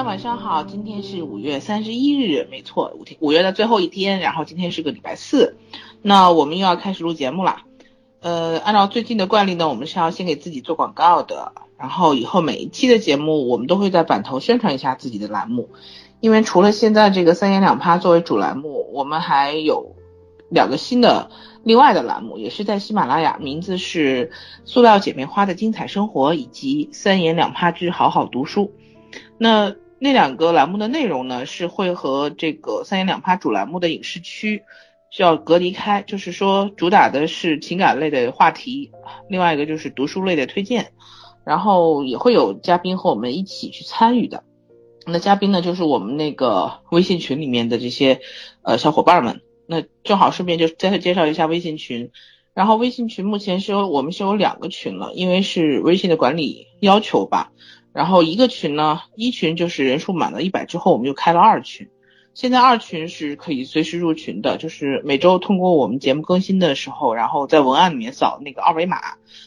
家晚上好，今天是五月三十一日，没错，五天五月的最后一天，然后今天是个礼拜四，那我们又要开始录节目了。呃，按照最近的惯例呢，我们是要先给自己做广告的，然后以后每一期的节目我们都会在版头宣传一下自己的栏目，因为除了现在这个三言两趴作为主栏目，我们还有两个新的另外的栏目，也是在喜马拉雅，名字是塑料姐妹花的精彩生活以及三言两趴之好好读书。那那两个栏目的内容呢，是会和这个三言两拍主栏目的影视区需要隔离开，就是说主打的是情感类的话题，另外一个就是读书类的推荐，然后也会有嘉宾和我们一起去参与的。那嘉宾呢，就是我们那个微信群里面的这些呃小伙伴们。那正好顺便就再介绍一下微信群，然后微信群目前是有我们是有两个群了，因为是微信的管理要求吧。然后一个群呢，一群就是人数满了一百之后，我们又开了二群。现在二群是可以随时入群的，就是每周通过我们节目更新的时候，然后在文案里面扫那个二维码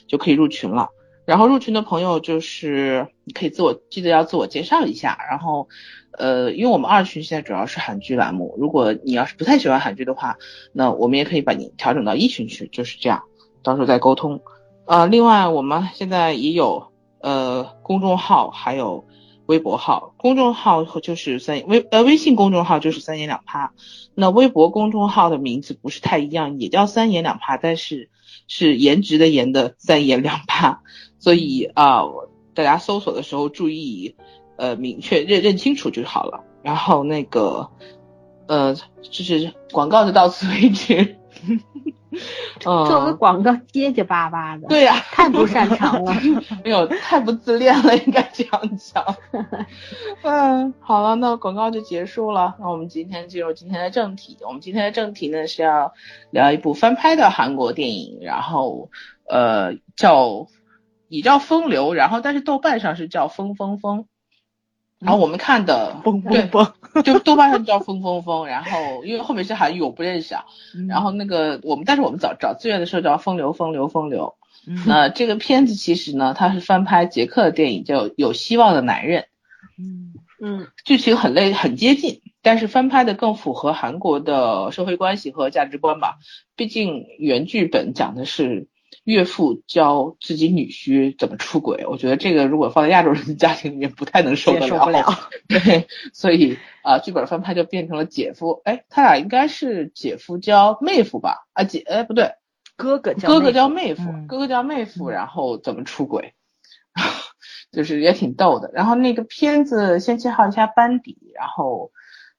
就可以入群了。然后入群的朋友就是你可以自我记得要自我介绍一下。然后呃，因为我们二群现在主要是韩剧栏目，如果你要是不太喜欢韩剧的话，那我们也可以把你调整到一群去，就是这样，到时候再沟通。呃，另外我们现在也有。呃，公众号还有微博号，公众号就是三微呃微信公众号就是三言两趴，那微博公众号的名字不是太一样，也叫三言两趴，但是是颜值的颜的三言两趴，所以啊，大家搜索的时候注意呃明确认认清楚就好了。然后那个呃就是广告就到此为止。做个广告结结巴巴的，对呀，太不擅长了，没有太不自恋了，应该这样讲。嗯，好了，那广告就结束了，那我们今天进入今天的正题。我们今天的正题呢是要聊一部翻拍的韩国电影，然后呃叫也叫风流，然后但是豆瓣上是叫风风风。然后我们看的，对，就豆瓣上叫风风风，然后因为后面是韩语我不认识啊，然后那个我们但是我们找找资源的时候叫风流风流风流，那这个片子其实呢它是翻拍捷克的电影叫有希望的男人，嗯。嗯，剧情很类很接近，但是翻拍的更符合韩国的社会关系和价值观吧，毕竟原剧本讲的是。岳父教自己女婿怎么出轨，我觉得这个如果放在亚洲人的家庭里面不太能受得了。对，所以啊，剧本翻拍就变成了姐夫，哎，他俩应该是姐夫教妹夫吧？啊姐，哎不对，哥哥哥哥教妹夫，哥哥教妹夫，然后怎么出轨，就是也挺逗的。然后那个片子先介绍一下班底，然后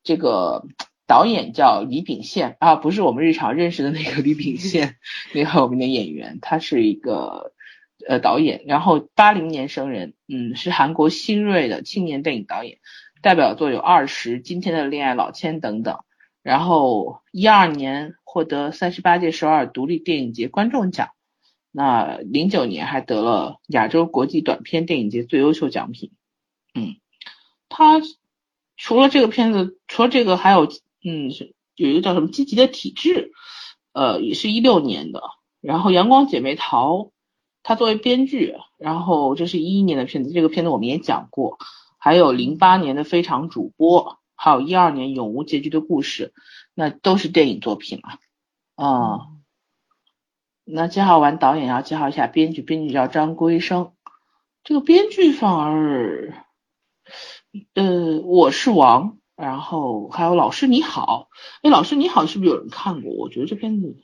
这个。导演叫李秉宪啊，不是我们日常认识的那个李秉宪，那个我们的演员，他是一个呃导演，然后八零年生人，嗯，是韩国新锐的青年电影导演，代表作有《二十》《今天的恋爱》《老千》等等，然后一二年获得三十八届首尔独立电影节观众奖，那零九年还得了亚洲国际短片电影节最优秀奖品，嗯，他除了这个片子，除了这个还有。嗯，是有一个叫什么积极的体质，呃，也是一六年的。然后阳光姐妹淘，她作为编剧，然后这是一一年的片子，这个片子我们也讲过。还有零八年的非常主播，还有一二年永无结局的故事，那都是电影作品了。嗯，那介绍完导演，要介绍一下编剧，编剧叫张圭生。这个编剧反而，呃，我是王。然后还有老师你好，哎，老师你好，是不是有人看过？我觉得这片子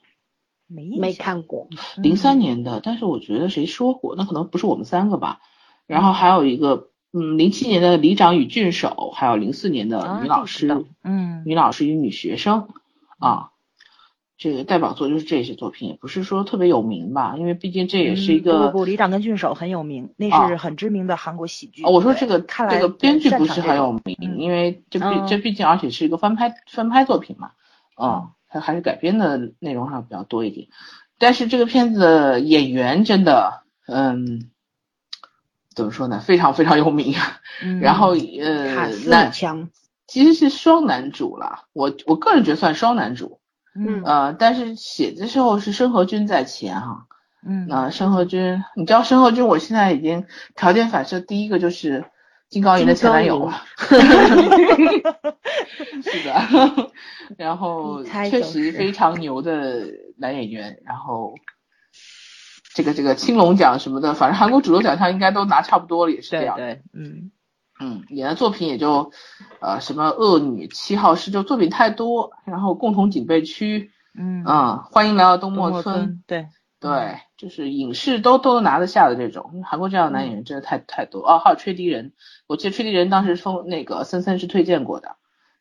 没没看过，零三年的，但是我觉得谁说过，那可能不是我们三个吧。然后还有一个，嗯，零七年的《里长与郡守》，还有零四年的女老师，嗯，女老师与女学生，啊。这个代表作就是这些作品，也不是说特别有名吧，因为毕竟这也是一个。不不，里长跟郡守很有名，那是很知名的韩国喜剧。我说这个这个编剧不是很有名，因为这毕这毕竟而且是一个翻拍翻拍作品嘛，嗯，它还是改编的内容上比较多一点。但是这个片子的演员真的，嗯，怎么说呢，非常非常有名。然后呃，男枪其实是双男主了，我我个人觉得算双男主。嗯呃，但是写的时候是申河君在前哈，嗯，那申河君，你知道申河君，我现在已经条件反射，第一个就是金高银的前男友了。是的，然后确实非常牛的男演员，然后这个这个青龙奖什么的，反正韩国主流奖项应该都拿差不多了，也是这样。对，嗯嗯，演的作品也就呃什么恶女七号室，就作品太多，然后共同警备区，嗯啊，欢迎来到东莫村，对对，就是影视都都拿得下的这种，韩国这样的男演员真的太太多哦，还有吹笛人，我记得吹笛人当时封那个森森是推荐过的。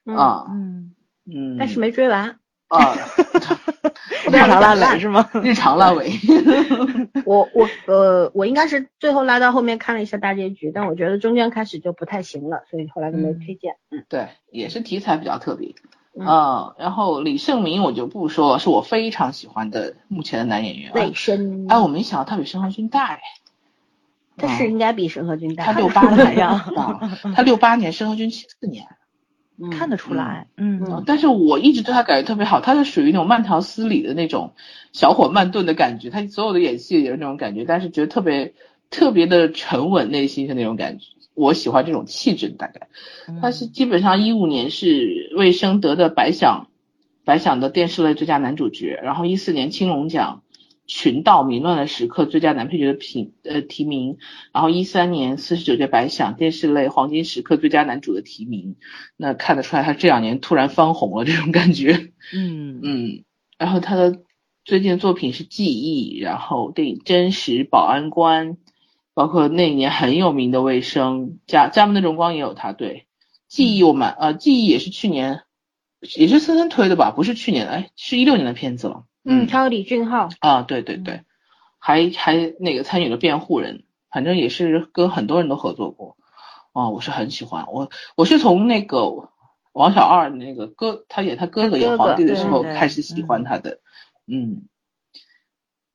啊，嗯嗯，但是没追完啊，日常烂尾是吗？日常烂尾。我我呃，我应该是最后拉到后面看了一下大结局，但我觉得中间开始就不太行了，所以后来就没推荐。嗯，对，也是题材比较特别。嗯，然后李胜明我就不说了，是我非常喜欢的目前的男演员。魏生，哎，我没想到他比申河军大哎。他是应该比申河军大。他六八年 呀，他六八年，申河军七四年。看得出来，嗯，但是我一直对他感觉特别好，他是属于那种慢条斯理的那种小火慢炖的感觉，他所有的演戏也是那种感觉，但是觉得特别特别的沉稳，内心的那种感觉，我喜欢这种气质，大概，他是基本上一五年是魏生得的白想白想的电视类最佳男主角，然后一四年青龙奖。群盗迷乱的时刻最佳男配角的评呃提名，然后一三年四十九届白想电视类黄金时刻最佳男主的提名，那看得出来他这两年突然翻红了这种感觉，嗯。嗯，然后他的最近的作品是记忆，然后电影真实保安官，包括那一年很有名的卫生家家门的荣光也有他，对，记忆我们呃记忆也是去年也是森森推的吧，不是去年哎是一六年的片子了。嗯，还有李俊昊啊，对对对，还还那个参与了辩护人，反正也是跟很多人都合作过，哦，我是很喜欢。我，我是从那个王小二那个哥，他演他哥哥演皇帝的时候开始喜欢他的，嗯，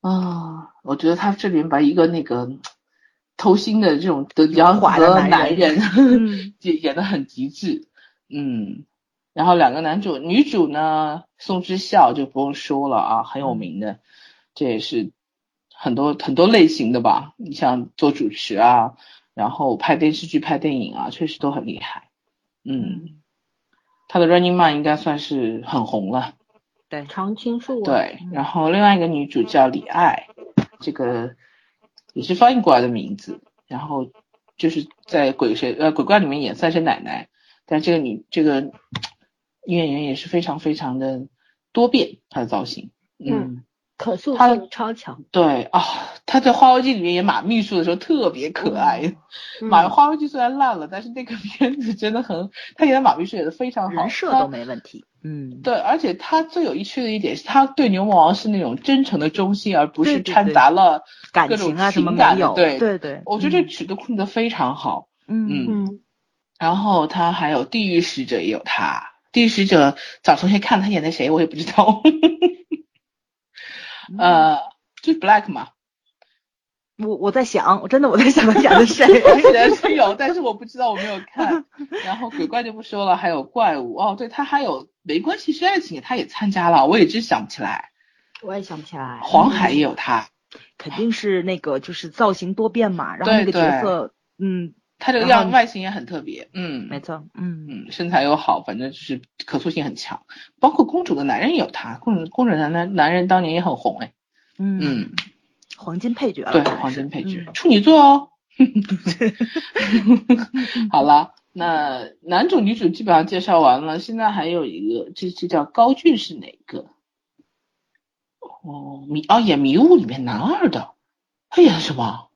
啊，我觉得他这里面把一个那个偷心的这种的阳华的男人 演演的很极致，嗯。然后两个男主，女主呢，宋智孝就不用说了啊，很有名的，这也是很多很多类型的吧。你像做主持啊，然后拍电视剧、拍电影啊，确实都很厉害。嗯，他的 Running Man 应该算是很红了。对，常青树。对，然后另外一个女主叫李艾，这个也是翻译过来的名字，然后就是在鬼神呃鬼怪里面演三神奶奶，但这个女这个。女演员也是非常非常的多变，她的造型，嗯，可塑性超强。对啊，她在《花花记》里面演马秘书的时候特别可爱。马花花记虽然烂了，但是那个片子真的很，他演的马秘书演的非常好，人设都没问题。嗯，对，而且他最有意趣的一点是，他对牛魔王是那种真诚的忠心，而不是掺杂了感情啊什么的。对对对，我觉得这曲都控制的非常好。嗯嗯，然后他还有地狱使者也有他。第一使者找同学看他演的谁，我也不知道。呃，就是 Black 嘛。我我在想，我真的我在想他演的谁，人是有，但是我不知道，我没有看。然后鬼怪就不说了，还有怪物哦，对他还有没关系是爱情，他也参加了，我也真想不起来。我也想不起来。黄海也有他，肯定是那个就是造型多变嘛，然后那个角色，嗯。他这个样外形也很特别，嗯，没错，嗯嗯，身材又好，反正就是可塑性很强。包括公主的男人也有他，公主公主男男男人当年也很红哎，嗯，黄金配角，对，黄金配角，处女座哦。好了，那男主女主基本上介绍完了，现在还有一个，这这叫高俊是哪个？哦，迷哦演迷雾里面男二的，他演的什么？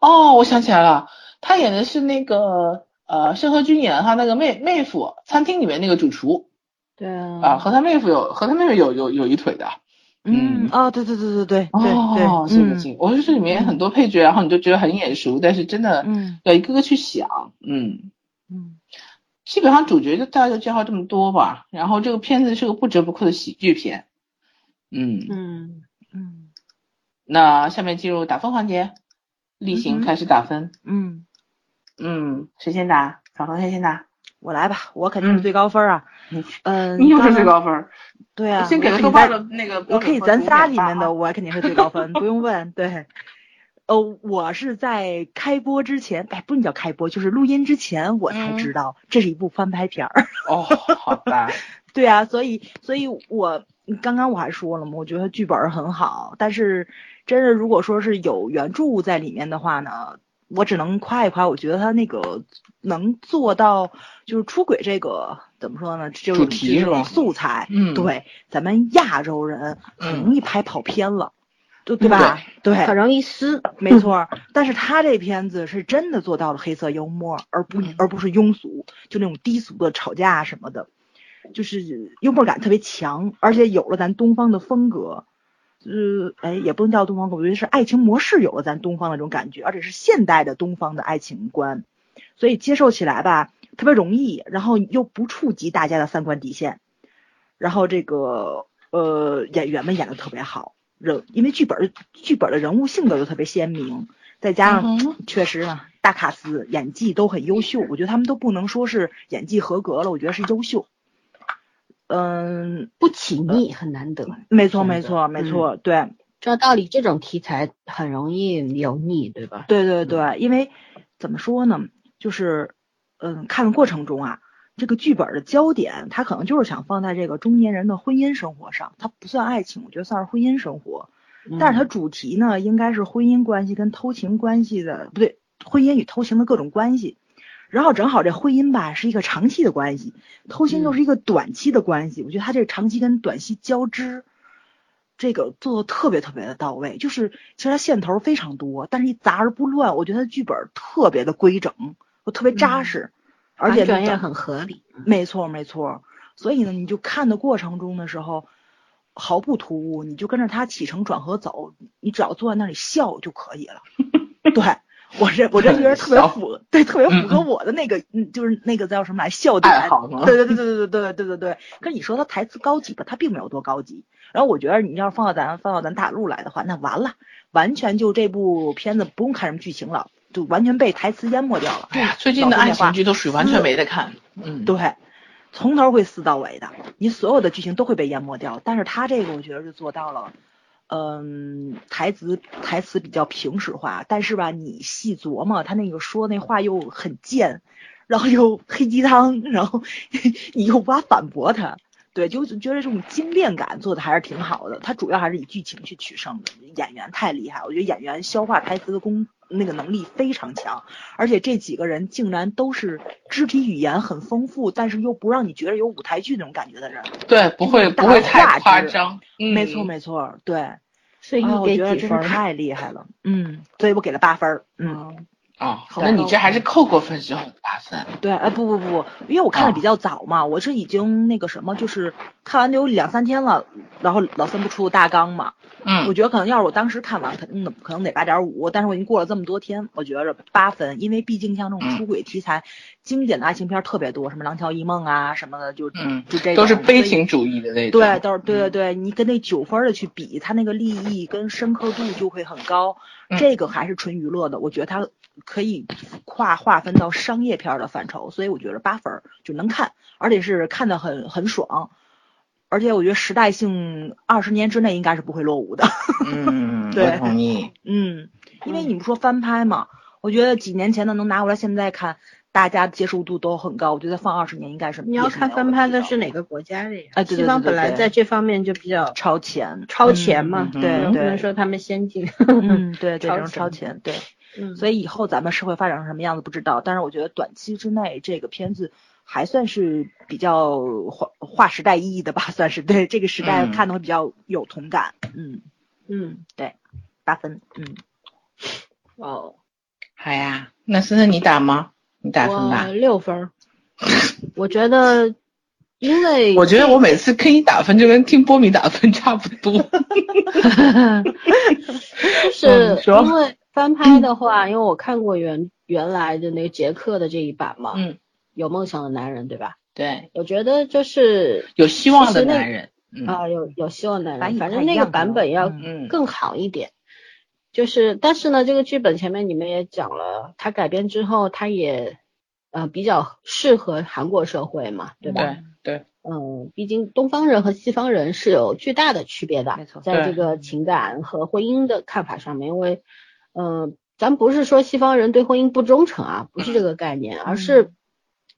哦，我想起来了。他演的是那个呃，申和君演的他那个妹妹夫，餐厅里面那个主厨。对啊。啊，和他妹夫有和他妹妹有有有一腿的。嗯啊，对对对对对。哦，行不行？我说这里面很多配角，然后你就觉得很眼熟，但是真的要一个个去想。嗯嗯。基本上主角就大概就介绍这么多吧。然后这个片子是个不折不扣的喜剧片。嗯嗯嗯。那下面进入打分环节，例行开始打分。嗯。嗯，谁先打？小同学先打。我来吧，我肯定是最高分啊。嗯，你又是最高分。对啊。先给了豆瓣的那个。我可以咱仨里面的，我肯定是最高分，不用问。对。呃，我是在开播之前，哎，不能叫开播，就是录音之前我才知道这是一部翻拍片儿。哦，好吧。对啊，所以，所以我刚刚我还说了嘛，我觉得剧本很好，但是真的如果说是有原著在里面的话呢，我只能夸一夸，我觉得他那个能做到就是出轨这个怎么说呢，就主题是吧？素材，嗯，对，咱们亚洲人很容易拍跑偏了。对对吧？对，很容易撕，没错。但是他这片子是真的做到了黑色幽默，而不而不是庸俗，就那种低俗的吵架什么的，就是幽默感特别强，而且有了咱东方的风格，呃，哎，也不能叫东方，我觉得是爱情模式有了咱东方那种感觉，而且是现代的东方的爱情观，所以接受起来吧特别容易，然后又不触及大家的三观底线，然后这个呃演员们演的特别好。人，因为剧本剧本的人物性格又特别鲜明，再加上确实呢，大卡司演技都很优秀，我觉得他们都不能说是演技合格了，我觉得是优秀。嗯，不起腻很难得。没错，没错，没错，对。照道理，这种题材很容易油腻，对吧？对对对，因为怎么说呢，就是嗯，看的过程中啊。这个剧本的焦点，他可能就是想放在这个中年人的婚姻生活上，它不算爱情，我觉得算是婚姻生活。但是它主题呢，应该是婚姻关系跟偷情关系的，不对，婚姻与偷情的各种关系。然后正好这婚姻吧是一个长期的关系，偷心又是一个短期的关系。我觉得他这长期跟短期交织，这个做的特别特别的到位。就是其实他线头非常多，但是一杂而不乱。我觉得他剧本特别的规整，我特别扎实。而且转也很合理，没错没错。所以呢，你就看的过程中的时候毫不突兀，你就跟着他起承转合走，你只要坐在那里笑就可以了。对我这我这觉得特别符，对特别符合我的那个，嗯，就是那个叫什么来笑点。对对对对对对对对对对。跟你说他台词高级吧，他并没有多高级。然后我觉得你要是放到咱放到咱大陆来的话，那完了，完全就这部片子不用看什么剧情了。就完全被台词淹没掉了。哎呀，最近的爱情剧都属于完全没得看。嗯，对，从头会撕到尾的，你所有的剧情都会被淹没掉。但是他这个我觉得就做到了，嗯，台词台词比较平实化，但是吧，你细琢磨，他那个说那话又很贱，然后又 黑鸡汤，然后 你又无法反驳他。对，就觉得这种精炼感做的还是挺好的。他主要还是以剧情去取胜的，演员太厉害，我觉得演员消化台词的功。那个能力非常强，而且这几个人竟然都是肢体语言很丰富，但是又不让你觉得有舞台剧那种感觉的人。对，不会不会太夸张。没错没错，对。所以我觉得真是太厉害了。嗯，所以我给了八分。嗯。哦，那你这还是扣过分之后八分。对，哎不不不，因为我看的比较早嘛，我是已经那个什么，就是看完得有两三天了，然后老三不出大纲嘛。嗯，我觉得可能要是我当时看完，肯定可能得八点五，但是我已经过了这么多天，我觉着八分，因为毕竟像这种出轨题材，经典的爱情片特别多，什么《廊桥遗梦》啊什么的，就嗯，就这都是悲情主义的那种。对，都是对对对，你跟那九分的去比，它那个立意跟深刻度就会很高。这个还是纯娱乐的，我觉得它可以跨划分到商业片的范畴，所以我觉得八分就能看，而且是看的很很爽。而且我觉得时代性二十年之内应该是不会落伍的。嗯，对，同意。嗯，因为你不说翻拍嘛，我觉得几年前的能拿过来现在看，大家接受度都很高。我觉得放二十年应该是。你要看翻拍的是哪个国家的呀？哎，西方本来在这方面就比较超前，超前嘛。对，不能说他们先进。嗯，对，这种超前，对。嗯。所以以后咱们社会发展成什么样子不知道，但是我觉得短期之内这个片子。还算是比较划划时代意义的吧，算是对这个时代看的会比较有同感。嗯嗯，对，八分。嗯，哦，好呀，那森森你打吗？你打分吧。六分。我觉得，因为我觉得我每次听你打分就跟听波米打分差不多。是 因为翻拍的话，因为我看过原原来的那个杰克的这一版嘛。嗯。有梦想的男人，对吧？对，我觉得就是有希望的男人啊，有有希望的男人，反正那个版本要更好一点。就是，但是呢，这个剧本前面你们也讲了，它改编之后，它也呃比较适合韩国社会嘛，对吧？对，嗯，毕竟东方人和西方人是有巨大的区别的，没错，在这个情感和婚姻的看法上面，因为嗯，咱不是说西方人对婚姻不忠诚啊，不是这个概念，而是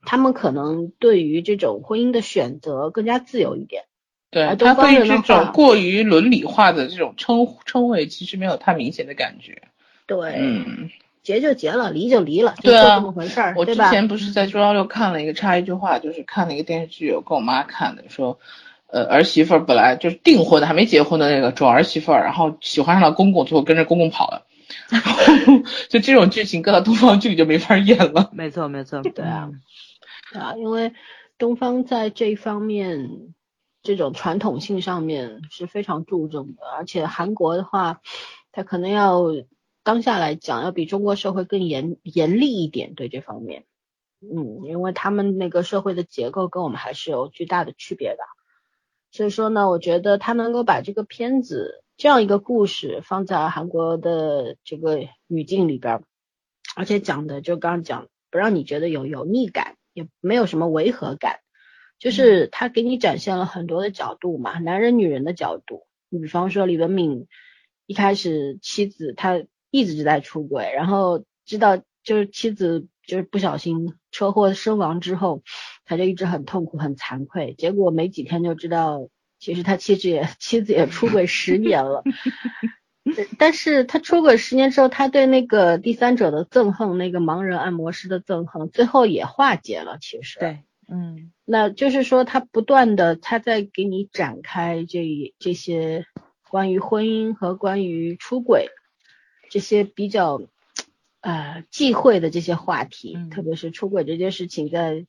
他们可能对于这种婚姻的选择更加自由一点。对，他对于这种过于伦理化的这种称称谓，其实没有太明显的感觉。对，嗯，结就结了，离就离了，就这么回事儿。我之前不是在中央六看了一个插一句话，就是看了一个电视剧，我跟我妈看的，说，呃，儿媳妇本来就是订婚的，还没结婚的那个准儿媳妇，然后喜欢上了公公，最后跟着公公跑了，就这种剧情搁到东方剧里就没法演了。没错，没错，对啊，啊，因为东方在这一方面。这种传统性上面是非常注重的，而且韩国的话，它可能要当下来讲要比中国社会更严严厉一点对这方面，嗯，因为他们那个社会的结构跟我们还是有巨大的区别的，所以说呢，我觉得他能够把这个片子这样一个故事放在韩国的这个语境里边，而且讲的就刚刚讲不让你觉得有油腻感，也没有什么违和感。就是他给你展现了很多的角度嘛，男人女人的角度。你比方说李文敏一开始妻子他一直在出轨，然后知道就是妻子就是不小心车祸身亡之后，他就一直很痛苦很惭愧。结果没几天就知道，其实他妻子也妻子也出轨十年了。但是他出轨十年之后，他对那个第三者的憎恨，那个盲人按摩师的憎恨，最后也化解了。其实对。嗯，那就是说，他不断的他在给你展开这这些关于婚姻和关于出轨这些比较呃忌讳的这些话题，特别是出轨这件事情，在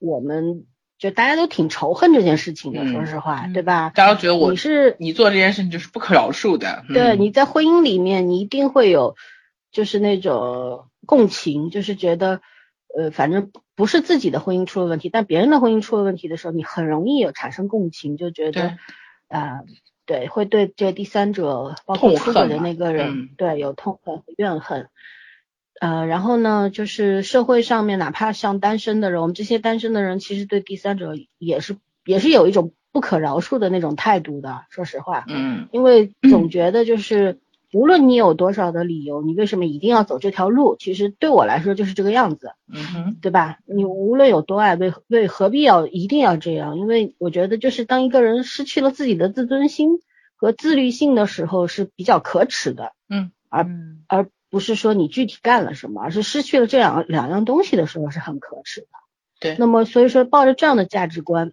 我们就大家都挺仇恨这件事情的，说实话，对吧？大家都觉得我你是你做这件事情就是不可饶恕的。对，你在婚姻里面，你一定会有就是那种共情，就是觉得。呃，反正不是自己的婚姻出了问题，但别人的婚姻出了问题的时候，你很容易有产生共情，就觉得啊，对，会对这第三者，包括出轨的那个人，对，有痛恨、怨恨。呃，然后呢，就是社会上面，哪怕像单身的人，我们这些单身的人，其实对第三者也是也是有一种不可饶恕的那种态度的。说实话，嗯，因为总觉得就是。无论你有多少的理由，你为什么一定要走这条路？其实对我来说就是这个样子，嗯哼，对吧？你无论有多爱，为为何必要一定要这样？因为我觉得，就是当一个人失去了自己的自尊心和自律性的时候，是比较可耻的，嗯，而而不是说你具体干了什么，而是失去了这两两样东西的时候是很可耻的。对，那么所以说，抱着这样的价值观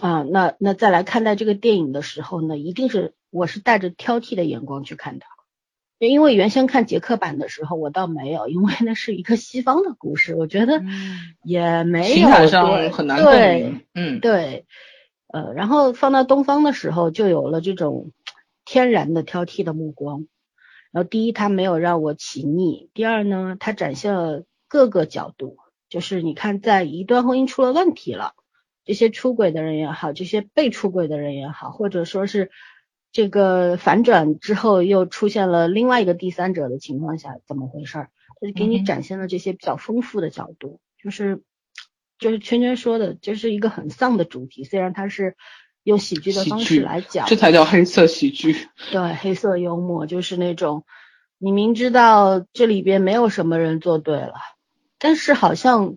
啊，那那再来看待这个电影的时候呢，一定是。我是带着挑剔的眼光去看的，因为原先看杰克版的时候，我倒没有，因为那是一个西方的故事，我觉得也没有情感上很难对，嗯，对，呃，然后放到东方的时候，就有了这种天然的挑剔的目光。然后第一，他没有让我起腻；第二呢，他展现了各个角度，就是你看，在一段婚姻出了问题了，这些出轨的人也好，这些被出轨的人也好，或者说是。这个反转之后又出现了另外一个第三者的情况下，怎么回事？他就给你展现了这些比较丰富的角度，就是就是圈圈说的，就是一个很丧的主题，虽然它是用喜剧的方式来讲，这才叫黑色喜剧。对，黑色幽默就是那种你明知道这里边没有什么人做对了，但是好像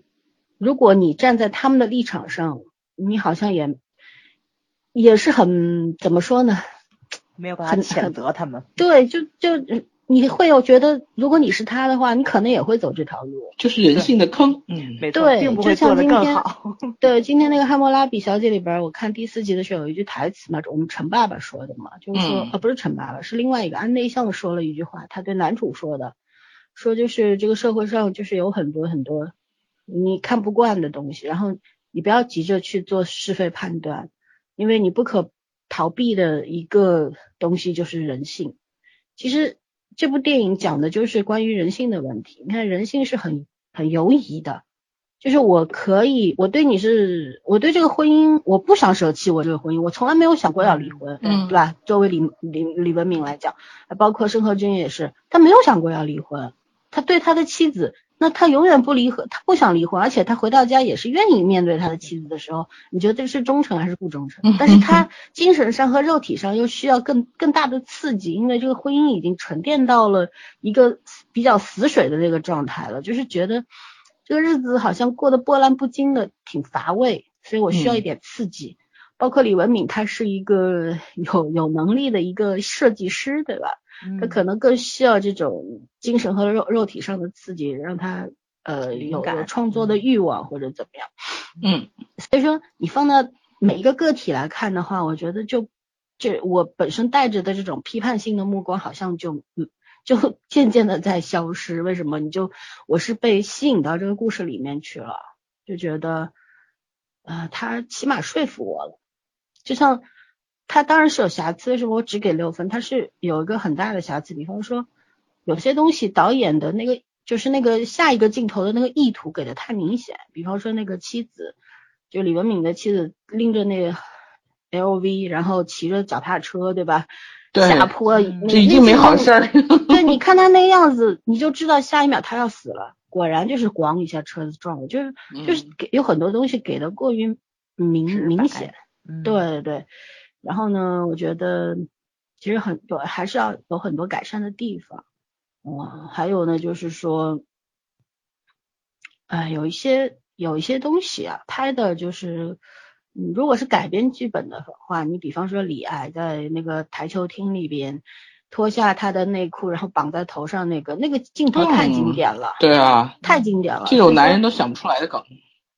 如果你站在他们的立场上，你好像也也是很怎么说呢？没有办法谴责他们，对，就就你会有觉得，如果你是他的话，你可能也会走这条路，就是人性的坑，嗯，没错，并不会做得更好。对，今天那个汉谟拉比小姐里边，我看第四集的时候有一句台词嘛，我们陈爸爸说的嘛，就是说，啊，不是陈爸爸，是另外一个安内向说了一句话，他对男主说的，说就是这个社会上就是有很多很多你看不惯的东西，然后你不要急着去做是非判断，因为你不可。逃避的一个东西就是人性。其实这部电影讲的就是关于人性的问题。你看，人性是很很犹疑的，就是我可以，我对你是，我对这个婚姻，我不想舍弃我这个婚姻，我从来没有想过要离婚，嗯，对吧？作为李李李文敏来讲，包括申河君也是，他没有想过要离婚，他对他的妻子那他永远不离婚，他不想离婚，而且他回到家也是愿意面对他的妻子的时候，你觉得这是忠诚还是不忠诚？但是他精神上和肉体上又需要更更大的刺激，因为这个婚姻已经沉淀到了一个比较死水的那个状态了，就是觉得这个日子好像过得波澜不惊的，挺乏味，所以我需要一点刺激。包括李文敏，他是一个有有能力的一个设计师，对吧？他可能更需要这种精神和肉肉体上的刺激，让他呃有有创作的欲望或者怎么样。嗯，所以说你放到每一个个体来看的话，我觉得就这我本身带着的这种批判性的目光，好像就嗯就 渐渐的在消失。为什么？你就我是被吸引到这个故事里面去了，就觉得呃他起码说服我了，就像。它当然是有瑕疵，为什么我只给六分？它是有一个很大的瑕疵，比方说有些东西导演的那个就是那个下一个镜头的那个意图给的太明显，比方说那个妻子，就李文敏的妻子拎着那个 LV，然后骑着脚踏车，对吧？对。下坡，这一定没好事儿。对，你看他那个样子，你就知道下一秒他要死了。果然就是咣一下车子撞了，就是就是给有很多东西给的过于明明显。对对对。然后呢，我觉得其实很多还是要有很多改善的地方。嗯，还有呢，就是说，哎，有一些有一些东西啊，拍的就是，如果是改编剧本的话，你比方说李艾在那个台球厅里边脱下他的内裤，然后绑在头上那个那个镜头太经典了。对啊，太经典了，这种男人都想不出来的梗。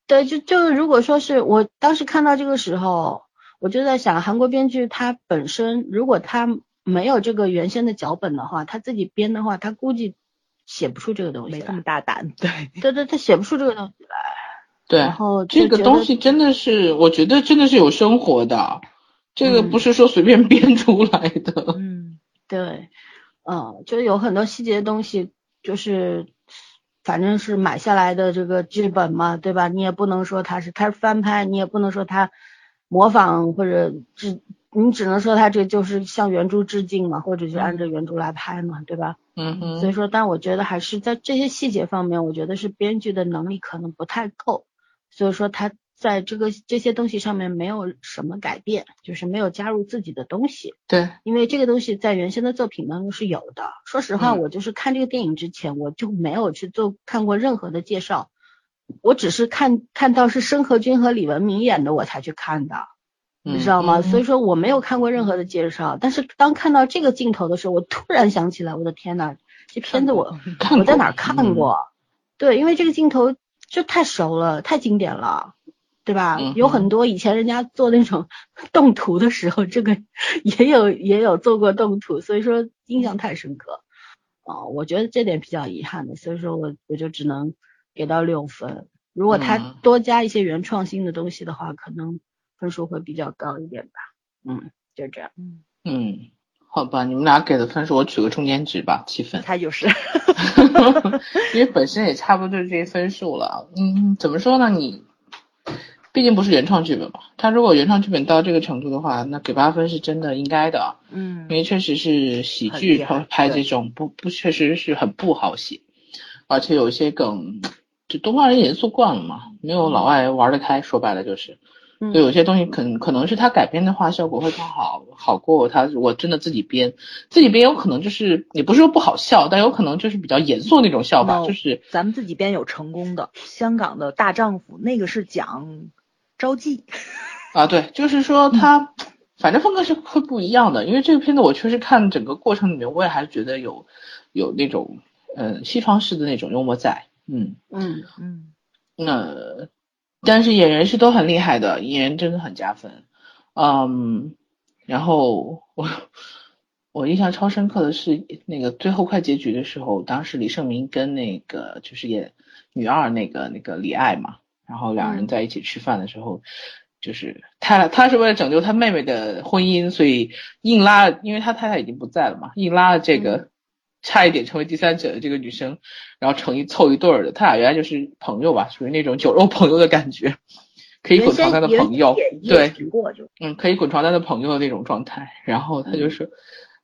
对，就就如果说是我当时看到这个时候。我就在想，韩国编剧他本身如果他没有这个原先的脚本的话，他自己编的话，他估计写不出这个东西来。没这么大胆，对对对，他写不出这个东西来。对，然后这个东西真的是，我觉得真的是有生活的，这个不是说随便编出来的。嗯，对，嗯，就是有很多细节的东西，就是反正是买下来的这个剧本嘛，对吧？你也不能说他是他是翻拍，你也不能说他。模仿或者致，你只能说他这就是向原著致敬嘛，或者是按照原著来拍嘛，对吧？嗯嗯。所以说，但我觉得还是在这些细节方面，我觉得是编剧的能力可能不太够，所以说他在这个这些东西上面没有什么改变，就是没有加入自己的东西。对。因为这个东西在原先的作品当中是有的。说实话，我就是看这个电影之前，我就没有去做看过任何的介绍。我只是看看到是申河君和李文明演的，我才去看的，你知道吗？所以说我没有看过任何的介绍。但是当看到这个镜头的时候，我突然想起来，我的天呐，这片子我我在哪看过？对，因为这个镜头就太熟了，太经典了，对吧？有很多以前人家做那种 动图的时候，这个也有也有做过动图，所以说印象太深刻啊。我觉得这点比较遗憾的，所以说我我就只能。给到六分，如果他多加一些原创性的东西的话，可能分数会比较高一点吧。嗯，就这样。嗯，好吧，你们俩给的分数我取个中间值吧，七分。他就是，因为本身也差不多就是这些分数了。嗯，怎么说呢？你毕竟不是原创剧本嘛。他如果原创剧本到这个程度的话，那给八分是真的应该的。嗯，因为确实是喜剧拍这种不不确实是很不好写，而且有一些梗。就东方人严肃惯了嘛，没有老外玩得开，说白了就是，就有些东西可能可能是他改编的话，效果会更好，好过他如果真的自己编，自己编有可能就是也不是说不好笑，但有可能就是比较严肃那种笑吧，就是咱们自己编有成功的，香港的大丈夫那个是讲招妓啊，对，就是说他反正风格是会不一样的，因为这个片子我确实看整个过程里面，我也还是觉得有有那种嗯西方式的那种幽默在。嗯嗯嗯，那但是演员是都很厉害的，演员真的很加分。嗯，然后我我印象超深刻的是那个最后快结局的时候，当时李胜明跟那个就是演女二那个那个李艾嘛，然后两人在一起吃饭的时候，就是他他是为了拯救他妹妹的婚姻，所以硬拉，因为他太太已经不在了嘛，硬拉了这个。差一点成为第三者的这个女生，然后成一凑一对儿的，他俩原来就是朋友吧，属于那种酒肉朋友的感觉，可以滚床单的朋友，对，嗯，可以滚床单的朋友的那种状态。然后他就说，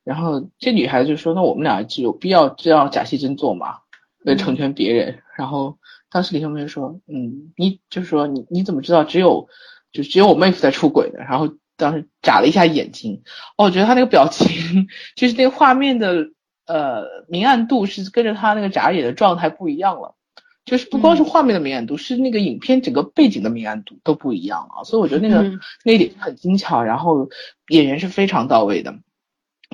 然后这女孩子就说，那我们俩就有必要这样假戏真做吗？来成全别人。然后当时李秀梅说，嗯，你就是说你你怎么知道只有就只有我妹夫在出轨呢？然后当时眨了一下眼睛，哦，我觉得他那个表情 就是那个画面的呃明暗度是跟着他那个眨眼的状态不一样了。就是不光是画面的明暗度，是那个影片整个背景的明暗度都不一样啊，所以我觉得那个那一点很精巧，然后演员是非常到位的。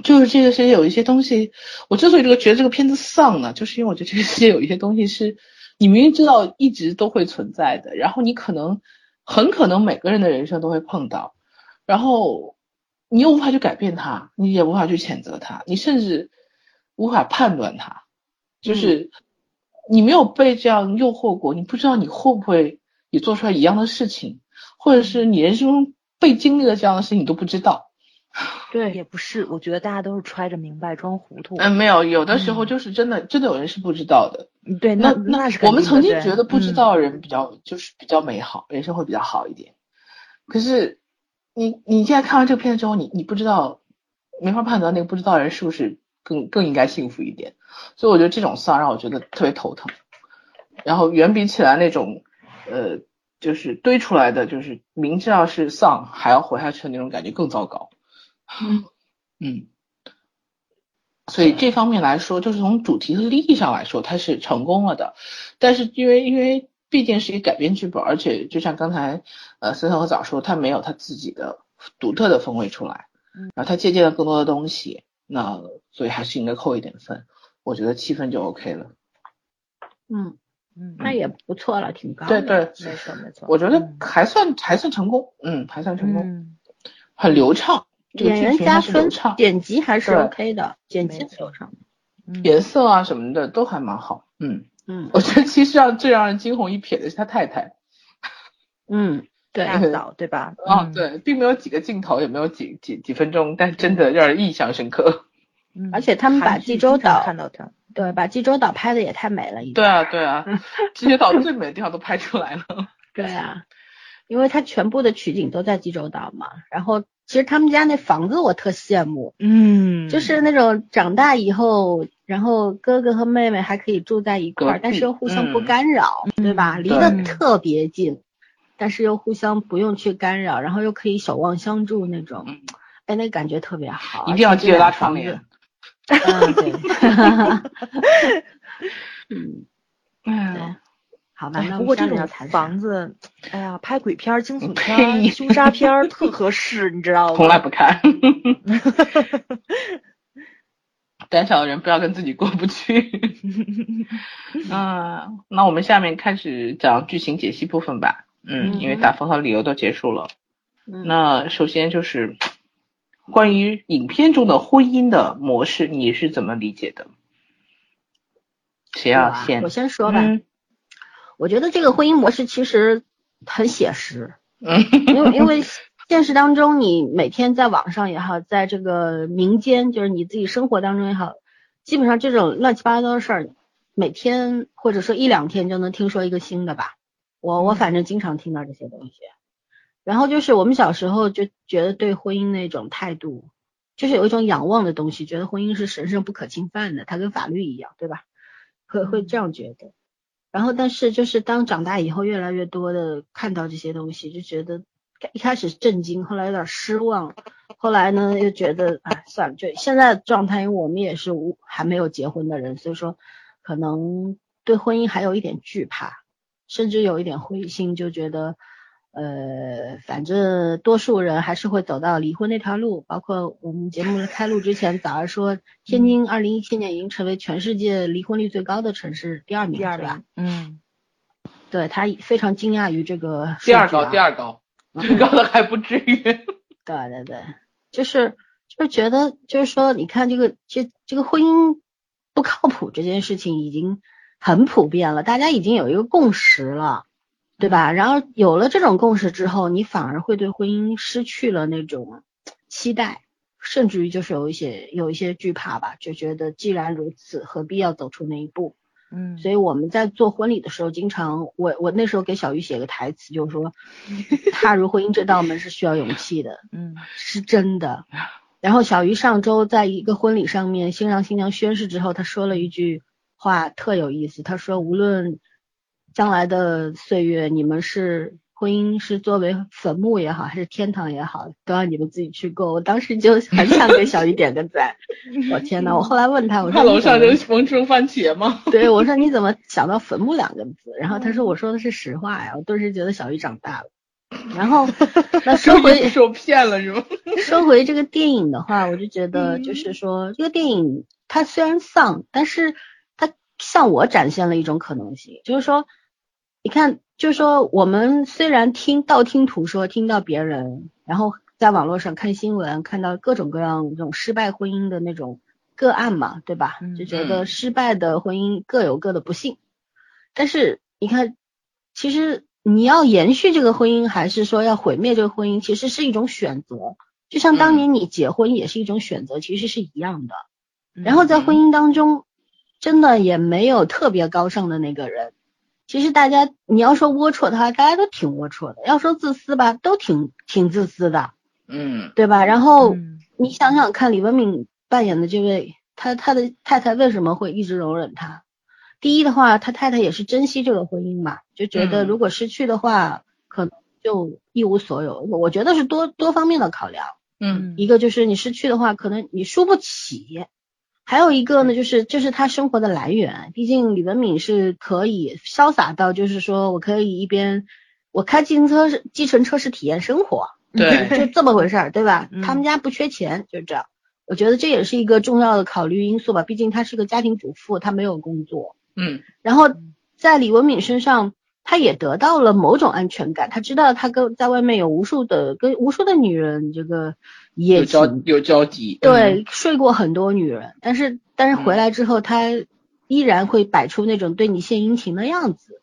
就是这个世界有一些东西，我之所以这个觉得这个片子丧呢，就是因为我觉得这个世界有一些东西是你明明知道一直都会存在的，然后你可能很可能每个人的人生都会碰到，然后你又无法去改变它，你也无法去谴责它，你甚至无法判断它，就是。你没有被这样诱惑过，你不知道你会不会也做出来一样的事情，或者是你人生中被经历了这样的事情，你都不知道。对，也不是，我觉得大家都是揣着明白装糊涂。嗯，没有，有的时候就是真的，真的有人是不知道的。对，那那是我们曾经觉得不知道人比较就是比较美好，人生会比较好一点。可是你你现在看完这个片子之后，你你不知道，没法判断那个不知道人是不是更更应该幸福一点。所以我觉得这种丧让我觉得特别头疼，然后远比起来那种，呃，就是堆出来的，就是明知道是丧还要活下去的那种感觉更糟糕。嗯 嗯，所以这方面来说，就是从主题和利益上来说，它是成功了的。但是因为因为毕竟是一个改编剧本，而且就像刚才呃森森和早说，他没有他自己的独特的风味出来，然后他借鉴了更多的东西，那所以还是应该扣一点分。我觉得七分就 OK 了，嗯嗯，那也不错了，挺高的。对对，没错没错。我觉得还算还算成功，嗯，还算成功，很流畅。演员加分，剪辑还是 OK 的，剪辑流畅。颜色啊什么的都还蛮好，嗯嗯。我觉得其实让最让人惊鸿一瞥的是他太太，嗯，对，大嫂对吧？哦对，并没有几个镜头，也没有几几几分钟，但真的让人印象深刻。而且他们把济州岛看到他，对，把济州岛拍的也太美了，对啊对啊，济州岛最美的地方都拍出来了。对啊，因为他全部的取景都在济州岛嘛。然后其实他们家那房子我特羡慕，嗯，就是那种长大以后，然后哥哥和妹妹还可以住在一块儿，但是又互相不干扰，对吧？离得特别近，但是又互相不用去干扰，然后又可以守望相助那种，哎，那感觉特别好。一定要记得拉窗帘。嗯，对，嗯，嗯，好吧，那不过这种房子，哎呀，拍鬼片、惊悚片、凶杀片特合适，你知道吗？从来不看，胆小的人不要跟自己过不去。嗯，那我们下面开始讲剧情解析部分吧。嗯，因为打分和理由都结束了。那首先就是。关于影片中的婚姻的模式，你是怎么理解的？谁要先？我先说吧。我觉得这个婚姻模式其实很写实。嗯。因为因为现实当中，你每天在网上也好，在这个民间，就是你自己生活当中也好，基本上这种乱七八糟的事儿，每天或者说一两天就能听说一个新的吧。我我反正经常听到这些东西。然后就是我们小时候就觉得对婚姻那种态度，就是有一种仰望的东西，觉得婚姻是神圣不可侵犯的，它跟法律一样，对吧？会会这样觉得。然后但是就是当长大以后，越来越多的看到这些东西，就觉得一开始震惊，后来有点失望，后来呢又觉得哎算了，就现在的状态，因为我们也是无还没有结婚的人，所以说可能对婚姻还有一点惧怕，甚至有一点灰心，就觉得。呃，反正多数人还是会走到离婚那条路。包括我们节目开录之前，早上说 天津二零一七年已经成为全世界离婚率最高的城市第二名，第二名。嗯，对他非常惊讶于这个第二高，第二高，最高的还不至于。对对对，就是就是觉得就是说，你看这个这这个婚姻不靠谱这件事情已经很普遍了，大家已经有一个共识了。对吧？然后有了这种共识之后，你反而会对婚姻失去了那种期待，甚至于就是有一些有一些惧怕吧，就觉得既然如此，何必要走出那一步？嗯，所以我们在做婚礼的时候，经常我我那时候给小鱼写个台词，就是说 踏入婚姻这道门是需要勇气的，嗯，是真的。然后小鱼上周在一个婚礼上面，新郎新娘宣誓之后，他说了一句。话特有意思，他说无论将来的岁月，你们是。婚姻是作为坟墓也好，还是天堂也好，都要你们自己去过。我当时就 很想给小鱼点个赞。我天呐，我后来问他，我说他楼上就萌生番茄吗？对，我说你怎么想到坟墓两个字？然后他说我说的是实话呀。我顿时觉得小鱼长大了。然后 那说回受骗了是吗？说回这个电影的话，我就觉得就是说这个电影它虽然丧，但是它向我展现了一种可能性，就是说你看。就是说，我们虽然听道听途说，听到别人，然后在网络上看新闻，看到各种各样这种失败婚姻的那种个案嘛，对吧？就觉得失败的婚姻各有各的不幸。但是你看，其实你要延续这个婚姻，还是说要毁灭这个婚姻，其实是一种选择。就像当年你结婚也是一种选择，其实是一样的。然后在婚姻当中，真的也没有特别高尚的那个人。其实大家，你要说龌龊的话，大家都挺龌龊的；要说自私吧，都挺挺自私的，嗯，对吧？然后你想想看，李文敏扮演的这位，他他的太太为什么会一直容忍他？第一的话，他太太也是珍惜这个婚姻嘛，就觉得如果失去的话，可能就一无所有。我觉得是多多方面的考量，嗯，一个就是你失去的话，可能你输不起。还有一个呢，就是这是他生活的来源。毕竟李文敏是可以潇洒到，就是说我可以一边我开自行车是计程车是体验生活，对，就这么回事儿，对吧？他们家不缺钱，就这样。我觉得这也是一个重要的考虑因素吧。毕竟她是个家庭主妇，她没有工作。嗯。然后在李文敏身上。他也得到了某种安全感，他知道他跟在外面有无数的跟无数的女人这个有交有交集，对，睡过很多女人，但是但是回来之后，他依然会摆出那种对你献殷勤的样子，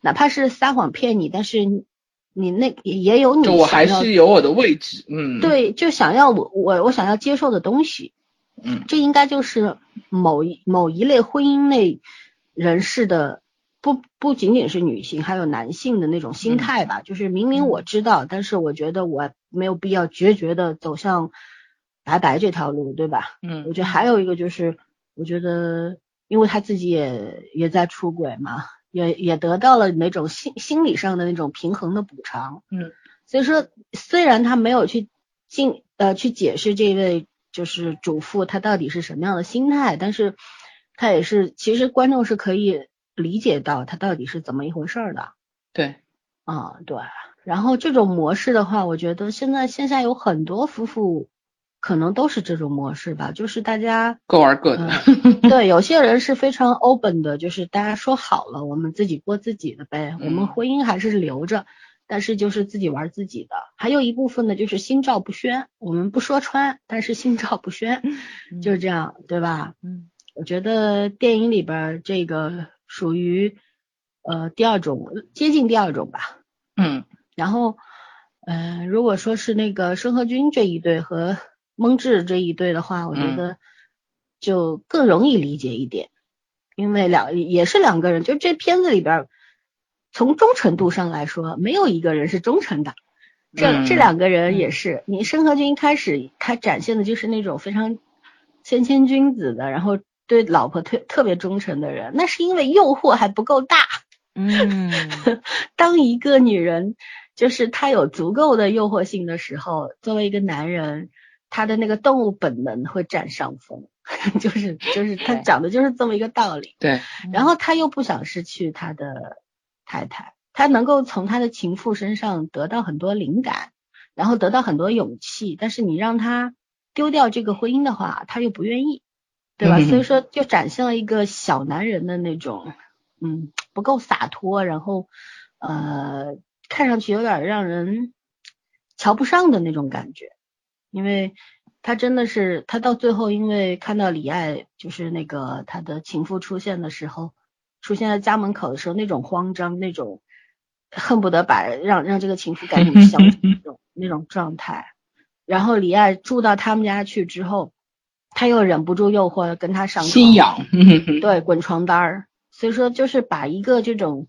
哪怕是撒谎骗你，但是你那也有你，我还是有我的位置，嗯，对，就想要我我我想要接受的东西，嗯，这应该就是某一某一类婚姻类人士的。不不仅仅是女性，还有男性的那种心态吧，就是明明我知道，但是我觉得我没有必要决绝的走向白白这条路，对吧？嗯，我觉得还有一个就是，我觉得因为他自己也也在出轨嘛，也也得到了那种心心理上的那种平衡的补偿，嗯，所以说虽然他没有去进呃去解释这位就是主妇她到底是什么样的心态，但是他也是其实观众是可以。理解到他到底是怎么一回事儿的，对，啊对，然后这种模式的话，我觉得现在线下有很多夫妇可能都是这种模式吧，就是大家各玩各的，对，有些人是非常 open 的，就是大家说好了，我们自己过自己的呗，我们婚姻还是留着，但是就是自己玩自己的，还有一部分呢就是心照不宣，我们不说穿，但是心照不宣，就是这样，对吧？嗯，我觉得电影里边这个。属于呃第二种，接近第二种吧。嗯，然后嗯，如果说是那个申河君这一对和蒙志这一对的话，我觉得就更容易理解一点，因为两也是两个人，就这片子里边从忠诚度上来说，没有一个人是忠诚的。这这两个人也是，你申河君一开始他展现的就是那种非常谦谦君子的，然后。对老婆特特别忠诚的人，那是因为诱惑还不够大。嗯，当一个女人就是她有足够的诱惑性的时候，作为一个男人，他的那个动物本能会占上风，就是就是他讲的就是这么一个道理。对，然后他又不想失去他的太太，他能够从他的情妇身上得到很多灵感，然后得到很多勇气，但是你让他丢掉这个婚姻的话，他又不愿意。对吧？所以说就展现了一个小男人的那种，嗯，不够洒脱，然后呃，看上去有点让人瞧不上的那种感觉。因为他真的是，他到最后因为看到李艾就是那个他的情妇出现的时候，出现在家门口的时候，那种慌张，那种恨不得把让让这个情妇赶紧消失那种 那种状态。然后李艾住到他们家去之后。他又忍不住诱惑跟他上床，心痒，对，滚床单儿。所以说，就是把一个这种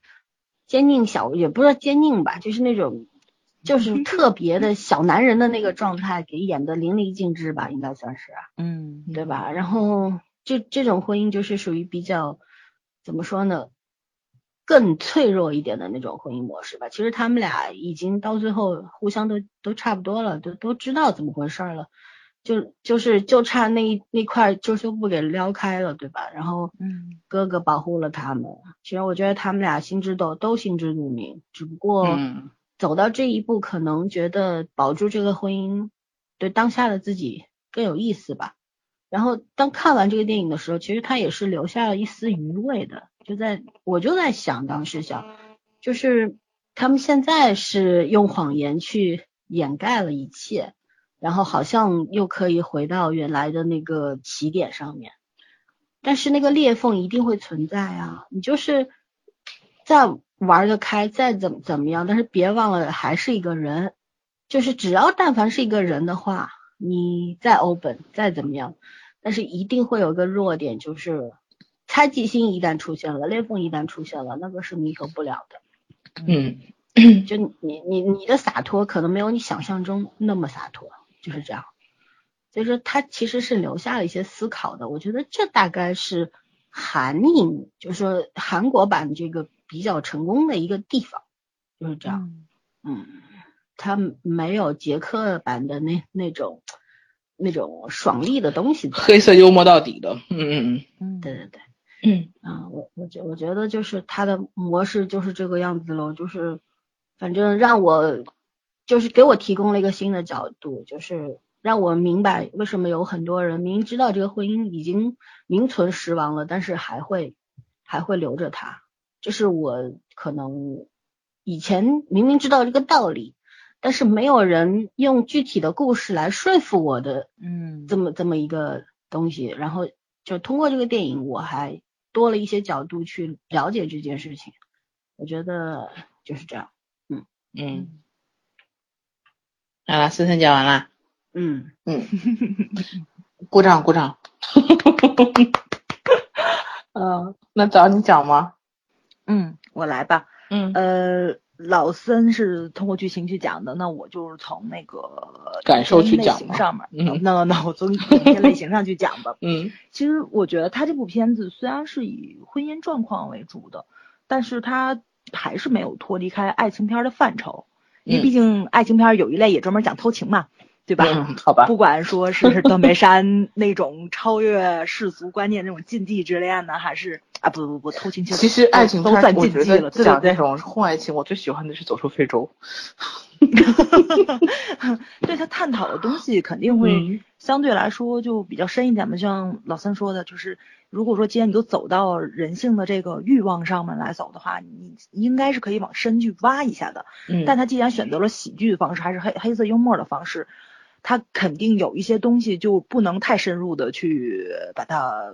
坚定小，也不是坚定吧，就是那种 就是特别的小男人的那个状态给演的淋漓尽致吧，应该算是，嗯，对吧？然后这这种婚姻就是属于比较怎么说呢？更脆弱一点的那种婚姻模式吧。其实他们俩已经到最后互相都都差不多了，都都知道怎么回事了，就就是就差那一那块遮羞布给撩开了，对吧？然后，嗯，哥哥保护了他们。其实我觉得他们俩心知都都心知肚明，只不过走到这一步，可能觉得保住这个婚姻对当下的自己更有意思吧。然后当看完这个电影的时候，其实他也是留下了一丝余味的。就在我就在想，当时想，就是他们现在是用谎言去掩盖了一切，然后好像又可以回到原来的那个起点上面，但是那个裂缝一定会存在啊！你就是再玩得开，再怎么怎么样，但是别忘了还是一个人，就是只要但凡是一个人的话，你再 open 再怎么样，但是一定会有一个弱点，就是。猜忌心一旦出现了，裂缝一旦出现了，那个是弥合不了的。嗯，就你你你的洒脱可能没有你想象中那么洒脱，就是这样。所以说他其实是留下了一些思考的，我觉得这大概是韩影，就是说韩国版这个比较成功的一个地方，就是这样。嗯，他没有捷克版的那那种那种爽利的东西，黑色幽默到底的。嗯嗯嗯嗯，对对对。嗯啊，我我觉我觉得就是他的模式就是这个样子喽，就是反正让我就是给我提供了一个新的角度，就是让我明白为什么有很多人明知道这个婚姻已经名存实亡了，但是还会还会留着他。这是我可能以前明明知道这个道理，但是没有人用具体的故事来说服我的，嗯，这么这么一个东西。然后就通过这个电影，我还。多了一些角度去了解这件事情，我觉得就是这样。嗯嗯，好了，思森讲完了。嗯嗯，鼓掌鼓掌。嗯，那找你讲吗？嗯，我来吧。嗯呃。老森是通过剧情去讲的，那我就是从那个感受去讲上面。嗯，那那我从影片类型上去讲吧。嗯，其实我觉得他这部片子虽然是以婚姻状况为主的，但是他还是没有脱离开爱情片的范畴，因为毕竟爱情片有一类也专门讲偷情嘛。对吧？好吧。不管说是断背山 那种超越世俗观念那种禁忌之恋呢，还是啊不不不偷情其实爱情都算禁忌了。讲那种婚外情，我最喜欢的是走出非洲。对他探讨的东西肯定会相对来说就比较深一点嘛。像老三说的，就是如果说既然你都走到人性的这个欲望上面来走的话，你应该是可以往深去挖一下的。嗯。但他既然选择了喜剧的方式，还是黑黑色幽默的方式。他肯定有一些东西就不能太深入的去把它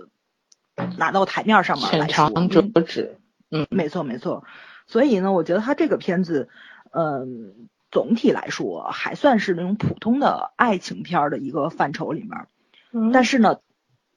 拿到台面上面来说。浅尝辄止，嗯，没错没错。所以呢，我觉得他这个片子，嗯，总体来说还算是那种普通的爱情片的一个范畴里面。嗯。但是呢，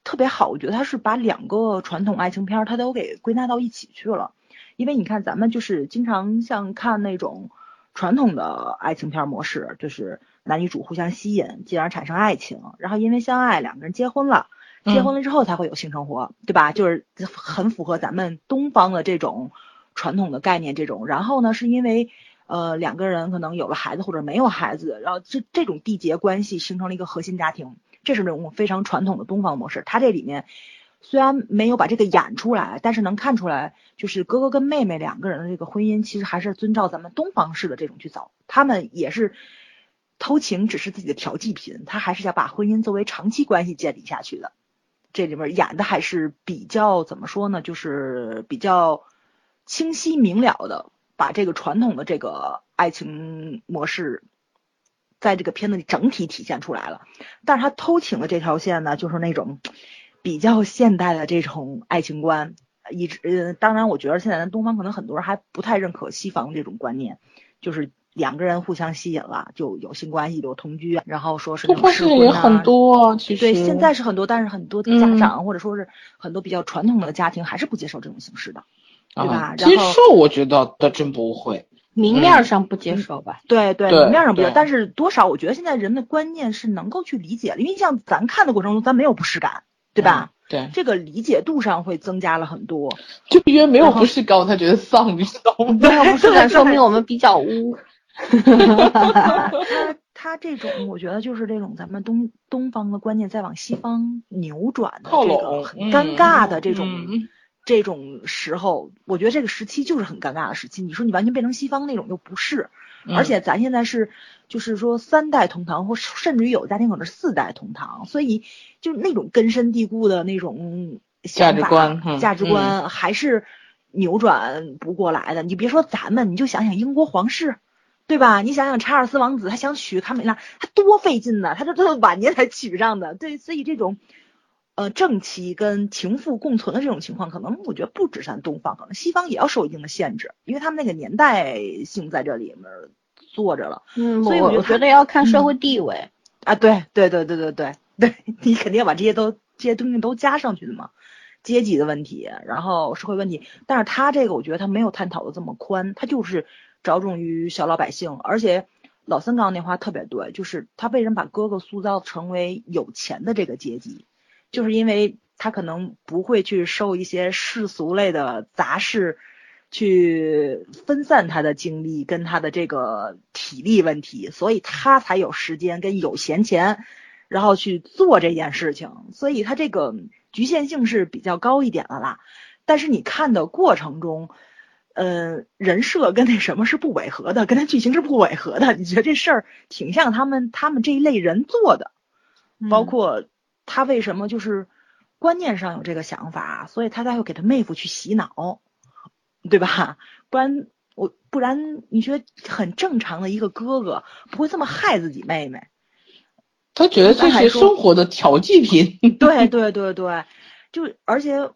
特别好，我觉得他是把两个传统爱情片他都给归纳到一起去了。因为你看，咱们就是经常像看那种传统的爱情片模式，就是。男女主互相吸引，进而产生爱情，然后因为相爱，两个人结婚了，结婚了之后才会有性生活，对吧？就是很符合咱们东方的这种传统的概念。这种，然后呢，是因为呃两个人可能有了孩子或者没有孩子，然后这这种缔结关系形成了一个核心家庭，这是那种非常传统的东方模式。它这里面虽然没有把这个演出来，但是能看出来，就是哥哥跟妹妹两个人的这个婚姻，其实还是遵照咱们东方式的这种去走，他们也是。偷情只是自己的调剂品，他还是想把婚姻作为长期关系建立下去的。这里面演的还是比较怎么说呢？就是比较清晰明了的，把这个传统的这个爱情模式，在这个片子里整体体现出来了。但是他偷情的这条线呢，就是那种比较现代的这种爱情观。一直呃，当然，我觉得现在的东方可能很多人还不太认可西方这种观念，就是。两个人互相吸引了，就有性关系，有同居，然后说是那种试婚啊。很多，其实对，现在是很多，但是很多的家长或者说是很多比较传统的家庭还是不接受这种形式的，对吧？接受，我觉得倒真不会，明面上不接受吧？对对，明面上不接受，但是多少我觉得现在人的观念是能够去理解的，因为像咱看的过程中，咱没有不适感，对吧？对，这个理解度上会增加了很多。就因为没有不适感，他觉得丧，你知道吗？没有不适感，说明我们比较污。他他这种，我觉得就是这种咱们东东方的观念在往西方扭转的这个很尴尬的这种这种时候，我觉得这个时期就是很尴尬的时期。你说你完全变成西方那种又不是，而且咱现在是就是说三代同堂，或甚至于有家庭可能是四代同堂，所以就那种根深蒂固的那种价值观价值观还是扭转不过来的。你别说咱们，你就想想英国皇室。对吧？你想想，查尔斯王子他想娶卡米拉，他多费劲呢，他这都晚年才娶上的。对，所以这种呃正妻跟情妇共存的这种情况，可能我觉得不止咱东方，可能西方也要受一定的限制，因为他们那个年代性在这里面坐着了。嗯，所以我觉得要看社会地位啊。对对对对对对对，你肯定要把这些都这些东西都加上去的嘛，阶级的问题，然后社会问题。但是他这个我觉得他没有探讨的这么宽，他就是。着重于小老百姓，而且老三刚那话特别对，就是他为什么把哥哥塑造成为有钱的这个阶级，就是因为他可能不会去受一些世俗类的杂事，去分散他的精力跟他的这个体力问题，所以他才有时间跟有闲钱，然后去做这件事情，所以他这个局限性是比较高一点的啦。但是你看的过程中。嗯，人设跟那什么是不违和的，跟他剧情是不违和的。你觉得这事儿挺像他们他们这一类人做的，包括他为什么就是观念上有这个想法，所以他才会给他妹夫去洗脑，对吧？不然我不然你觉得很正常的一个哥哥不会这么害自己妹妹？他觉得这是生活的调剂品。对对对对，就而且。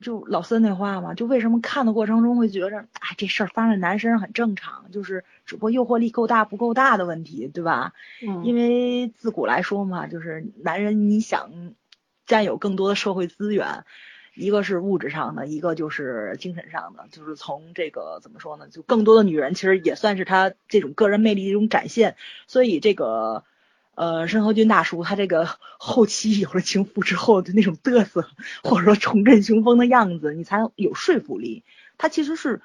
就老孙那话嘛，就为什么看的过程中会觉着，哎，这事儿发生在男生上很正常，就是只不过诱惑力够大不够大的问题，对吧？嗯。因为自古来说嘛，就是男人你想占有更多的社会资源，一个是物质上的，一个就是精神上的，就是从这个怎么说呢？就更多的女人其实也算是他这种个人魅力的一种展现，所以这个。呃，申河军大叔他这个后期有了情妇之后的那种嘚瑟，或者说重振雄风的样子，你才有说服力。他其实是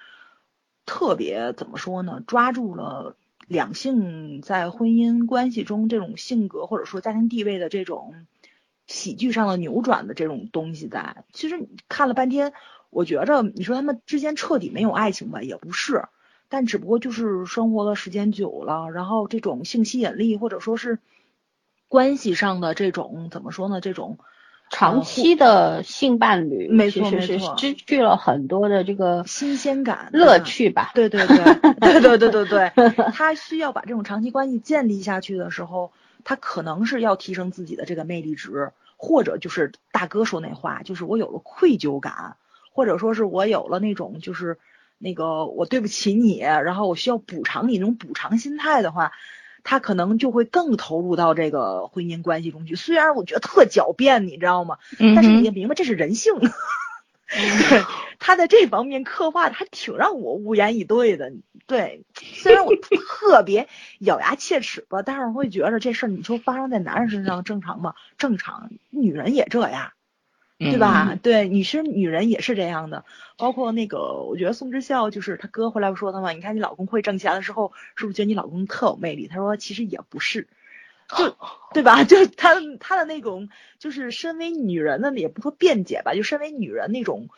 特别怎么说呢？抓住了两性在婚姻关系中这种性格或者说家庭地位的这种喜剧上的扭转的这种东西在。其实你看了半天，我觉着你说他们之间彻底没有爱情吧，也不是，但只不过就是生活的时间久了，然后这种性吸引力或者说是。关系上的这种怎么说呢这种长期的性伴侣没错没错失去了很多的这个新鲜感乐趣吧对对对 对对对对对 他需要把这种长期关系建立下去的时候他可能是要提升自己的这个魅力值或者就是大哥说那话就是我有了愧疚感或者说是我有了那种就是那个我对不起你然后我需要补偿你那种补偿心态的话他可能就会更投入到这个婚姻关系中去，虽然我觉得特狡辩，你知道吗？但是你也明白这是人性。对，他在这方面刻画的还挺让我无言以对的。对，虽然我特 别咬牙切齿吧，但是我会觉得这事儿你说发生在男人身上正常吗？正常，女人也这样。对吧？对，女生女人也是这样的，包括那个，我觉得宋智孝就是他哥回来不说他嘛，你看你老公会挣钱的时候，是不是觉得你老公特有魅力？他说其实也不是，就 对吧？就他他的那种，就是身为女人的，也不说辩解吧，就身为女人那种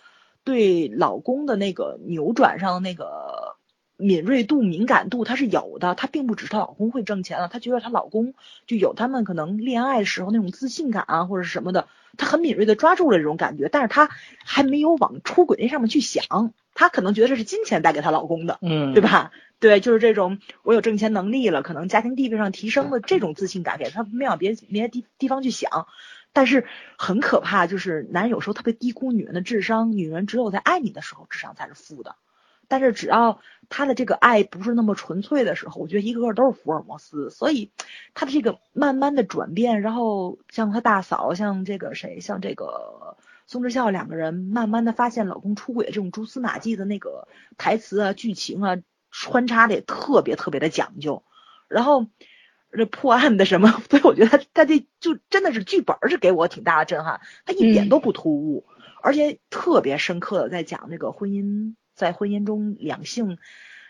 对老公的那个扭转上的那个。敏锐度、敏感度，她是有的。她并不只是她老公会挣钱了，她觉得她老公就有他们可能恋爱的时候那种自信感啊，或者什么的，她很敏锐的抓住了这种感觉。但是她还没有往出轨那上面去想，她可能觉得这是金钱带给她老公的，嗯，对吧？对，就是这种我有挣钱能力了，可能家庭地位上提升了这种自信感给她，没往别别的地地方去想。但是很可怕，就是男人有时候特别低估女人的智商，女人只有在爱你的时候，智商才是负的。但是只要他的这个爱不是那么纯粹的时候，我觉得一个个都是福尔摩斯。所以他的这个慢慢的转变，然后像他大嫂，像这个谁，像这个宋智孝两个人，慢慢的发现老公出轨的这种蛛丝马迹的那个台词啊、剧情啊，穿插的也特别特别的讲究。然后，这破案的什么，所以我觉得他他这就真的是剧本是给我挺大的震撼，他一点都不突兀，而且特别深刻的在讲这个婚姻，在婚姻中两性，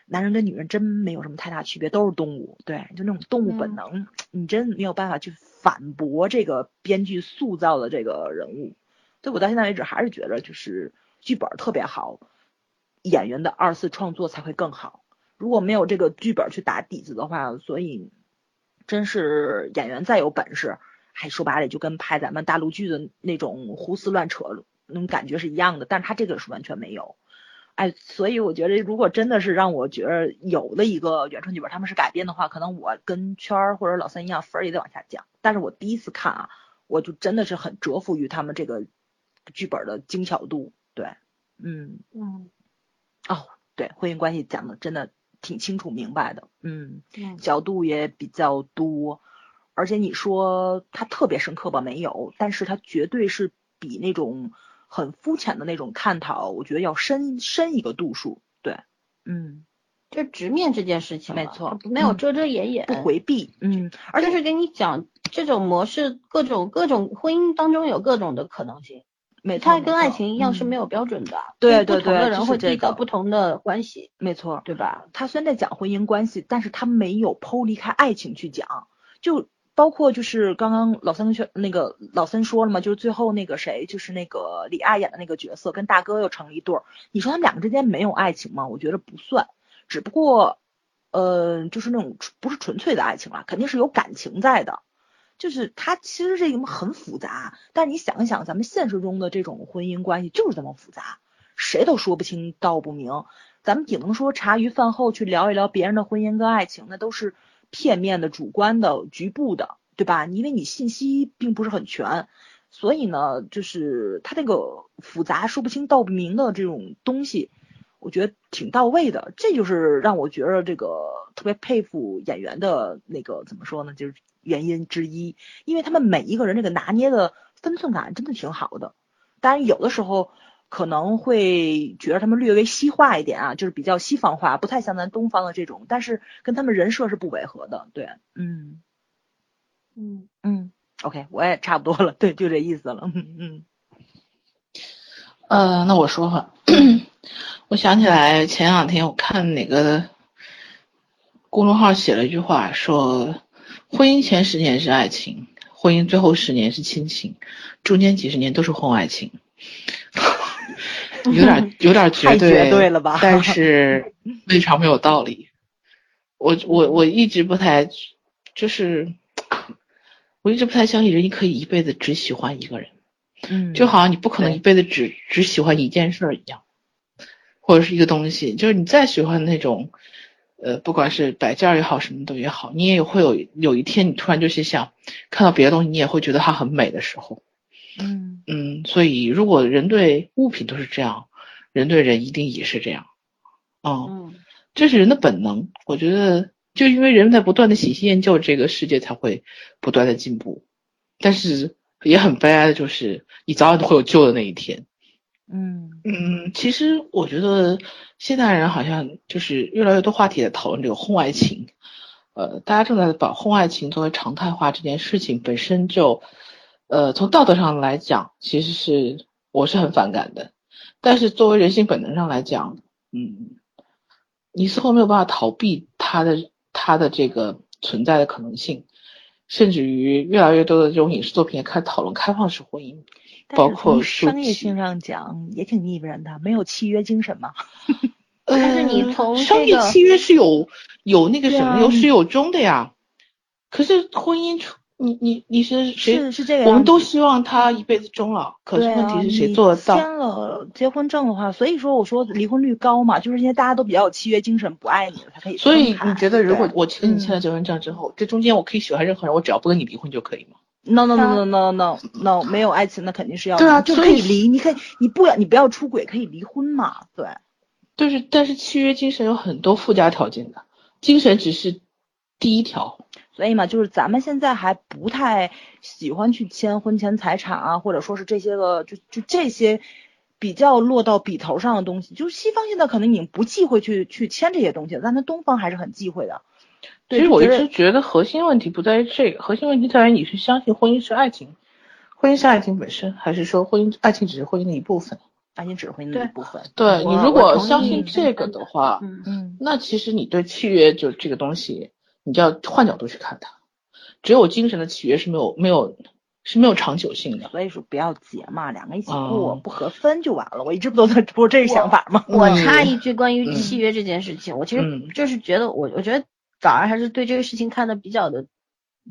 男人跟女人真没有什么太大区别，都是动物，对，就那种动物本能，你真没有办法去反驳这个编剧塑造的这个人物，所以我到现在为止还是觉得就是剧本特别好，演员的二次创作才会更好。如果没有这个剧本去打底子的话，所以真是演员再有本事，还说白了就跟拍咱们大陆剧的那种胡思乱扯那种感觉是一样的。但是他这个是完全没有，哎，所以我觉得如果真的是让我觉得有的一个原创剧本他们是改编的话，可能我跟圈儿或者老三一样分儿也得往下降。但是我第一次看啊，我就真的是很折服于他们这个剧本的精巧度。对，嗯嗯，哦，对，婚姻关系讲的真的。挺清楚明白的，嗯，角度也比较多，而且你说它特别深刻吧？没有，但是它绝对是比那种很肤浅的那种探讨，我觉得要深深一个度数。对，嗯，就直面这件事情，没错，没有遮遮掩掩，不回避，嗯，而且是给你讲这种模式，各种各种婚姻当中有各种的可能性。它跟爱情一样是没有标准的，对对对，不同的人会遇到不同的关系，没错，对吧？他虽然在讲婚姻关系，但是他没有剖离开爱情去讲，就包括就是刚刚老三跟那个老三说了嘛，就是最后那个谁，就是那个李艾演的那个角色跟大哥又成了一对儿，你说他们两个之间没有爱情吗？我觉得不算，只不过，呃，就是那种不是纯粹的爱情啊，肯定是有感情在的。就是他其实这个很复杂，但是你想一想，咱们现实中的这种婚姻关系就是这么复杂，谁都说不清道不明。咱们顶能说茶余饭后去聊一聊别人的婚姻跟爱情，那都是片面的、主观的、局部的，对吧？因为你信息并不是很全，所以呢，就是它这个复杂说不清道不明的这种东西，我觉得挺到位的。这就是让我觉得这个特别佩服演员的那个怎么说呢？就是。原因之一，因为他们每一个人这个拿捏的分寸感真的挺好的，当然有的时候可能会觉得他们略微西化一点啊，就是比较西方化，不太像咱东方的这种，但是跟他们人设是不违和的，对，嗯，嗯。嗯，OK，我也差不多了，对，就这意思了，嗯嗯，呃，那我说吧，我想起来前两天我看哪个公众号写了一句话说。婚姻前十年是爱情，婚姻最后十年是亲情，中间几十年都是婚外情，有点 有点绝对，绝对了吧？但是非常没有道理。我我我一直不太，就是我一直不太相信人可以一辈子只喜欢一个人，嗯，就好像你不可能一辈子只只喜欢一件事儿一样，或者是一个东西，就是你再喜欢那种。呃，不管是摆件也好，什么都也好，你也会有有一天，你突然就是想看到别的东西，你也会觉得它很美的时候。嗯嗯，所以如果人对物品都是这样，人对人一定也是这样。嗯，这是人的本能。我觉得，就因为人在不断的喜新厌旧，这个世界才会不断的进步。但是也很悲哀的就是，你早晚都会有旧的那一天。嗯嗯，其实我觉得现代人好像就是越来越多话题在讨论这个婚外情，呃，大家正在把婚外情作为常态化这件事情本身就，呃，从道德上来讲，其实是我是很反感的，但是作为人性本能上来讲，嗯，你似乎没有办法逃避它的它的这个存在的可能性，甚至于越来越多的这种影视作品也开始讨论开放式婚姻。包括商业性上讲也挺腻人的，没有契约精神嘛。但是你从商业契约是有有那个什么有始有终的呀。可是婚姻，你你你是谁？是是这个。我们都希望他一辈子终老，可是问题是谁做得到？签了结婚证的话，所以说我说离婚率高嘛，就是因为大家都比较有契约精神，不爱你了才可以。所以你觉得，如果我跟你签了结婚证之后，这中间我可以喜欢任何人，我只要不跟你离婚就可以吗？no no no no no no no 没有爱情那肯定是要对啊，就可以离，你可以你不要你不要出轨可以离婚嘛，对。就是但是契约精神有很多附加条件的，精神只是第一条。所以嘛，就是咱们现在还不太喜欢去签婚前财产啊，或者说是这些个就就这些比较落到笔头上的东西，就是西方现在可能已经不忌讳去去签这些东西了，但是东方还是很忌讳的。其实我一直觉得核心问题不在于这个，核心问题在于你是相信婚姻是爱情，婚姻是爱情本身，还是说婚姻爱情只是婚姻的一部分？爱情只是婚姻的一部分。对你如果相信这个的话，嗯，那其实你对契约就这个东西，你就要换角度去看它。只有精神的契约是没有没有是没有长久性的。所以说不要结嘛，两个一起过不合分就完了。我一直不都在说这个想法吗？我插一句关于契约这件事情，我其实就是觉得我我觉得。反而还是对这个事情看的比较的，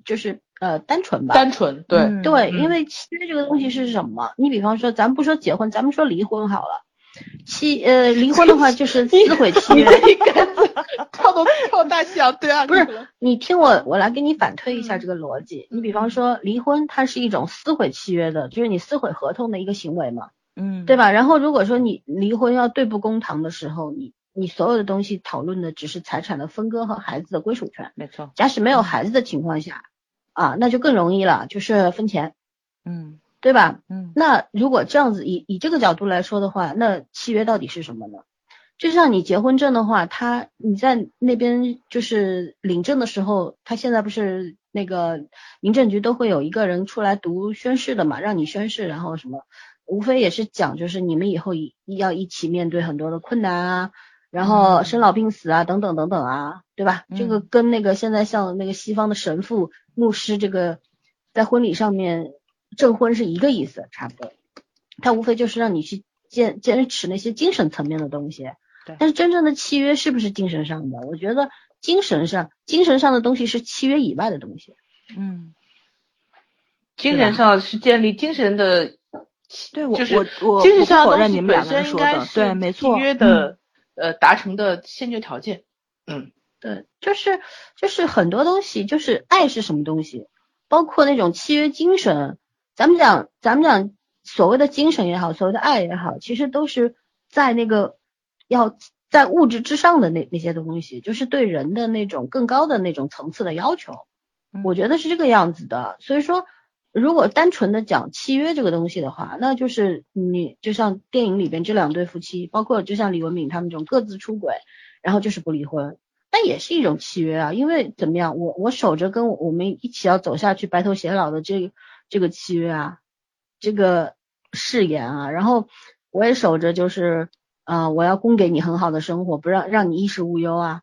就是呃单纯吧。单纯，对对，因为契约这个东西是什么？你比方说，咱们不说结婚，咱们说离婚好了。契呃离婚的话就是 撕毁契约。跳到跳大象，对啊。不是，你听我我来给你反推一下这个逻辑。你比方说离婚，它是一种撕毁契约的，就是你撕毁合同的一个行为嘛。嗯。对吧？然后如果说你离婚要对簿公堂的时候，你。你所有的东西讨论的只是财产的分割和孩子的归属权，没错。假使没有孩子的情况下，啊，那就更容易了，就是分钱，嗯，对吧？嗯，那如果这样子以以这个角度来说的话，那契约到底是什么呢？就像你结婚证的话，他你在那边就是领证的时候，他现在不是那个民政局都会有一个人出来读宣誓的嘛，让你宣誓，然后什么，无非也是讲就是你们以后一要一起面对很多的困难啊。然后生老病死啊，等等等等啊，对吧？这个跟那个现在像那个西方的神父、牧师，这个在婚礼上面证婚是一个意思，差不多。他无非就是让你去坚坚持那些精神层面的东西。对。但是真正的契约是不是精神上的？我觉得精神上，精神上的东西是契约以外的东西。嗯。精神上是建立精神的，对我就是我精神上的东西本身应该是对，没错。契约的。呃，达成的先决条件，嗯，对，就是就是很多东西，就是爱是什么东西，包括那种契约精神，咱们讲咱们讲所谓的精神也好，所谓的爱也好，其实都是在那个要在物质之上的那那些东西，就是对人的那种更高的那种层次的要求，我觉得是这个样子的，所以说。如果单纯的讲契约这个东西的话，那就是你就像电影里边这两对夫妻，包括就像李文敏他们这种各自出轨，然后就是不离婚，那也是一种契约啊。因为怎么样，我我守着跟我们一起要走下去白头偕老的这这个契约啊，这个誓言啊，然后我也守着就是，呃，我要供给你很好的生活，不让让你衣食无忧啊，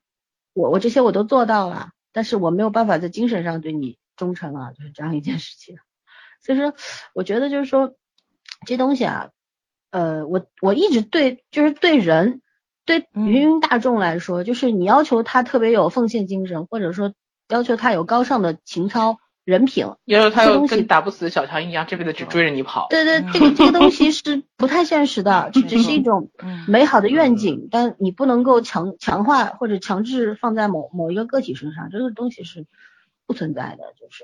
我我这些我都做到了，但是我没有办法在精神上对你忠诚啊，就是这样一件事情。所以说，我觉得就是说，这东西啊，呃，我我一直对，就是对人，对芸芸大众来说，就是你要求他特别有奉献精神，或者说要求他有高尚的情操、人品，因为他又跟打不死的小强一样，这辈子只追着你跑。对对，这个这个东西是不太现实的，这只是一种美好的愿景，但你不能够强强化或者强制放在某某一个个体身上，这个东西是不存在的，就是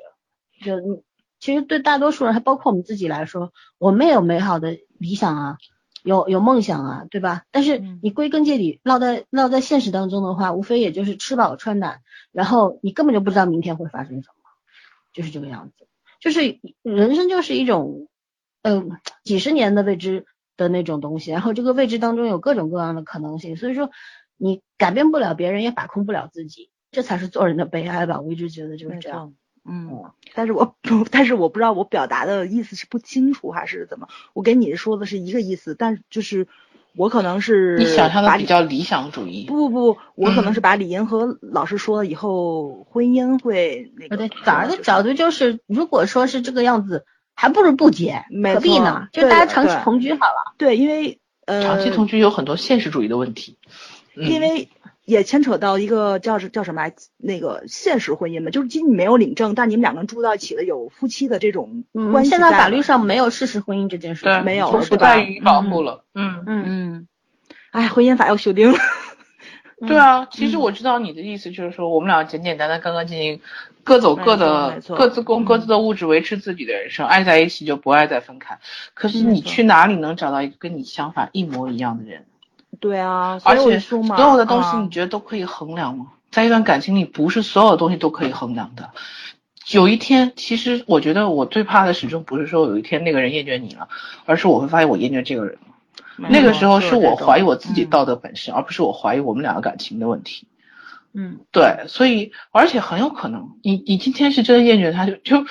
就。其实对大多数人，还包括我们自己来说，我们也有美好的理想啊，有有梦想啊，对吧？但是你归根结底落在落在现实当中的话，无非也就是吃饱穿暖，然后你根本就不知道明天会发生什么，就是这个样子。就是人生就是一种，嗯，几十年的未知的那种东西，然后这个未知当中有各种各样的可能性，所以说你改变不了别人，也把控不了自己，这才是做人的悲哀吧。我一直觉得就是这样。嗯，但是我不，但是我不知道我表达的意思是不清楚还是怎么。我跟你说的是一个意思，但就是我可能是你想象的比较理想主义。不不不，我可能是把李银河老师说了以后，婚姻会那个。对，早儿的角度就是，如果说是这个样子，还不如不结，何必呢？就大家长期同居好了。对，因为呃，长期同居有很多现实主义的问题，因为。也牵扯到一个叫叫什么来，那个现实婚姻嘛，就是即你没有领证，但你们两个人住到一起的有夫妻的这种关系。现在法律上没有事实婚姻这件事，对，没有，不再予以保护了。嗯嗯嗯。哎，婚姻法要修订了。对啊，其实我知道你的意思，就是说我们俩简简单单、干干净净，各走各的，各自供各自的物质，维持自己的人生，爱在一起就不爱再分开。可是你去哪里能找到一个跟你相反一模一样的人？对啊，而且所有的东西你觉得都可以衡量吗？在一段感情里，不是所有的东西都可以衡量的。有一天，其实我觉得我最怕的始终不是说有一天那个人厌倦你了，而是我会发现我厌倦这个人了。那个时候是我怀疑我自己道德本身，而不是我怀疑我们两个感情的问题。嗯，对，所以而且很有可能，你你今天是真的厌倦他，就就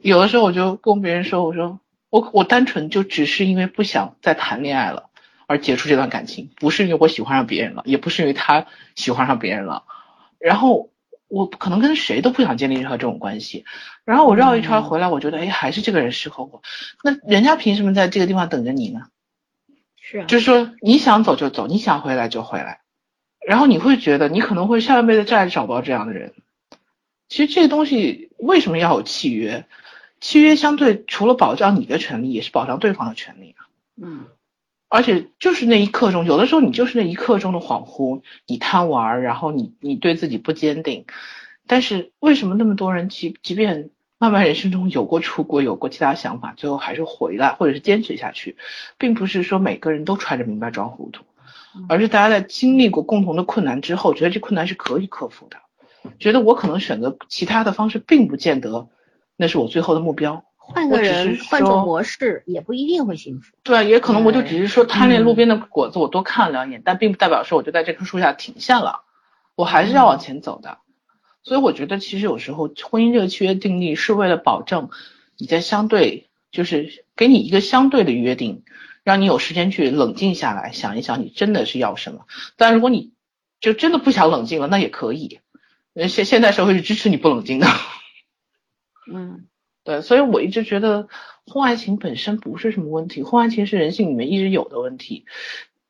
有的时候我就跟别人说，我说我我单纯就只是因为不想再谈恋爱了而结束这段感情，不是因为我喜欢上别人了，也不是因为他喜欢上别人了，然后我可能跟谁都不想建立任何这种关系，然后我绕一圈回来，我觉得哎还是这个人适合我，那人家凭什么在这个地方等着你呢？是啊，就是说你想走就走，你想回来就回来。然后你会觉得你可能会下半辈子再也找不到这样的人。其实这个东西为什么要有契约？契约相对除了保障你的权利，也是保障对方的权利啊。嗯。而且就是那一刻钟，有的时候你就是那一刻钟的恍惚，你贪玩，然后你你对自己不坚定。但是为什么那么多人即即便慢慢人生中有过出国，有过其他想法，最后还是回来或者是坚持下去，并不是说每个人都揣着明白装糊涂。而是大家在经历过共同的困难之后，觉得这困难是可以克服的，觉得我可能选择其他的方式，并不见得那是我最后的目标。换个人，换种模式，也不一定会幸福。对，也可能我就只是说贪恋路边的果子，我多看两眼，但并不代表说我就在这棵树下停下了，我还是要往前走的。所以我觉得，其实有时候婚姻这个契约订立是为了保证你在相对，就是给你一个相对的约定。让你有时间去冷静下来，想一想你真的是要什么。但如果你就真的不想冷静了，那也可以。现现在社会是支持你不冷静的。嗯，对，所以我一直觉得婚外情本身不是什么问题，婚外情是人性里面一直有的问题。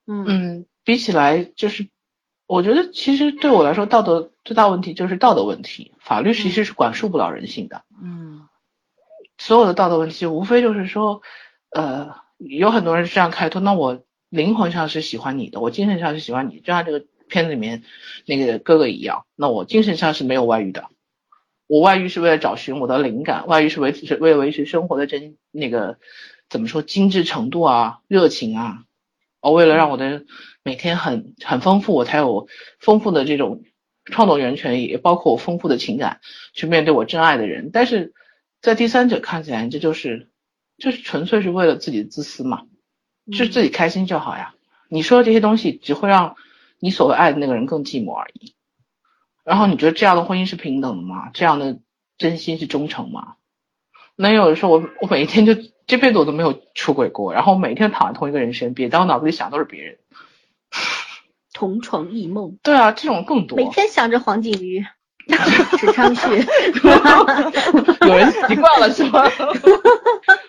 嗯，比起来就是，我觉得其实对我来说，道德最大问题就是道德问题，法律其实是管束不了人性的。嗯，所有的道德问题无非就是说，呃。有很多人是这样开脱，那我灵魂上是喜欢你的，我精神上是喜欢你，就像这个片子里面那个哥哥一样，那我精神上是没有外遇的，我外遇是为了找寻我的灵感，外遇是维持为了维持生活的真那个怎么说精致程度啊，热情啊，哦，为了让我的每天很很丰富，我才有丰富的这种创作源泉，也包括我丰富的情感去面对我真爱的人，但是在第三者看起来，这就是。就是纯粹是为了自己自私嘛，就是自己开心就好呀。你说的这些东西只会让你所谓爱的那个人更寂寞而已。然后你觉得这样的婚姻是平等的吗？这样的真心是忠诚吗？那有的时候我我每一天就这辈子我都没有出轨过，然后每天躺在同一个人身边，但我脑子里想都是别人，同床异梦。对啊，这种更多。每天想着黄景瑜。池昌旭，有人习惯了是吗？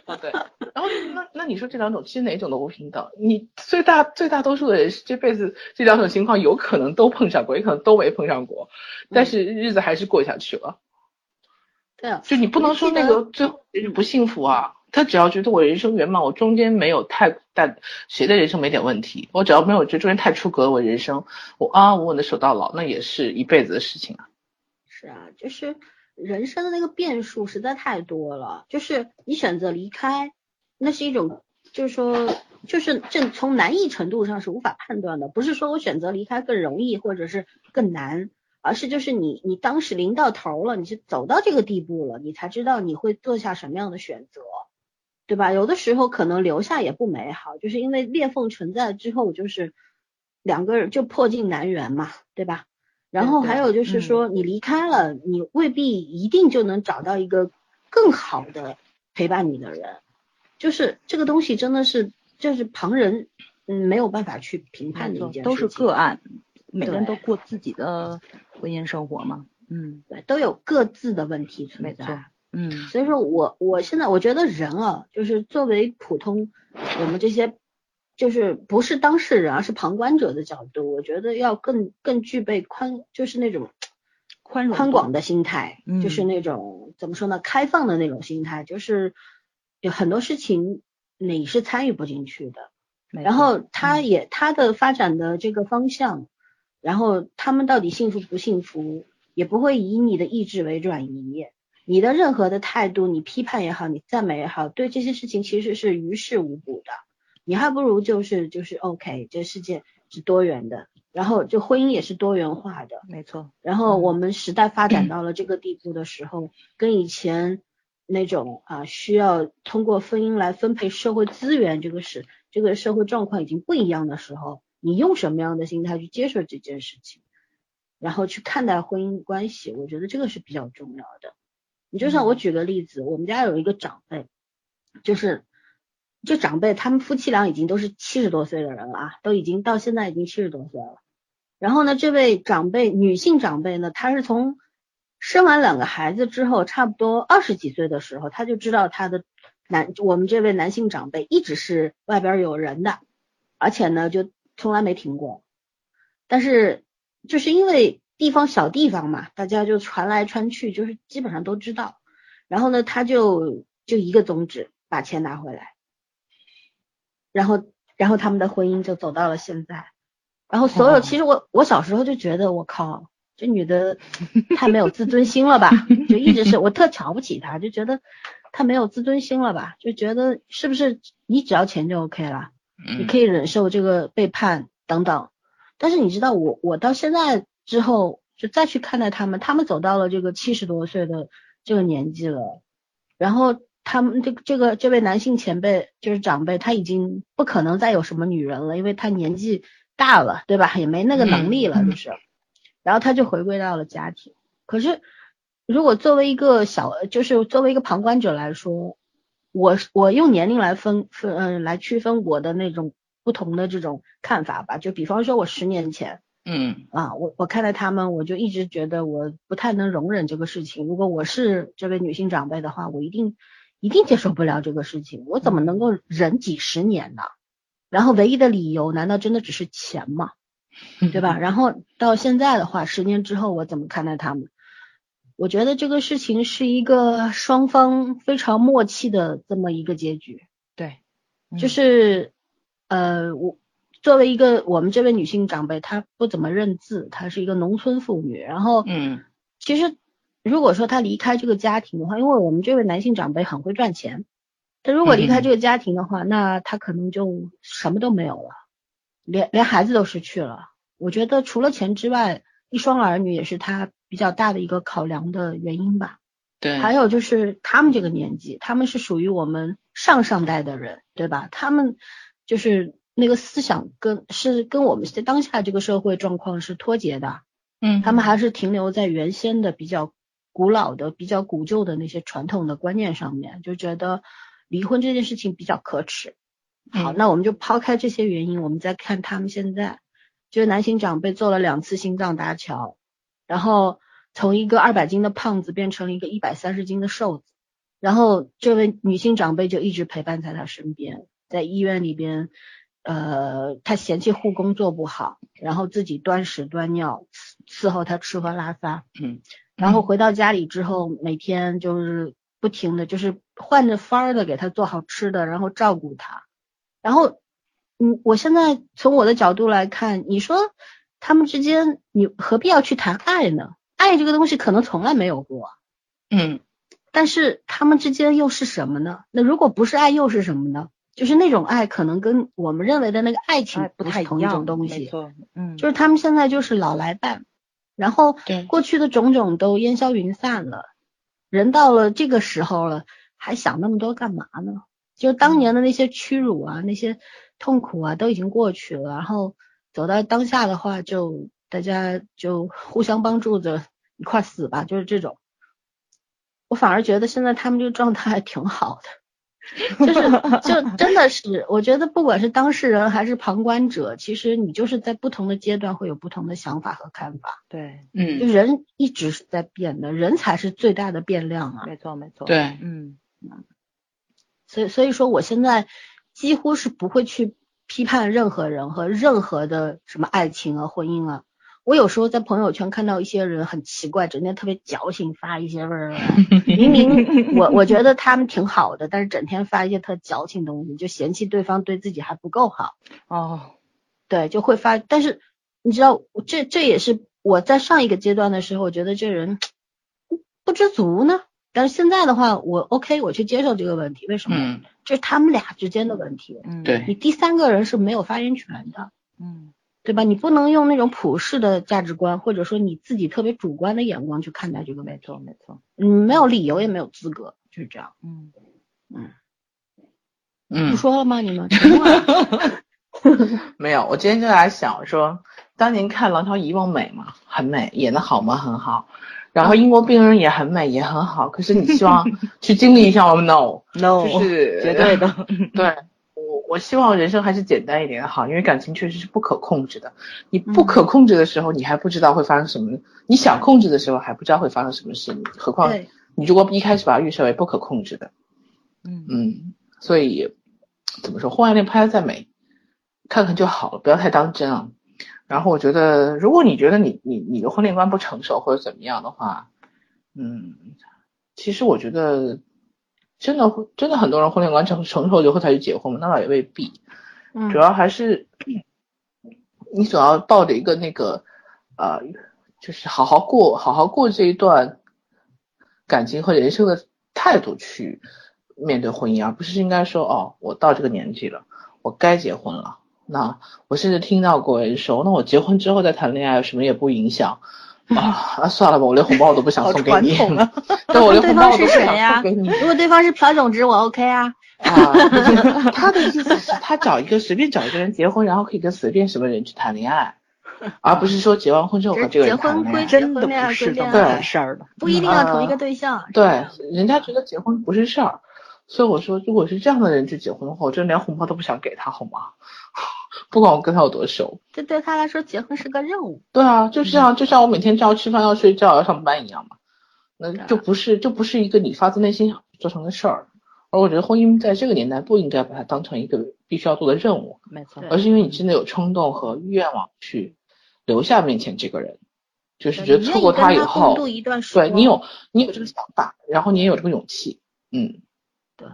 啊 对，然后那那你说这两种其实哪种都不平等？你最大最大多数的人这辈子这两种情况有可能都碰上过，也可能都没碰上过，但是日子还是过下去了。对啊，就你不能说那个最后结局不幸福啊，他只要觉得我人生圆满，我中间没有太大谁的人生没点问题，我只要没有这中间太出格，我人生我安安稳稳的守到老，那也是一辈子的事情啊。是啊，就是人生的那个变数实在太多了。就是你选择离开，那是一种，就是说，就是这从难易程度上是无法判断的。不是说我选择离开更容易，或者是更难，而是就是你你当时临到头了，你是走到这个地步了，你才知道你会做下什么样的选择，对吧？有的时候可能留下也不美好，就是因为裂缝存在之后，就是两个人就破镜难圆嘛，对吧？然后还有就是说，你离开了，你未必一定就能找到一个更好的陪伴你的人。就是这个东西真的是，就是旁人嗯没有办法去评判的一件事。都是个案，每个人都过自己的婚姻生活嘛。嗯，对，都有各自的问题存在。嗯，所以说我我现在我觉得人啊，就是作为普通我们这些。就是不是当事人，而是旁观者的角度，我觉得要更更具备宽，就是那种 宽容宽广的心态，就是那种怎么说呢，开放的那种心态，就是有很多事情你是参与不进去的，然后他也他的发展的这个方向，然后他们到底幸福不幸福，也不会以你的意志为转移，你的任何的态度，你批判也好，你赞美也好，对这些事情其实是于事无补的。你还不如就是就是 OK，这世界是多元的，然后就婚姻也是多元化的，没错。然后我们时代发展到了这个地步的时候，跟以前那种啊需要通过婚姻来分配社会资源，这个是这个社会状况已经不一样的时候，你用什么样的心态去接受这件事情？然后去看待婚姻关系，我觉得这个是比较重要的。你就像我举个例子，我们家有一个长辈，就是就长辈，他们夫妻俩已经都是七十多岁的人了啊，都已经到现在已经七十多岁了。然后呢，这位长辈，女性长辈呢，她是从生完两个孩子之后，差不多二十几岁的时候，她就知道她的男，我们这位男性长辈一直是外边有人的，而且呢，就从来没停过。但是就是因为地方小地方嘛，大家就传来传去，就是基本上都知道。然后呢，他就就一个宗旨，把钱拿回来。然后，然后他们的婚姻就走到了现在。然后所有，其实我我小时候就觉得，我靠，这女的 太没有自尊心了吧？就一直是我特瞧不起她，就觉得她没有自尊心了吧？就觉得是不是你只要钱就 OK 了？你可以忍受这个背叛等等。但是你知道我，我到现在之后就再去看待他们，他们走到了这个七十多岁的这个年纪了，然后他们这这个这位男性前辈就是长辈，他已经不可能再有什么女人了，因为他年纪大了，对吧？也没那个能力了，就是，然后他就回归到了家庭。可是如果作为一个小，就是作为一个旁观者来说，我我用年龄来分分嗯来区分我的那种。不同的这种看法吧，就比方说，我十年前，嗯啊，我我看待他们，我就一直觉得我不太能容忍这个事情。如果我是这位女性长辈的话，我一定一定接受不了这个事情。我怎么能够忍几十年呢？然后唯一的理由，难道真的只是钱吗？对吧？然后到现在的话，十年之后，我怎么看待他们？我觉得这个事情是一个双方非常默契的这么一个结局。对，就是。呃，我作为一个我们这位女性长辈，她不怎么认字，她是一个农村妇女。然后，嗯，其实如果说他离开这个家庭的话，因为我们这位男性长辈很会赚钱，他如果离开这个家庭的话，那他可能就什么都没有了，连连孩子都失去了。我觉得除了钱之外，一双儿女也是他比较大的一个考量的原因吧。对，还有就是他们这个年纪，他们是属于我们上上代的人，对吧？他们。就是那个思想跟是跟我们在当下这个社会状况是脱节的，嗯，他们还是停留在原先的比较古老的、比较古旧的那些传统的观念上面，就觉得离婚这件事情比较可耻。好，那我们就抛开这些原因，我们再看他们现在，就是男性长辈做了两次心脏搭桥，然后从一个二百斤的胖子变成了一个一百三十斤的瘦子，然后这位女性长辈就一直陪伴在他身边。在医院里边，呃，他嫌弃护工做不好，然后自己端屎端尿伺候他吃喝拉撒，嗯，然后回到家里之后，每天就是不停的就是换着法儿的给他做好吃的，然后照顾他，然后，嗯，我现在从我的角度来看，你说他们之间，你何必要去谈爱呢？爱这个东西可能从来没有过，嗯，但是他们之间又是什么呢？那如果不是爱，又是什么呢？就是那种爱，可能跟我们认为的那个爱情不太同一种东西。没错，嗯，就是他们现在就是老来伴，然后对过去的种种都烟消云散了，人到了这个时候了，还想那么多干嘛呢？就当年的那些屈辱啊，那些痛苦啊，都已经过去了。然后走到当下的话，就大家就互相帮助着一块死吧，就是这种。我反而觉得现在他们这个状态还挺好的。就是就真的是，我觉得不管是当事人还是旁观者，其实你就是在不同的阶段会有不同的想法和看法。对，嗯，就人一直是在变的，人才是最大的变量啊。没错，没错。对，嗯，所以所以说，我现在几乎是不会去批判任何人和任何的什么爱情啊、婚姻啊。我有时候在朋友圈看到一些人很奇怪，整天特别矫情，发一些味儿。明明我我觉得他们挺好的，但是整天发一些特矫情东西，就嫌弃对方对自己还不够好。哦，对，就会发。但是你知道，这这也是我在上一个阶段的时候，我觉得这人不知足呢。但是现在的话，我 OK，我去接受这个问题。为什么？嗯，这是他们俩之间的问题。嗯，对，你第三个人是没有发言权的。嗯。对吧？你不能用那种普世的价值观，或者说你自己特别主观的眼光去看待这个问题。没错，没错。嗯，没有理由，也没有资格，就是这样。嗯嗯嗯。不说了吗？你们？没有，我今天就在想说，当年看《廊桥遗梦》美吗？很美，演的好吗？很好。然后英国病人也很美，也很好。可是你希望 去经历一下吗？No，No，就是绝对的。对我，希望人生还是简单一点好，因为感情确实是不可控制的。你不可控制的时候，你还不知道会发生什么；你想控制的时候，还不知道会发生什么事。何况你如果一开始把它预设为不可控制的，嗯嗯，所以怎么说，婚外恋拍的再美，看看就好了，不要太当真啊。然后我觉得，如果你觉得你你你的婚恋观不成熟或者怎么样的话，嗯，其实我觉得真的真的很多人婚恋观成成熟以后才去结婚嘛，那倒也未必。嗯，主要还是你总要抱着一个那个呃，就是好好过好好过这一段感情和人生的态度去面对婚姻，而不是应该说哦，我到这个年纪了，我该结婚了。那我甚至听到过人说，那我结婚之后再谈恋爱，什么也不影响啊？算了吧，我连红包我都不想送给你。但，我连红包我都不想送给你。如果对方是朴种植，我 OK 啊。啊，他的意思是，他找一个随便找一个人结婚，然后可以跟随便什么人去谈恋爱，而不是说结完婚之后和这个人谈恋爱。真的不是的，不一定要同一个对象。对，人家觉得结婚不是事儿。所以我说，如果是这样的人去结婚的话，我真连红包都不想给他，好吗？不管我跟他有多熟，这对他来说，结婚是个任务。对啊，就像就像我每天就要吃饭、要睡觉、要上班一样嘛，那就不是就不是一个你发自内心做成的事儿。而我觉得婚姻在这个年代不应该把它当成一个必须要做的任务，没错，而是因为你真的有冲动和愿望去留下面前这个人，就是觉得错过他以后，对你有你有这个想法，然后你也有这个勇气，嗯。对，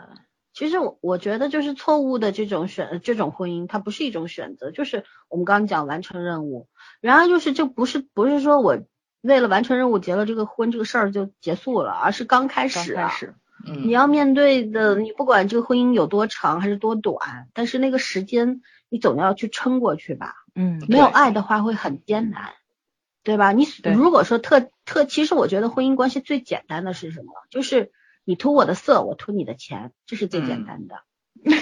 其实我我觉得就是错误的这种选这种婚姻，它不是一种选择，就是我们刚刚讲完成任务，然后就是就不是不是说我为了完成任务结了这个婚这个事儿就结束了，而是刚开始，开始，嗯，你要面对的，你不管这个婚姻有多长还是多短，但是那个时间你总要去撑过去吧，嗯，没有爱的话会很艰难，对吧？你如果说特特，其实我觉得婚姻关系最简单的是什么？就是。你图我的色，我图你的钱，这是最简单的。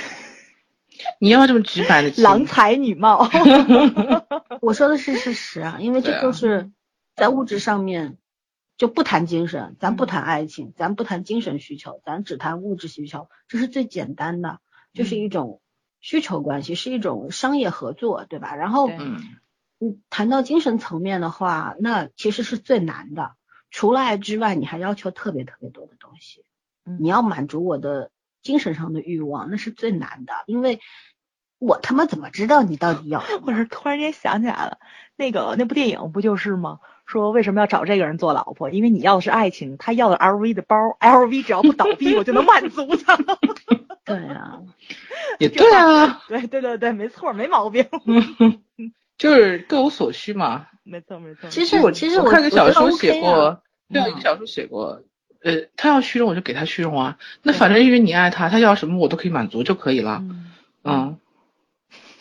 你要这么直白的？郎才女貌。我说的是事实啊，因为这就是在物质上面就不谈精神，咱不谈爱情，咱不谈精神需求，咱只谈物质需求，这是最简单的，就是一种需求关系，是一种商业合作，对吧？然后，嗯，谈到精神层面的话，那其实是最难的。除了爱之外，你还要求特别特别多的东西。你要满足我的精神上的欲望，那是最难的，因为我他妈怎么知道你到底要？我是突然间想起来了，那个那部电影不就是吗？说为什么要找这个人做老婆？因为你要的是爱情，他要的 LV 的包，LV 只要不倒闭，我就能满足他。对啊，也对啊，对对对对，没错，没毛病。就是各有所需嘛。没错没错。其实我其实我看个小说写过，对，一个小说写过。呃，他要虚荣，我就给他虚荣啊。那反正因为你爱他，他要什么我都可以满足就可以了。嗯，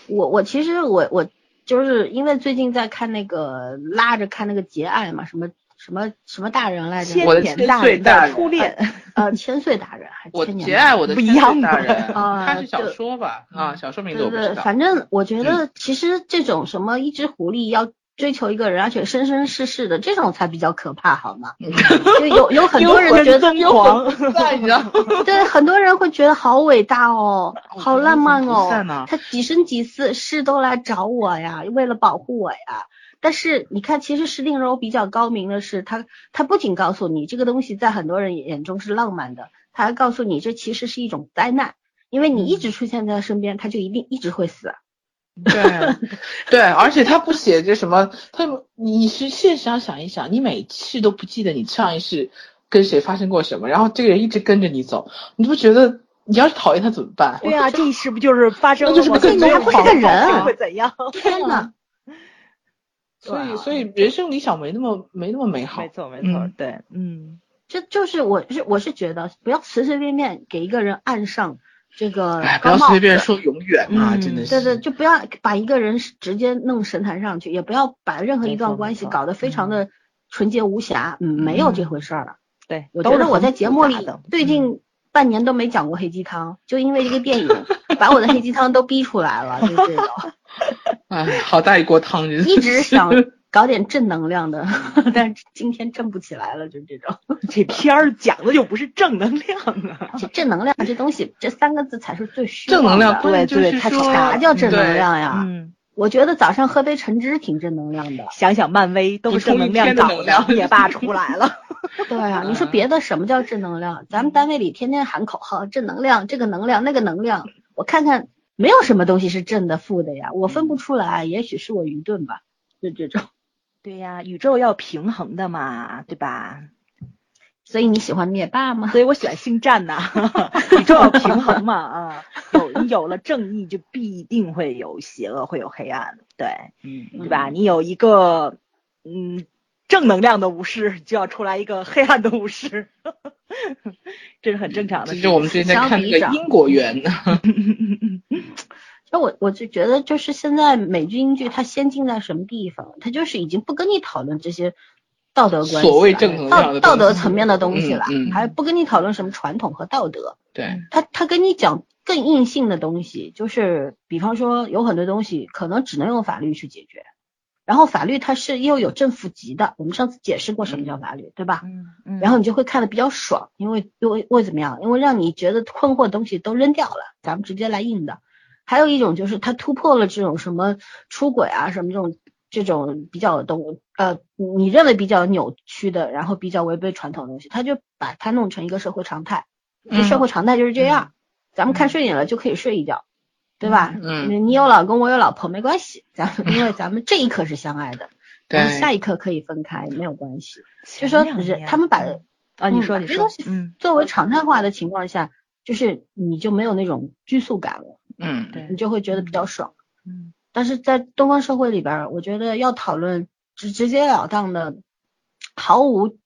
我我其实我我就是因为最近在看那个拉着看那个结爱嘛，什么什么什么大人来着？我的千岁大初恋，呃，千岁大人还是千年？我结爱我的不一样大人啊，他是小说吧？啊，小说名字我不知道。反正我觉得其实这种什么一只狐狸要。追求一个人，而且生生世世的这种才比较可怕，好吗？就有有很多人觉得 对，很多人会觉得好伟大哦，好浪漫哦，他几生几世世都来找我呀，为了保护我呀。但是你看，其实石定柔比较高明的是，他他不仅告诉你这个东西在很多人眼中是浪漫的，他还告诉你这其实是一种灾难，因为你一直出现在他身边，他就一定一直会死。对，对，而且他不写这什么，他你是现实上想一想，你每次都不记得你上一世跟谁发生过什么，然后这个人一直跟着你走，你不觉得你要是讨厌他怎么办？对啊，这一世不就是发生了？就是个你还不是个人，会怎样？天呐。所以，所以人生理想没那么没那么美好。没错，没错，对，嗯，这就是我是我是觉得不要随随便便给一个人按上。这个不要随便说永远啊，真的是。对对，就不要把一个人直接弄神坛上去，也不要把任何一段关系搞得非常的纯洁无瑕，嗯，没有这回事儿了。对，我觉得我在节目里最近半年都没讲过黑鸡汤，就因为这个电影 把我的黑鸡汤都逼出来了，就这种。哎，好大一锅汤，一直想搞点正能量的，但是今天正不起来了，就这种。这片儿讲的就不是正能量啊！这正能量这东西，这三个字才是最虚正能量，对对，他啥叫正能量呀？嗯，我觉得早上喝杯橙汁挺正能量的。想想漫威都是正能量搞的，也罢出来了。对啊，你说别的什么叫正能量？咱们单位里天天喊口号，正能量，这个能量，那个能量，我看看。没有什么东西是正的负的呀，我分不出来，也许是我愚钝吧，就这种。对呀，宇宙要平衡的嘛，对吧？所以你喜欢灭霸吗？所以我喜欢星战呐，宇宙要平衡嘛啊，有你有了正义，就必定会有邪恶，会有黑暗，对，嗯，对吧？你有一个嗯正能量的武士，就要出来一个黑暗的武士，这是很正常的。其实我们最近在看那个因果缘呢。就我我就觉得，就是现在美剧英剧它先进在什么地方？它就是已经不跟你讨论这些道德关系、所谓正能量、道道德层面的东西了，还不跟你讨论什么传统和道德。对，他他跟你讲更硬性的东西，就是比方说有很多东西可能只能用法律去解决，然后法律它是又有正负极的。我们上次解释过什么叫法律，对吧？嗯嗯。然后你就会看的比较爽，因为因为为怎么样？因为让你觉得困惑的东西都扔掉了，咱们直接来硬的。还有一种就是他突破了这种什么出轨啊什么这种这种比较东呃你认为比较扭曲的，然后比较违背传统的东西，他就把它弄成一个社会常态。这社会常态就是这样，咱们看顺眼了就可以睡一觉，对吧？嗯，你有老公我有老婆没关系，咱们因为咱们这一刻是相爱的，对，下一刻可以分开没有关系。就说人他们把啊你说你说这东西作为常态化的情况下，就是你就没有那种拘束感了。嗯，对你就会觉得比较爽。嗯，但是在东方社会里边，我觉得要讨论直直截了当的，毫无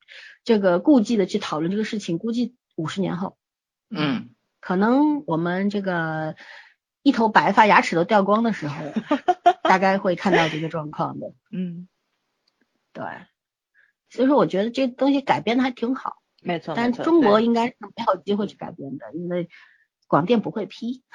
这个顾忌的去讨论这个事情，估计五十年后，嗯，可能我们这个一头白发、牙齿都掉光的时候，大概会看到这个状况的。嗯，对，所以说我觉得这东西改编的还挺好。没错，但中国应该是没有机会去改变的，因为。广电不会批。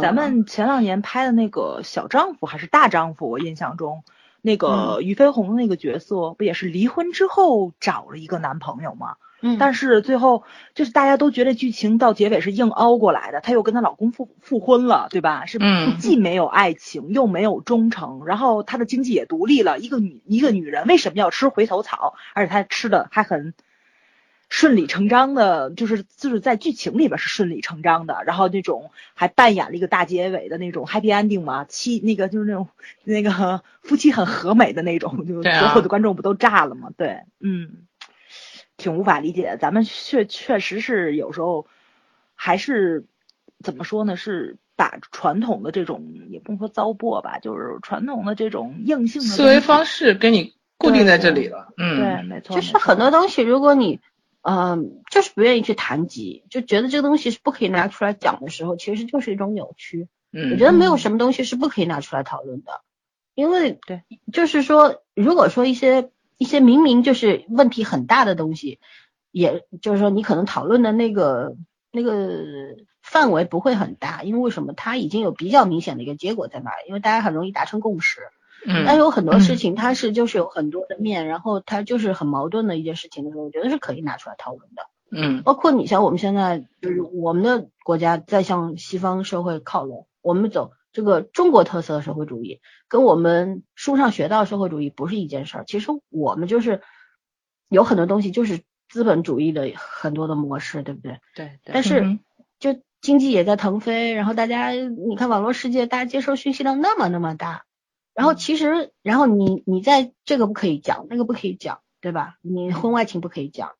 咱们前两年拍的那个小丈夫还是大丈夫，我印象中那个俞飞鸿那个角色不也是离婚之后找了一个男朋友吗？嗯，但是最后就是大家都觉得剧情到结尾是硬凹过来的，她又跟她老公复复婚了，对吧？是既没有爱情又没有忠诚，然后她的经济也独立了。一个女一个女人为什么要吃回头草？而且她吃的还很。顺理成章的，就是就是在剧情里边是顺理成章的，然后那种还扮演了一个大结尾的那种 happy ending 嘛，妻那个就是那种那个夫妻很和美的那种，就所有的观众不都炸了吗？对，嗯，挺无法理解，咱们确确实是有时候还是怎么说呢？是把传统的这种也不能说糟粕吧，就是传统的这种硬性的思维方式给你固定在这里了。嗯，对，没错，就是很多东西，如果你嗯，就是不愿意去谈及，就觉得这个东西是不可以拿出来讲的时候，其实就是一种扭曲。嗯，我觉得没有什么东西是不可以拿出来讨论的，因为对，就是说，如果说一些一些明明就是问题很大的东西，也就是说你可能讨论的那个那个范围不会很大，因为为什么？它已经有比较明显的一个结果在那儿，因为大家很容易达成共识。嗯，但有很多事情，它是就是有很多的面，然后它就是很矛盾的一件事情的时候，我觉得是可以拿出来讨论的。嗯，包括你像我们现在就是我们的国家在向西方社会靠拢，我们走这个中国特色的社会主义，跟我们书上学到社会主义不是一件事儿。其实我们就是有很多东西就是资本主义的很多的模式，对不对？对。但是就经济也在腾飞，然后大家你看网络世界，大家接受讯息量那么那么大。然后其实，然后你你在这个不可以讲，那个不可以讲，对吧？你婚外情不可以讲，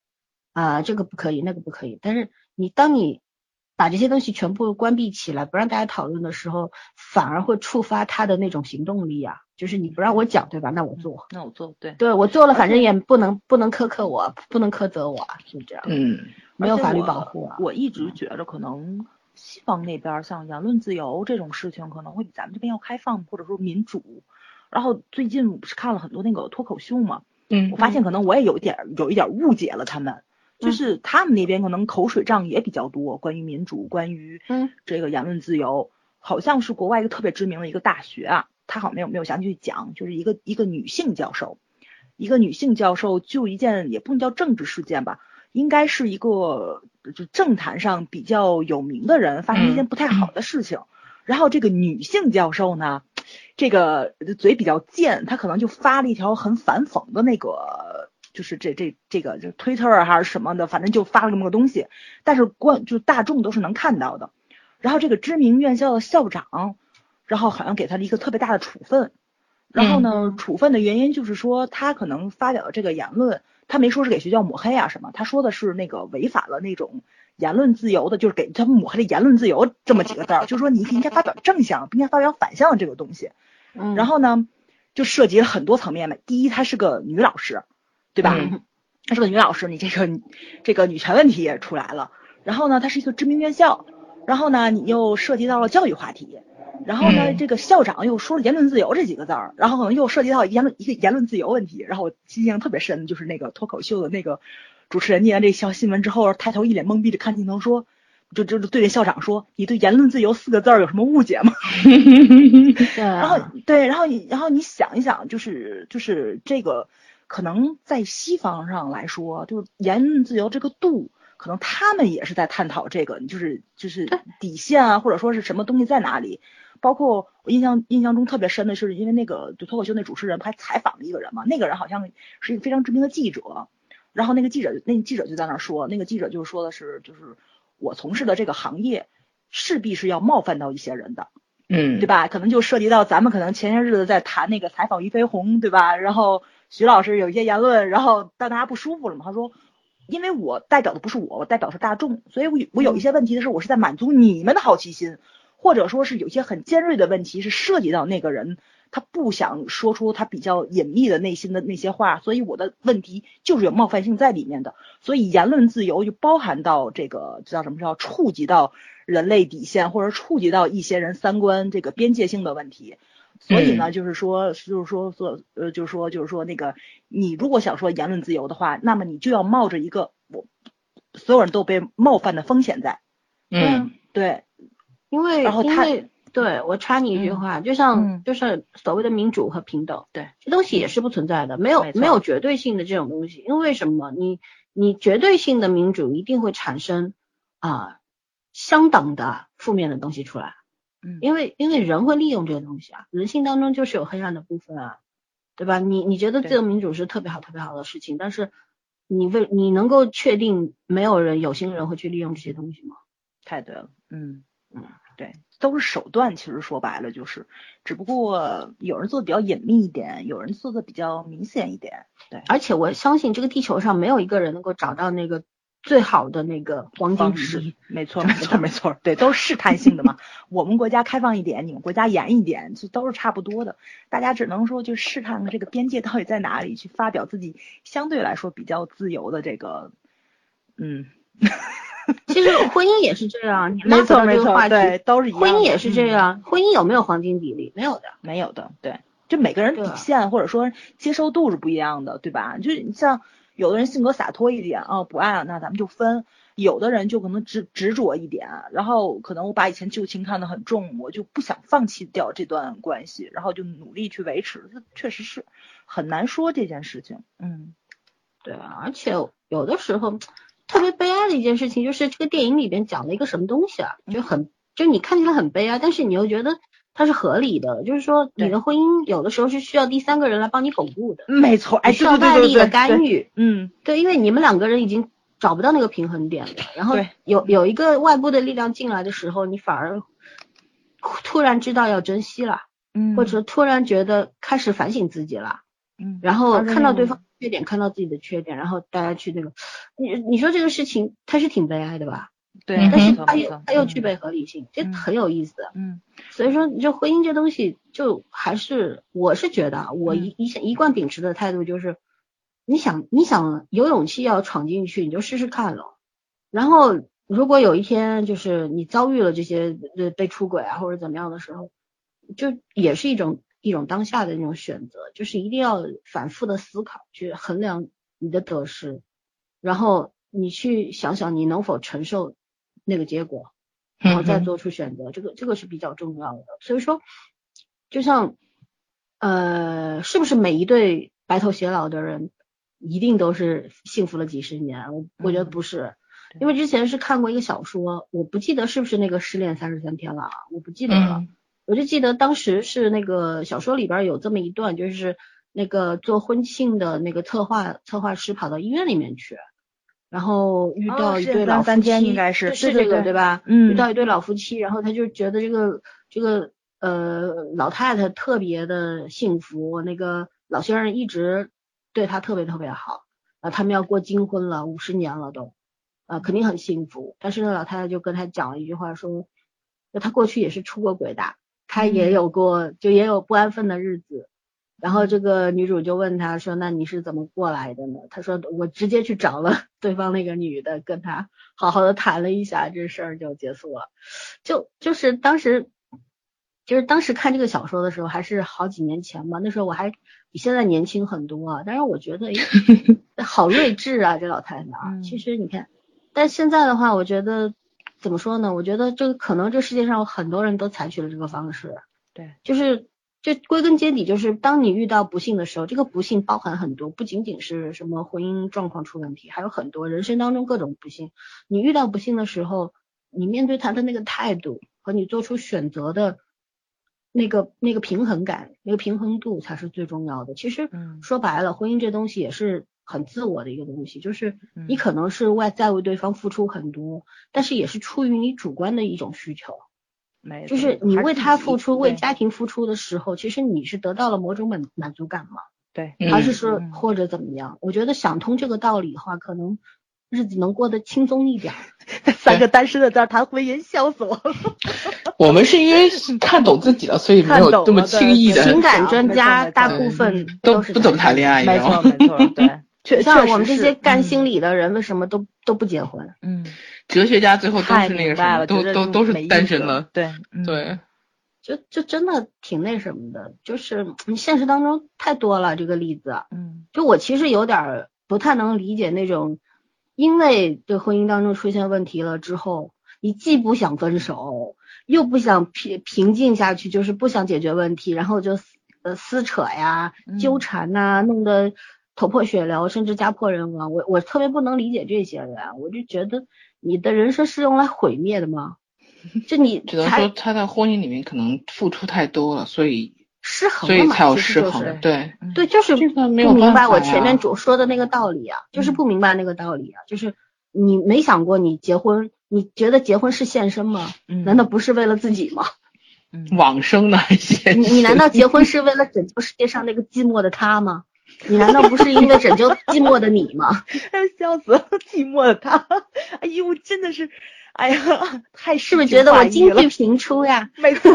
啊，这个不可以，那个不可以。但是你当你把这些东西全部关闭起来，不让大家讨论的时候，反而会触发他的那种行动力啊。就是你不让我讲，对吧？那我做，那我做，对，对我做了，反正也不能不能苛刻我，不能苛责我，是这样。嗯，没有法律保护啊。我一直觉得可能。西方那边像言论自由这种事情可能会比咱们这边要开放，或者说民主。然后最近不是看了很多那个脱口秀嘛，嗯，我发现可能我也有一点有一点误解了他们。就是他们那边可能口水仗也比较多，关于民主，关于嗯。这个言论自由，好像是国外一个特别知名的一个大学啊，他好像没有没有详细去讲，就是一个一个女性教授，一个女性教授就一件也不能叫政治事件吧，应该是一个就政坛上比较有名的人发生一件不太好的事情，然后这个女性教授呢。这个嘴比较贱，她可能就发了一条很反讽的那个，就是这这这个就推特还是什么的，反正就发了这么个东西。但是观就大众都是能看到的。然后这个知名院校的校长，然后好像给他了一个特别大的处分。然后呢，处分的原因就是说他可能发表的这个言论，他没说是给学校抹黑啊什么，他说的是那个违反了那种。言论自由的，就是给他们抹黑的言论自由这么几个字儿，就是说你应该发表正向，不应该发表反向的这个东西。嗯，然后呢，就涉及了很多层面的。第一，她是个女老师，对吧？她是个女老师，你这个这个女权问题也出来了。然后呢，她是一个知名院校，然后呢，你又涉及到了教育话题。然后呢，这个校长又说了言论自由这几个字儿，然后可能又涉及到言论一个言论自由问题。然后我印象特别深的就是那个脱口秀的那个。主持人念完这条新闻之后，抬头一脸懵逼的看镜头说：“就就对着校长说，你对言论自由四个字儿有什么误解吗？”然 后对，然后你然后你想一想，就是就是这个可能在西方上来说，就是言论自由这个度，可能他们也是在探讨这个，就是就是底线啊，或者说是什么东西在哪里。包括我印象印象中特别深的是，因为那个就脱口秀那主持人不还采访了一个人嘛，那个人好像是一个非常知名的记者。然后那个记者，那记者就在那说，那个记者就说的是，就是我从事的这个行业，势必是要冒犯到一些人的，嗯，对吧？可能就涉及到咱们可能前些日子在谈那个采访俞飞鸿，对吧？然后徐老师有一些言论，然后让大家不舒服了嘛。他说，因为我代表的不是我，我代表是大众，所以我我有一些问题的时候，我是在满足你们的好奇心，或者说是有些很尖锐的问题是涉及到那个人。他不想说出他比较隐秘的内心的那些话，所以我的问题就是有冒犯性在里面的。所以言论自由就包含到这个叫什么叫触及到人类底线，或者触及到一些人三观这个边界性的问题。所以呢，就是说，就是说，说呃，就是说，就是说，那个你如果想说言论自由的话，那么你就要冒着一个我所有人都被冒犯的风险在。嗯，对，因为然后他。对我插你一句话，就像就是所谓的民主和平等，对，这东西也是不存在的，没有没有绝对性的这种东西。因为什么？你你绝对性的民主一定会产生啊相等的负面的东西出来，嗯，因为因为人会利用这个东西啊，人性当中就是有黑暗的部分啊，对吧？你你觉得自由民主是特别好特别好的事情，但是你为你能够确定没有人有心人会去利用这些东西吗？太对了，嗯嗯。对，都是手段，其实说白了就是，只不过有人做的比较隐秘一点，有人做的比较明显一点。对，而且我相信这个地球上没有一个人能够找到那个最好的那个黄金比例。没错，没错，没错。对，都是试探性的嘛。我们国家开放一点，你们国家严一点，就都是差不多的。大家只能说就试探这个边界到底在哪里，去发表自己相对来说比较自由的这个，嗯。其实婚姻也是这样，你没错没错，对，都是一样。婚姻也是这样，婚姻有没有黄金比例？没有的，没有的。对，就每个人底线或者说接受度是不一样的，对吧？就是你像有的人性格洒脱一点啊，不爱了那咱们就分；有的人就可能执执着一点，然后可能我把以前旧情看得很重，我就不想放弃掉这段关系，然后就努力去维持。这确实是很难说这件事情。嗯，对啊，而且有的时候。特别悲哀的一件事情就是这个电影里边讲了一个什么东西啊，就很就你看起来很悲哀，但是你又觉得它是合理的，就是说你的婚姻有的时候是需要第三个人来帮你巩固的，没错，哎，需要外力的干预，嗯，对，因为你们两个人已经找不到那个平衡点了，然后有有一个外部的力量进来的时候，你反而突然知道要珍惜了，嗯，或者突然觉得开始反省自己了，嗯，然后看到对方。缺点看到自己的缺点，然后大家去那个，你你说这个事情它是挺悲哀的吧？对，但是它又它又具备合理性，这很有意思。嗯，所以说你这婚姻这东西，就还是我是觉得，我一一向一贯秉持的态度就是，你想你想有勇气要闯进去，你就试试看了。然后如果有一天就是你遭遇了这些呃被出轨啊或者怎么样的时候，就也是一种。一种当下的那种选择，就是一定要反复的思考，去衡量你的得失，然后你去想想你能否承受那个结果，然后再做出选择，这个这个是比较重要的。所以说，就像呃，是不是每一对白头偕老的人一定都是幸福了几十年？我我觉得不是，因为之前是看过一个小说，我不记得是不是那个失恋三十三天了，我不记得了。我就记得当时是那个小说里边有这么一段，就是那个做婚庆的那个策划策划师跑到医院里面去，然后遇到一对老夫妻，应该是是这个对吧？嗯，遇到一对老夫妻，然后他就觉得这个这个呃老太太特别的幸福，那个老先生一直对她特别特别好啊，他们要过金婚了，五十年了都啊，肯定很幸福。但是那老太太就跟他讲了一句话，说那他过去也是出过轨的。他也有过，就也有不安分的日子，然后这个女主就问他说：“那你是怎么过来的呢？”他说：“我直接去找了 对方那个女的，跟他好好的谈了一下，这事儿就结束了。”就就是当时，就是当时看这个小说的时候，还是好几年前嘛，那时候我还比现在年轻很多，啊，但是我觉得，好睿智啊，这老太太啊。其实你看，但现在的话，我觉得。怎么说呢？我觉得这个可能这世界上很多人都采取了这个方式。对，就是这归根结底就是当你遇到不幸的时候，这个不幸包含很多，不仅仅是什么婚姻状况出问题，还有很多人生当中各种不幸。你遇到不幸的时候，你面对他的那个态度和你做出选择的那个那个平衡感、那个平衡度才是最重要的。其实说白了，婚姻这东西也是。很自我的一个东西，就是你可能是外在为对方付出很多，但是也是出于你主观的一种需求。没，就是你为他付出，为家庭付出的时候，其实你是得到了某种满满足感嘛？对，还是说或者怎么样？我觉得想通这个道理的话，可能日子能过得轻松一点。三个单身的在谈婚姻，笑死我了。我们是因为是看懂自己了，所以没有这么轻易的。情感专家大部分都不怎么谈恋爱，没错没错，对。像我们这些干心理的人，为什么都都不结婚？嗯，哲学家最后都是那个什么，都都都是单身了。对对，就就真的挺那什么的，就是你现实当中太多了这个例子。嗯，就我其实有点不太能理解那种，因为对婚姻当中出现问题了之后，你既不想分手，又不想平平静下去，就是不想解决问题，然后就呃撕扯呀、纠缠呐，弄得。头破血流，甚至家破人亡，我我特别不能理解这些人，我就觉得你的人生是用来毁灭的吗？就你只能说他在婚姻里面可能付出太多了，所以失衡了嘛，其实就是，对对，就是不明白我前面主说的那个道理啊，就是不明白那个道理啊，就是你没想过你结婚，你觉得结婚是献身吗？难道不是为了自己吗？往生的献你你难道结婚是为了拯救世界上那个寂寞的他吗？你难道不是因为拯救寂寞的你吗？笑死了，寂寞的他，哎呦，真的是，哎呀，太是不是觉得我京剧频出呀？没错，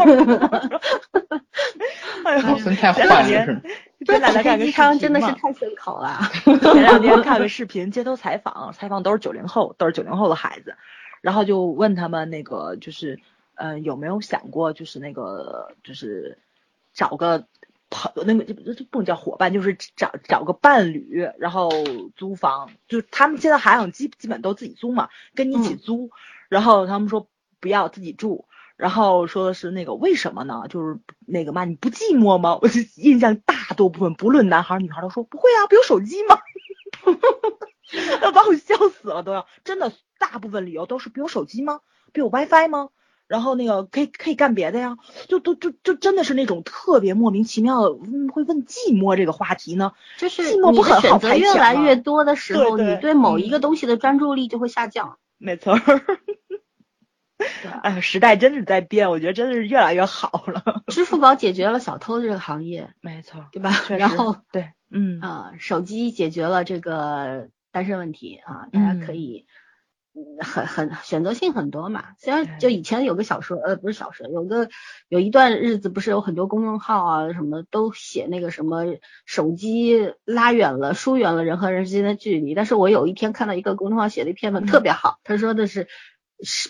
哎呀，太坏了，前两天看个视频真的是太顺口了。前两天看个视频，街头采访，采访都是九零后，都是九零后的孩子，然后就问他们那个就是，嗯，有没有想过就是那个就是找个。朋那个就就不能叫伙伴，就是找找个伴侣，然后租房，就他们现在还想基基本都自己租嘛，跟你一起租，然后他们说不要自己住，然后说的是那个为什么呢？就是那个嘛，你不寂寞吗？我就印象大多部分不论男孩女孩都说不会啊，不有手机吗？要把我笑死了都要，真的大部分理由都是不有手机吗？不有 WiFi 吗？然后那个可以可以干别的呀，就都就就真的是那种特别莫名其妙的会问寂寞这个话题呢，就是寂寞不很好选择越来越多的时候，你对某一个东西的专注力就会下降。没错。哎呀，时代真是在变，我觉得真的是越来越好了。支付宝解决了小偷这个行业，没错，对吧？然后对，嗯啊，手机解决了这个单身问题啊，大家可以。很很选择性很多嘛，虽然就以前有个小说，呃，不是小说，有个有一段日子不是有很多公众号啊，什么都写那个什么手机拉远了、疏远了人和人之间的距离。但是我有一天看到一个公众号写的一篇文特别好，他说的是，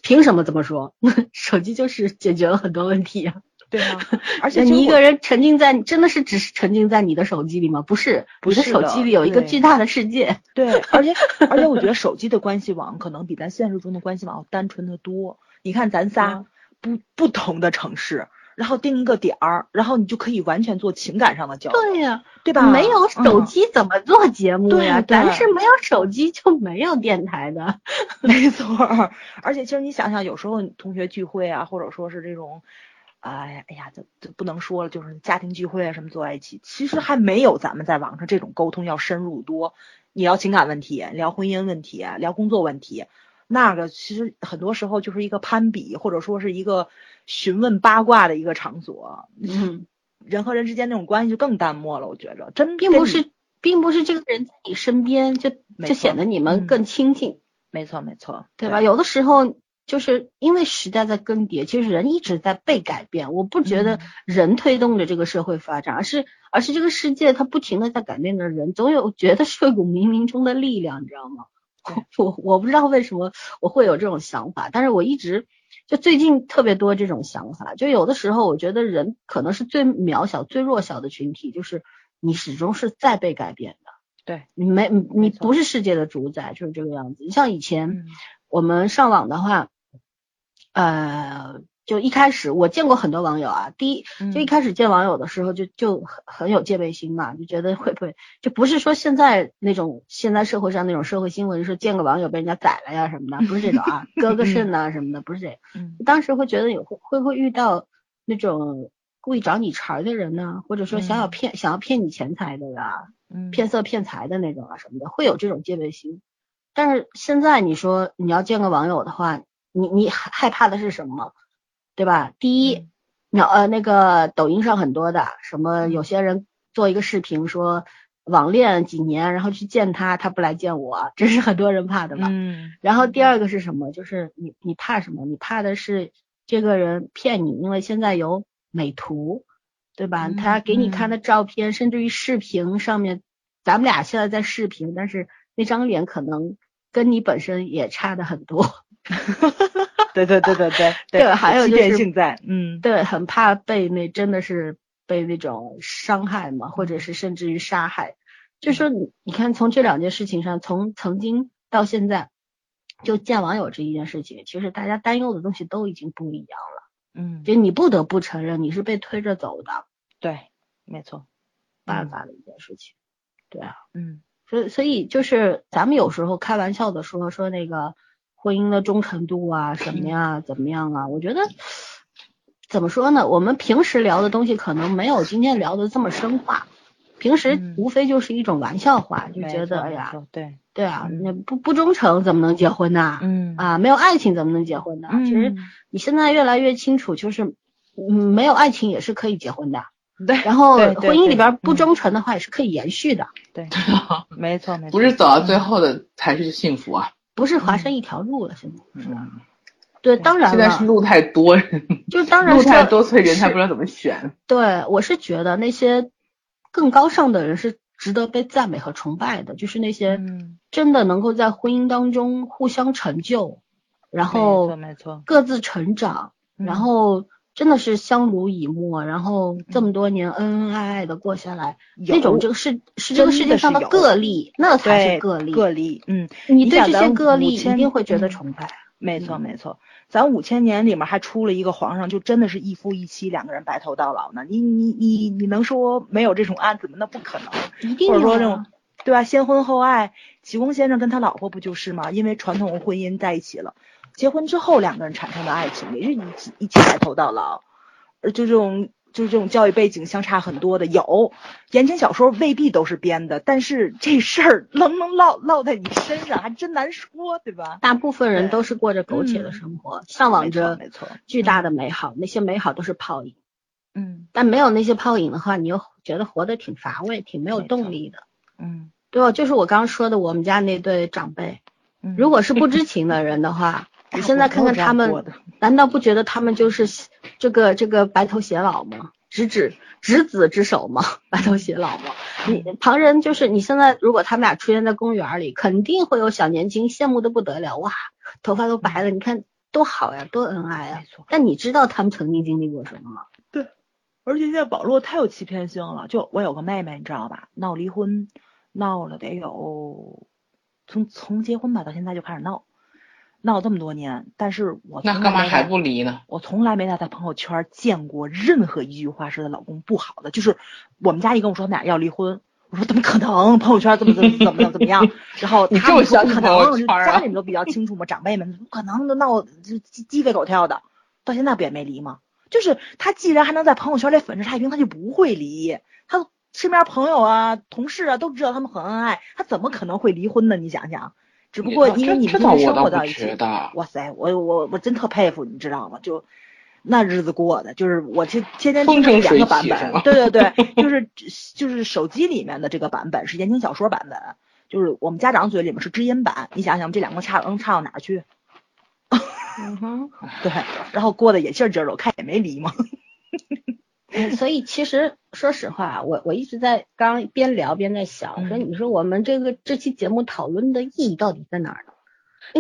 凭什么这么说？手机就是解决了很多问题啊。对吗？而且你一个人沉浸在，真的是只是沉浸在你的手机里吗？不是，不是手机里有一个巨大的世界。对，而且而且我觉得 手机的关系网可能比咱现实中的关系网要单纯的多。你看咱仨不不同的城市。然后定一个点儿，然后你就可以完全做情感上的交流。对呀，对吧？没有手机怎么做节目呀？咱是没有手机就没有电台的。没错，而且其实你想想，有时候同学聚会啊，或者说是这种，哎哎呀，这这不能说了，就是家庭聚会啊什么坐在一起，其实还没有咱们在网上这种沟通要深入多。你聊情感问题，聊婚姻问题，聊工作问题。那个其实很多时候就是一个攀比，或者说是一个询问八卦的一个场所。嗯，人和人之间那种关系就更淡漠了。我觉着，真并不是，并不是这个人在你身边就就显得你们更亲近。没错，没错，对吧？有的时候就是因为时代在更迭，其实人一直在被改变。我不觉得人推动着这个社会发展，而是而是这个世界它不停的在改变着人，总有觉得是一股冥冥中的力量，你知道吗？我我不知道为什么我会有这种想法，但是我一直就最近特别多这种想法，就有的时候我觉得人可能是最渺小、最弱小的群体，就是你始终是在被改变的。对，你没你不是世界的主宰，就是这个样子。你像以前我们上网的话，呃。就一开始我见过很多网友啊，第一就一开始见网友的时候就就很很有戒备心嘛，就觉得会不会就不是说现在那种现在社会上那种社会新闻说见个网友被人家宰了呀什么的，不是这种啊，割个肾呐什么的，不是这。当时会觉得有会会会遇到那种故意找你茬的人呢，或者说想要骗想要骗你钱财的呀，骗色骗财的那种啊什么的，会有这种戒备心。但是现在你说你要见个网友的话，你你害怕的是什么？对吧？第一，那呃那个抖音上很多的，什么有些人做一个视频说网恋几年，然后去见他，他不来见我，这是很多人怕的吧？嗯。然后第二个是什么？就是你你怕什么？你怕的是这个人骗你，因为现在有美图，对吧？他给你看的照片，甚至于视频上面，咱们俩现在在视频，但是那张脸可能跟你本身也差的很多。对对对对对 对，还有就是性在，嗯，对，很怕被那真的是被那种伤害嘛，或者是甚至于杀害。就说你你看，从这两件事情上，从曾经到现在，就见网友这一件事情，其实大家担忧的东西都已经不一样了。嗯，就你不得不承认，你是被推着走的。对，没错，办法的一件事情。对啊，嗯，所以所以就是咱们有时候开玩笑的说说那个。婚姻的忠诚度啊，什么呀，怎么样啊？我觉得怎么说呢？我们平时聊的东西可能没有今天聊的这么深化。平时无非就是一种玩笑话，就觉得哎呀，对对啊，那不不忠诚怎么能结婚呢？嗯啊，没有爱情怎么能结婚呢？其实你现在越来越清楚，就是嗯，没有爱情也是可以结婚的。对，然后婚姻里边不忠诚的话也是可以延续的。对，没错没错，不是走到最后的才是幸福啊。不是华山一条路了，现在是吧？对，当然了。现在是路太多，就当然路太多，所以人才不知道怎么选。对，我是觉得那些更高尚的人是值得被赞美和崇拜的，就是那些真的能够在婚姻当中互相成就，然后没错，各自成长，然后。真的是相濡以沫，然后这么多年恩恩爱爱的过下来，那种这个是是这个世界上的个例，那才是个例。个例，嗯，你对这些个例一定会觉得崇拜。没错没错，咱五千年里面还出了一个皇上，就真的是一夫一妻两个人白头到老呢。你你你你能说没有这种案子吗？那不可能。一定或者说这种对吧？先婚后爱，启功先生跟他老婆不就是吗？因为传统婚姻在一起了。结婚之后，两个人产生的爱情也是一起一起白头到老，而就这种就是这种教育背景相差很多的有言情小说未必都是编的，但是这事儿能能落落在你身上还真难说，对吧？大部分人都是过着苟且的生活，向往着没错巨大的美好，那些美好都是泡影。嗯，但没有那些泡影的话，你又觉得活得挺乏味，挺没有动力的。嗯，对吧？就是我刚刚说的，我们家那对长辈，如果是不知情的人的话。你现在看看他们，难道不觉得他们就是这个这个白头偕老吗？执子执子之手吗？白头偕老吗？你旁人就是你现在如果他们俩出现在公园里，肯定会有小年轻羡慕的不得了，哇，头发都白了，你看多好呀，多恩爱呀。但你知道他们曾经经历过什么吗？对，而且现在网络太有欺骗性了。就我有个妹妹，你知道吧？闹离婚，闹了得有从从结婚吧到现在就开始闹，闹这么多年，但是我那干嘛还不离呢？我从来没在她朋友圈见过任何一句话是她老公不好的。就是我们家一跟我说他们俩要离婚。我说怎么可能？朋友圈怎么怎么怎么怎么样？然后 他们说不可能，家里面都比较清楚嘛，长辈们不可能都闹鸡鸡飞狗跳的，到现在不也没离吗？就是他既然还能在朋友圈里粉饰太平，他就不会离。他身边朋友啊、同事啊都知道他们很恩爱，他怎么可能会离婚呢？你想想，只不过因为你们生活到一起，哇塞，我我我真特佩服，你知道吗？就。那日子过的，就是我天天天听两个版本，对对对，就是就是手机里面的这个版本是言情小说版本，就是我们家长嘴里面是知音版。你想想，这两个差能差到哪儿去？嗯哼，对，然后过得也劲劲儿的，我看也没离嘛。所以其实说实话，我我一直在刚边聊边在想，说你说我们这个这期节目讨论的意义到底在哪儿呢？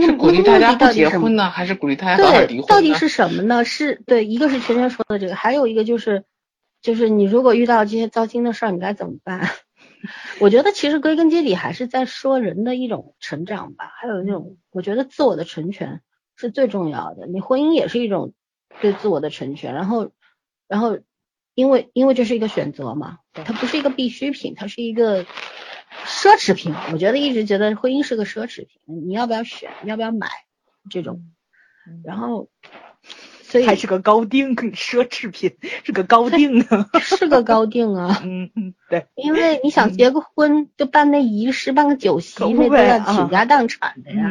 是鼓励大家不结婚呢，还是鼓励大家早点离婚？到底是什么呢？是对，一个是圈圈说的这个，还有一个就是，就是你如果遇到这些糟心的事儿，你该怎么办？我觉得其实归根结底还是在说人的一种成长吧，还有那种我觉得自我的成全是最重要的。你婚姻也是一种对自我的成全，然后，然后，因为因为这是一个选择嘛，它不是一个必需品，它是一个。奢侈品，我觉得一直觉得婚姻是个奢侈品，你要不要选，要不要买这种，然后，所以还是个高定 奢侈品，是个高定啊，是个高定啊，嗯嗯，对，因为你想结个婚，就办那仪式，办个酒席，那都要倾家荡产的呀，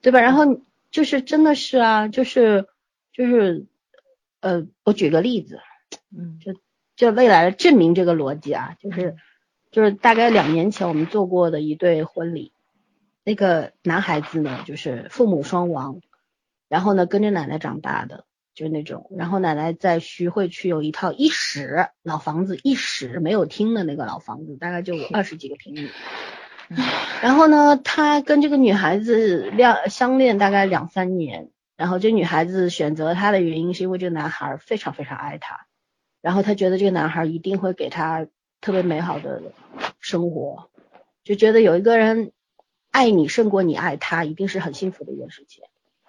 对吧？然后就是真的是啊，就是就是，呃，我举个例子，嗯，就就未来的证明这个逻辑啊，就是。就是大概两年前我们做过的一对婚礼，那个男孩子呢，就是父母双亡，然后呢跟着奶奶长大的，就是那种，然后奶奶在徐汇区有一套一室老房子，一室没有厅的那个老房子，大概就有二十几个平米。然后呢，他跟这个女孩子恋相恋大概两三年，然后这女孩子选择他的原因是因为这个男孩非常非常爱她，然后他觉得这个男孩一定会给他。特别美好的生活，就觉得有一个人爱你胜过你爱他，一定是很幸福的一件事情。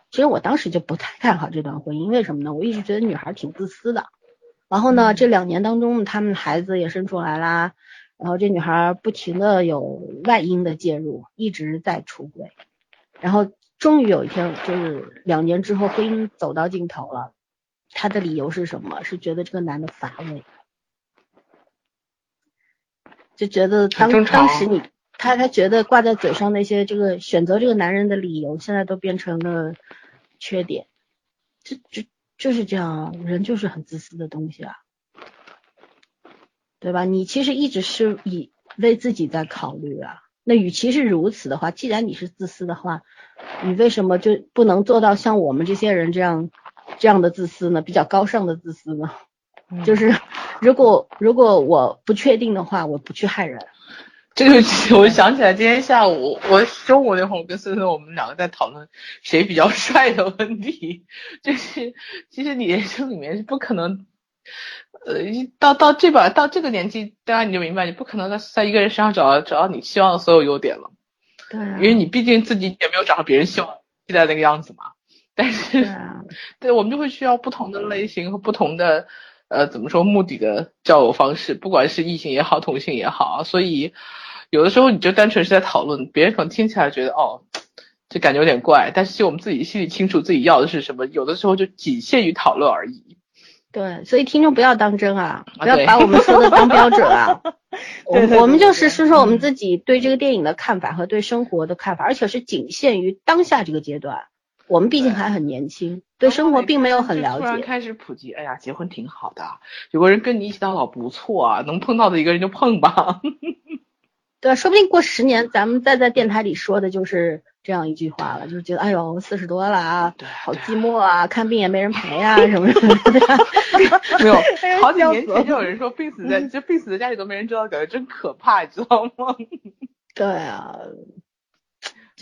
其实我当时就不太看好这段婚姻，为什么呢？我一直觉得女孩挺自私的。然后呢，这两年当中，他们孩子也生出来啦，然后这女孩不停的有外因的介入，一直在出轨。然后终于有一天，就是两年之后，婚姻走到尽头了。她的理由是什么？是觉得这个男的乏味。就觉得当当时你他他觉得挂在嘴上那些这个选择这个男人的理由，现在都变成了缺点，就就就是这样，人就是很自私的东西啊，对吧？你其实一直是以为自己在考虑啊，那与其是如此的话，既然你是自私的话，你为什么就不能做到像我们这些人这样这样的自私呢？比较高尚的自私呢？就是。如果如果我不确定的话，我不去害人。这个我想起来，今天下午我中午那会儿，我跟森森我们两个在讨论谁比较帅的问题。就是其实你人生里面是不可能，呃，到到这把到这个年纪，当然你就明白，你不可能在在一个人身上找到找到你希望的所有优点了。对。因为你毕竟自己也没有找到别人希望期待那个样子嘛。但是，对我们就会需要不同的类型和不同的。呃，怎么说目的的交友方式，不管是异性也好，同性也好，所以有的时候你就单纯是在讨论，别人可能听起来觉得哦，就感觉有点怪，但是就我们自己心里清楚自己要的是什么，有的时候就仅限于讨论而已。对，所以听众不要当真啊，不要把我们说的当标准啊。我我们就是说说我们自己对这个电影的看法和对生活的看法，而且是仅限于当下这个阶段。我们毕竟还很年轻，对生活并没有很了解。突然开始普及，哎呀，结婚挺好的，有个人跟你一起到老不错啊，能碰到的一个人就碰吧。对，说不定过十年，咱们再在电台里说的就是这样一句话了，就是觉得哎呦，四十多了啊，好寂寞啊，看病也没人陪啊，什么什么的。没有，好几年前就有人说病死在就病死在家里都没人知道，感觉真可怕，你知道吗？对啊。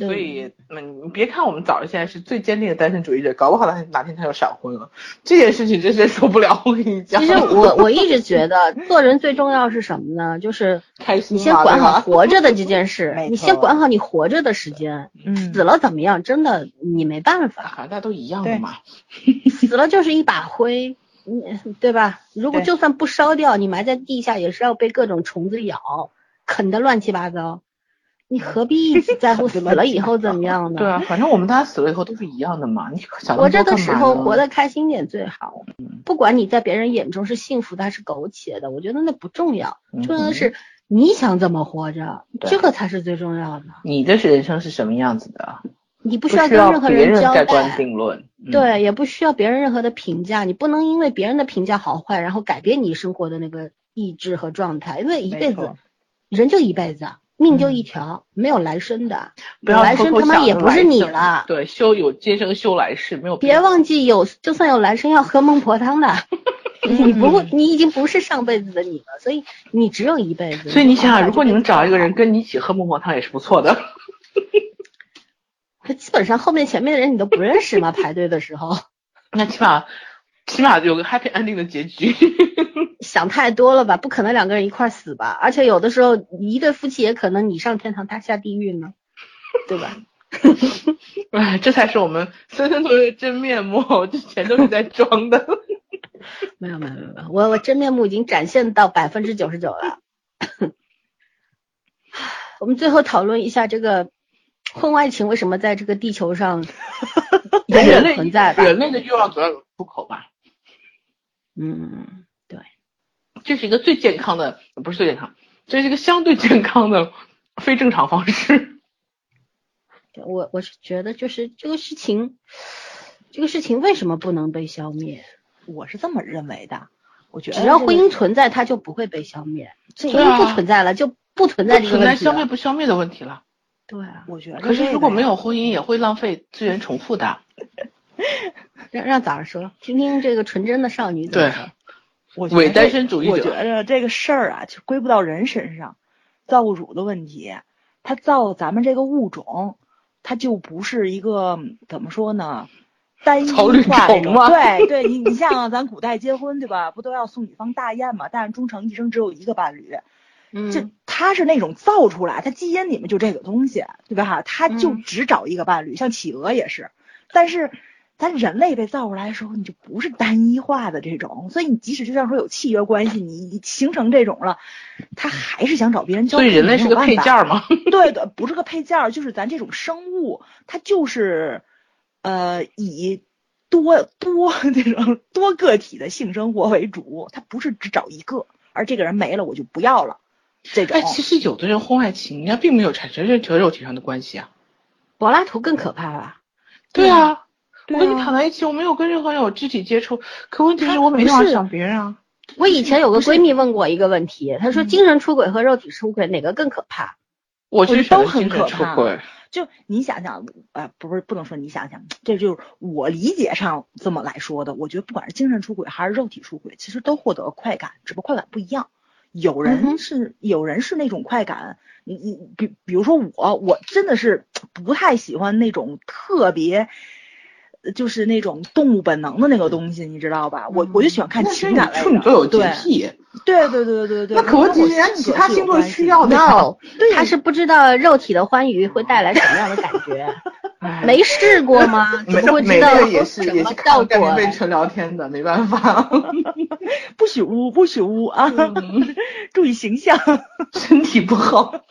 所以，那，你别看我们早上现在是最坚定的单身主义者，搞不好他哪天他就闪婚了。这件事情真是受不了，我跟你讲。其实我我一直觉得，做人最重要是什么呢？就是开心。你先管好活着的这件事，你先管好你活着的时间。嗯。死了怎么样？真的你没办法。大家都一样的嘛。死了就是一把灰，你对吧？如果就算不烧掉，你埋在地下也是要被各种虫子咬，啃得乱七八糟。你何必一直在乎死了以后怎么样呢？对啊，反正我们大家死了以后都是一样的嘛。你想活着的时候活得开心点最好。不管你在别人眼中是幸福的还是苟且的，我觉得那不重要。重要的是你想怎么活着，这个才是最重要的。你的人生是什么样子的？你不需要跟任何人交代。定论。对，也不需要别人任何的评价。你不能因为别人的评价好坏，然后改变你生活的那个意志和状态。因为一辈子，人就一辈子。命就一条，没有来生的，来生他妈也不是你了。对，修有今生修来世，没有。别忘记有，就算有来生要喝孟婆汤的，你不会，你已经不是上辈子的你了，所以你只有一辈子。所以你想想，如果你能找一个人跟你一起喝孟婆汤，也是不错的。他基本上后面前面的人你都不认识嘛？排队的时候。那起码。起码有个 happy ending 的结局，想太多了吧？不可能两个人一块死吧？而且有的时候一对夫妻也可能你上天堂他下地狱呢，对吧？哎，这才是我们森森同学的真面目，之前都是在装的。没有没有没有，我我真面目已经展现到百分之九十九了。我们最后讨论一下这个婚外情为什么在这个地球上 永远存在吧？人类的欲望总要有出口吧？嗯，对，这是一个最健康的，不是最健康，这是一个相对健康的非正常方式。我我是觉得，就是这个事情，这个事情为什么不能被消灭？我是这么认为的。我觉得只要婚姻存在，它就不会被消灭。婚姻不存在了，就不存在这个。存在消灭不消灭的问题了。对啊，我觉得。可是如果没有婚姻，也会浪费资源重复的。让让早上说，听听这个纯真的少女怎么说。我伪单身主义者。我觉得这个事儿啊，就归不到人身上，造物主的问题。他造咱们这个物种，他就不是一个怎么说呢，单一化。对对，你你 像咱古代结婚对吧，不都要送女方大雁嘛？但是忠诚一生只有一个伴侣。嗯。就他是那种造出来，他基因里面就这个东西，对吧？哈，他就只找一个伴侣，像企鹅也是。但是。咱人类被造出来的时候，你就不是单一化的这种，所以你即使就像说有契约关系，你形成这种了，他还是想找别人交。所以人类是个配件吗？对的，不是个配件，就是咱这种生物，它就是呃以多多这种多个体的性生活为主，它不是只找一个，而这个人没了我就不要了。这种。哎，其实有的人婚外情，人家并没有产生任何肉体上的关系啊。柏拉图更可怕吧？对啊。我跟你躺在一起，我没有跟任何人有肢体接触，可问题是我每天晚上想别人啊。我以前有个闺蜜问过我一个问题，她说精神出轨和肉体出轨哪个更可怕？我觉得都很可怕。就你想想，呃，不是不能说你想想，这就是我理解上这么来说的。我觉得不管是精神出轨还是肉体出轨，其实都获得快感，只不过快感不一样。有人是有人是那种快感，你你比比如说我，我真的是不太喜欢那种特别。就是那种动物本能的那个东西，你知道吧？我我就喜欢看情感类的。都有洁癖。对对对对对那可问题，人家其他星座需要的。他是不知道肉体的欢愉会带来什么样的感觉，没试过吗？怎么会知道也是也是靠干妹纯聊天的，没办法。不许污，不许污啊！注意形象，身体不好。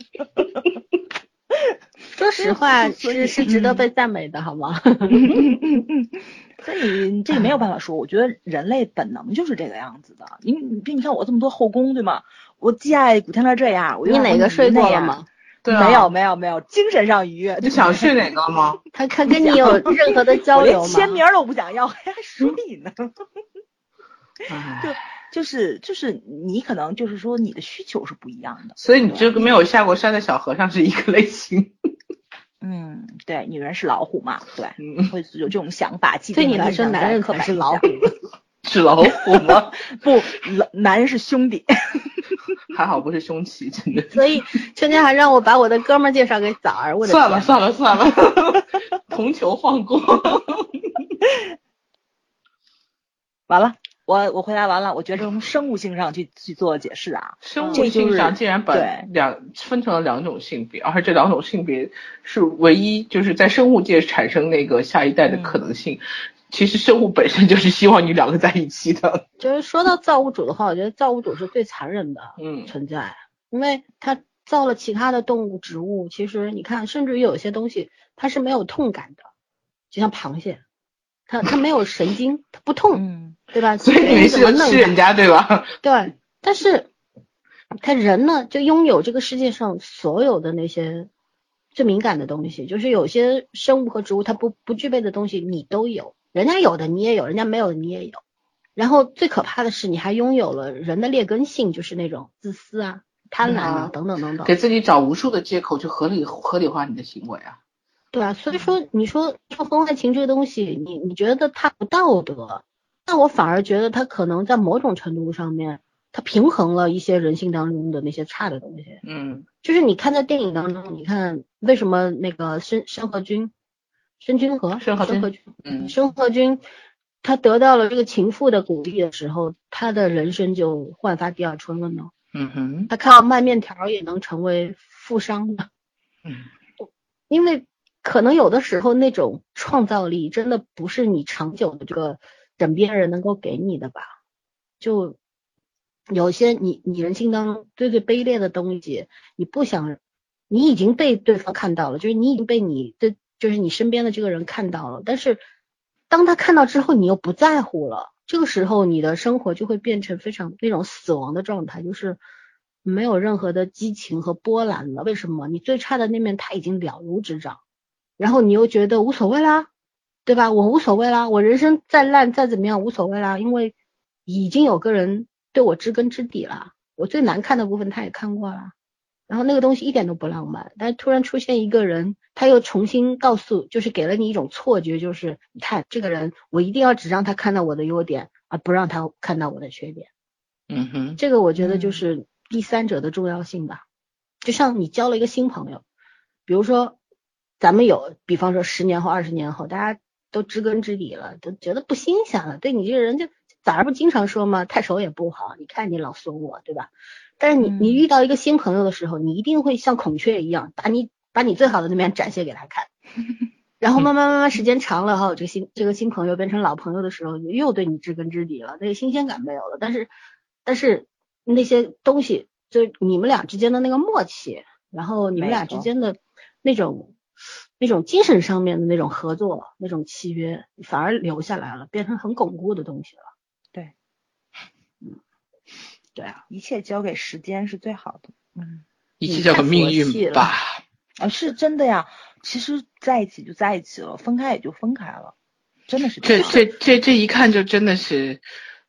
说实话，是是值得被赞美的，好吗？所以这个没有办法说，我觉得人类本能就是这个样子的。你你你看我这么多后宫，对吗？我既爱古天乐这样，我你哪个睡过了吗？没有没有没有，精神上愉悦。你想睡哪个吗？他他跟你有任何的交流吗？签名都不想要，还睡呢？就就是就是你可能就是说你的需求是不一样的，所以你这个没有下过山的小和尚是一个类型。嗯，对，女人是老虎嘛，对，会有这种想法。对你来说，男人可是老虎，是老虎吗？不，男人是兄弟。还好不是凶器，真的。所以春天还让我把我的哥们介绍给枣儿，我算了算了算了，同球放过。完了。我我回答完了，我觉得从生物性上去去做解释啊，生物性上竟然把两分成了两种性别，而且这两种性别是唯一就是在生物界产生那个下一代的可能性。其实生物本身就是希望你两个在一起的。就是说到造物主的话，我觉得造物主是最残忍的存在，因为他造了其他的动物、植物，其实你看，甚至于有些东西它是没有痛感的，就像螃蟹。它它没有神经，他不痛，对吧？所以你们是吃人家对吧？对，但是他人呢，就拥有这个世界上所有的那些最敏感的东西，就是有些生物和植物它不不具备的东西，你都有，人家有的你也有，人家没有的你也有。然后最可怕的是，你还拥有了人的劣根性，就是那种自私啊、贪婪啊等等等等，给自己找无数的借口去合理合理化你的行为啊。对啊，所以说你说说婚外情这个东西，你你觉得它不道德，那我反而觉得它可能在某种程度上面，它平衡了一些人性当中的那些差的东西。嗯，就是你看在电影当中，你看为什么那个申申和君，申君和申和君，嗯，申和君他得到了这个情妇的鼓励的时候，他的人生就焕发第二春了呢。嗯哼，他靠卖面条也能成为富商的。嗯，因为。可能有的时候那种创造力真的不是你长久的这个枕边人能够给你的吧？就有些你你人性当中最最卑劣的东西，你不想，你已经被对方看到了，就是你已经被你的就是你身边的这个人看到了，但是当他看到之后，你又不在乎了，这个时候你的生活就会变成非常那种死亡的状态，就是没有任何的激情和波澜了。为什么？你最差的那面他已经了如指掌。然后你又觉得无所谓啦，对吧？我无所谓啦，我人生再烂再怎么样无所谓啦，因为已经有个人对我知根知底了。我最难看的部分他也看过了，然后那个东西一点都不浪漫。但是突然出现一个人，他又重新告诉，就是给了你一种错觉，就是你看这个人，我一定要只让他看到我的优点，而不让他看到我的缺点。嗯哼，这个我觉得就是第三者的重要性吧。就像你交了一个新朋友，比如说。咱们有，比方说十年后、二十年后，大家都知根知底了，都觉得不新鲜了。对你这个人，就早上不经常说吗？太熟也不好。你看你老损我，对吧？但是你你遇到一个新朋友的时候，你一定会像孔雀一样，把你把你最好的那面展现给他看。然后慢慢慢慢时间长了哈，这个新这个新朋友变成老朋友的时候，又对你知根知底了，那个新鲜感没有了。但是但是那些东西，就你们俩之间的那个默契，然后你们俩之间的那种。那种精神上面的那种合作，那种契约反而留下来了，变成很巩固的东西了。对，嗯，对啊，一切交给时间是最好的。嗯，一切交给命运吧。啊，是真的呀。其实在一起就在一起了，分开也就分开了，真的是这这这这一看就真的是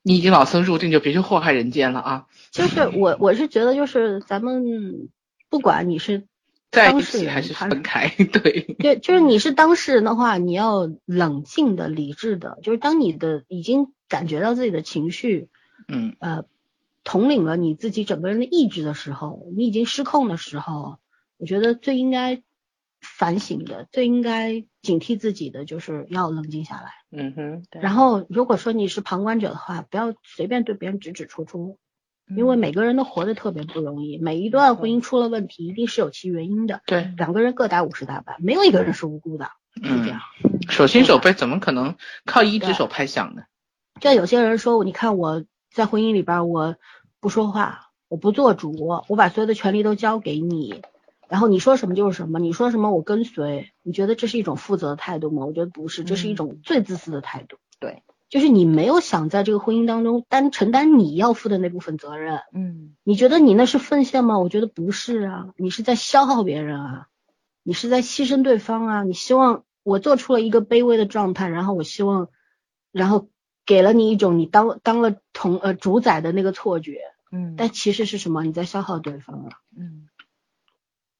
你已经老僧入定，就别去祸害人间了啊。就是我我是觉得，就是咱们不管你是。在一起还是分开？对，对，就是你是当事人的话，你要冷静的、理智的。就是当你的已经感觉到自己的情绪，嗯，呃，统领了你自己整个人的意志的时候，你已经失控的时候，我觉得最应该反省的、最应该警惕自己的，就是要冷静下来。嗯哼。然后，如果说你是旁观者的话，不要随便对别人指指出出。因为每个人都活得特别不容易，每一段婚姻出了问题，一定是有其原因的。对，两个人各打五十大板，没有一个人是无辜的，是这样。手心手背怎么可能靠一只手拍响呢？就有些人说，你看我在婚姻里边，我不说话，我不做主，我把所有的权利都交给你，然后你说什么就是什么，你说什么我跟随。你觉得这是一种负责的态度吗？我觉得不是，这是一种最自私的态度。对。就是你没有想在这个婚姻当中担承担你要负的那部分责任，嗯，你觉得你那是奉献吗？我觉得不是啊，你是在消耗别人啊，你是在牺牲对方啊，你希望我做出了一个卑微的状态，然后我希望，然后给了你一种你当当了同呃主宰的那个错觉，嗯，但其实是什么？你在消耗对方啊，嗯，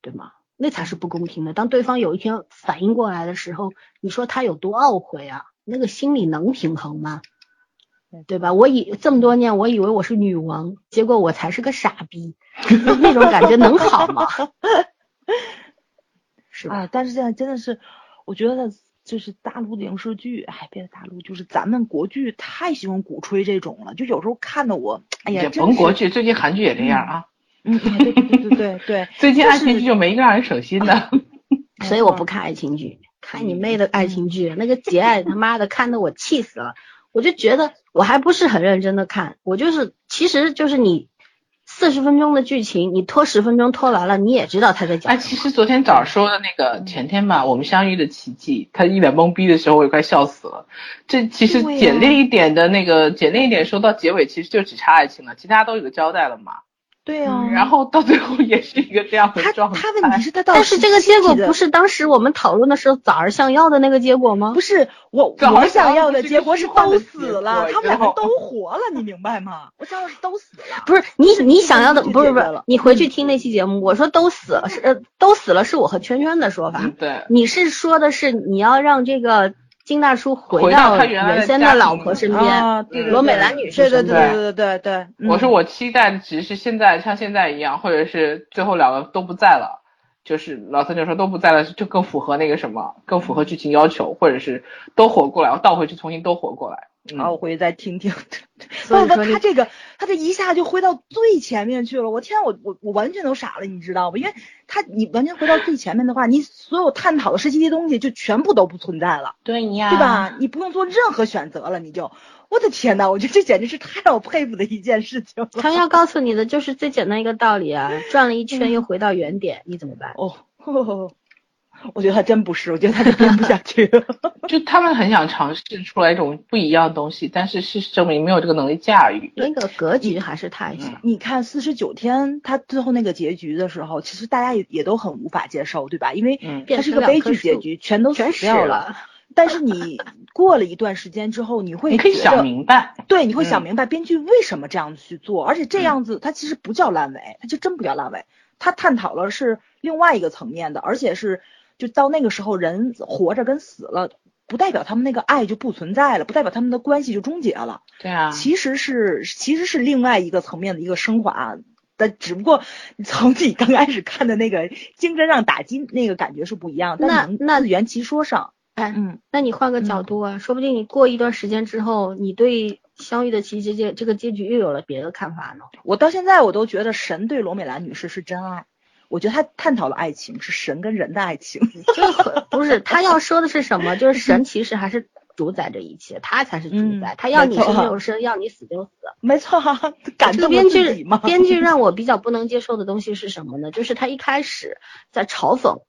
对吗？那才是不公平的。当对方有一天反应过来的时候，你说他有多懊悔啊？那个心理能平衡吗？对吧？我以这么多年，我以为我是女王，结果我才是个傻逼，那种感觉能好吗？是吧？但是现在真的是，我觉得就是大陆的影视剧，哎，别的大陆，就是咱们国剧太喜欢鼓吹这种了，就有时候看的我，哎呀，甭国剧，最近韩剧也这样啊。嗯，对对对对对，最近爱情剧就没一个让人省心的，所以我不看爱情剧，看你妹的爱情剧，那个节爱他妈的看得我气死了。我就觉得我还不是很认真的看，我就是其实就是你四十分钟的剧情，你拖十分钟拖完了，你也知道他在讲。哎，其实昨天早说的那个前天吧，我们相遇的奇迹，他一脸懵逼的时候，我也快笑死了。这其实简练一点的那个简练一点，说到结尾其实就只差爱情了，其他都有个交代了嘛。对啊，然后到最后也是一个这样的状态。他他问题是他到，但是这个结果不是当时我们讨论的时候早儿想要的那个结果吗？不是，我我想要的结果是都死了，他们两个都活了，你明白吗？我想要是都死了。不是你你想要的不是不是，你回去听那期节目，我说都死了是呃都死了是我和圈圈的说法。对，你是说的是你要让这个。金大叔回到他原先的老婆身边，罗美兰女士对对对对对对对。我说我期待的只是现在像现在一样，或者是最后两个都不在了，就是老三就说都不在了，就更符合那个什么，更符合剧情要求，或者是都活过来，我倒回去重新都活过来。好，我回去再听听。不不，他这个他这一下就回到最前面去了。我天，我我我完全都傻了，你知道吧？因为他你完全回到最前面的话，你所有探讨的十七些东西就全部都不存在了。对呀，对吧？你不用做任何选择了，你就，我的天呐，我觉得这简直是太让我佩服的一件事情。他要告诉你的就是最简单一个道理啊，转了一圈又回到原点，你怎么办？哦。我觉得他真不是，我觉得他就编不下去了。就他们很想尝试出来一种不一样的东西，但是事实证明没有这个能力驾驭。那个格局还是太小。你看四十九天，他最后那个结局的时候，其实大家也也都很无法接受，对吧？因为它是个悲剧结局，全都死掉了。但是你过了一段时间之后，你会你可以想明白，对，你会想明白编剧为什么这样去做，而且这样子它其实不叫烂尾，它就真不叫烂尾，它探讨了是另外一个层面的，而且是。就到那个时候，人活着跟死了，不代表他们那个爱就不存在了，不代表他们的关系就终结了。对啊，其实是其实是另外一个层面的一个升华，但只不过从你刚开始看的那个精神上打击那个感觉是不一样。那那原其说上，哎，嗯，那你换个角度啊，说不定你过一段时间之后，你对相遇的奇迹这这个结局又有了别的看法呢。我到现在我都觉得神对罗美兰女士是真爱。我觉得他探讨了爱情是神跟人的爱情，就不是他要说的是什么？就是神其实还是主宰这一切，他才是主宰，他要你生就生，要你死就死。没错，感动编剧编剧让我比较不能接受的东西是什么呢？就是他一开始在嘲讽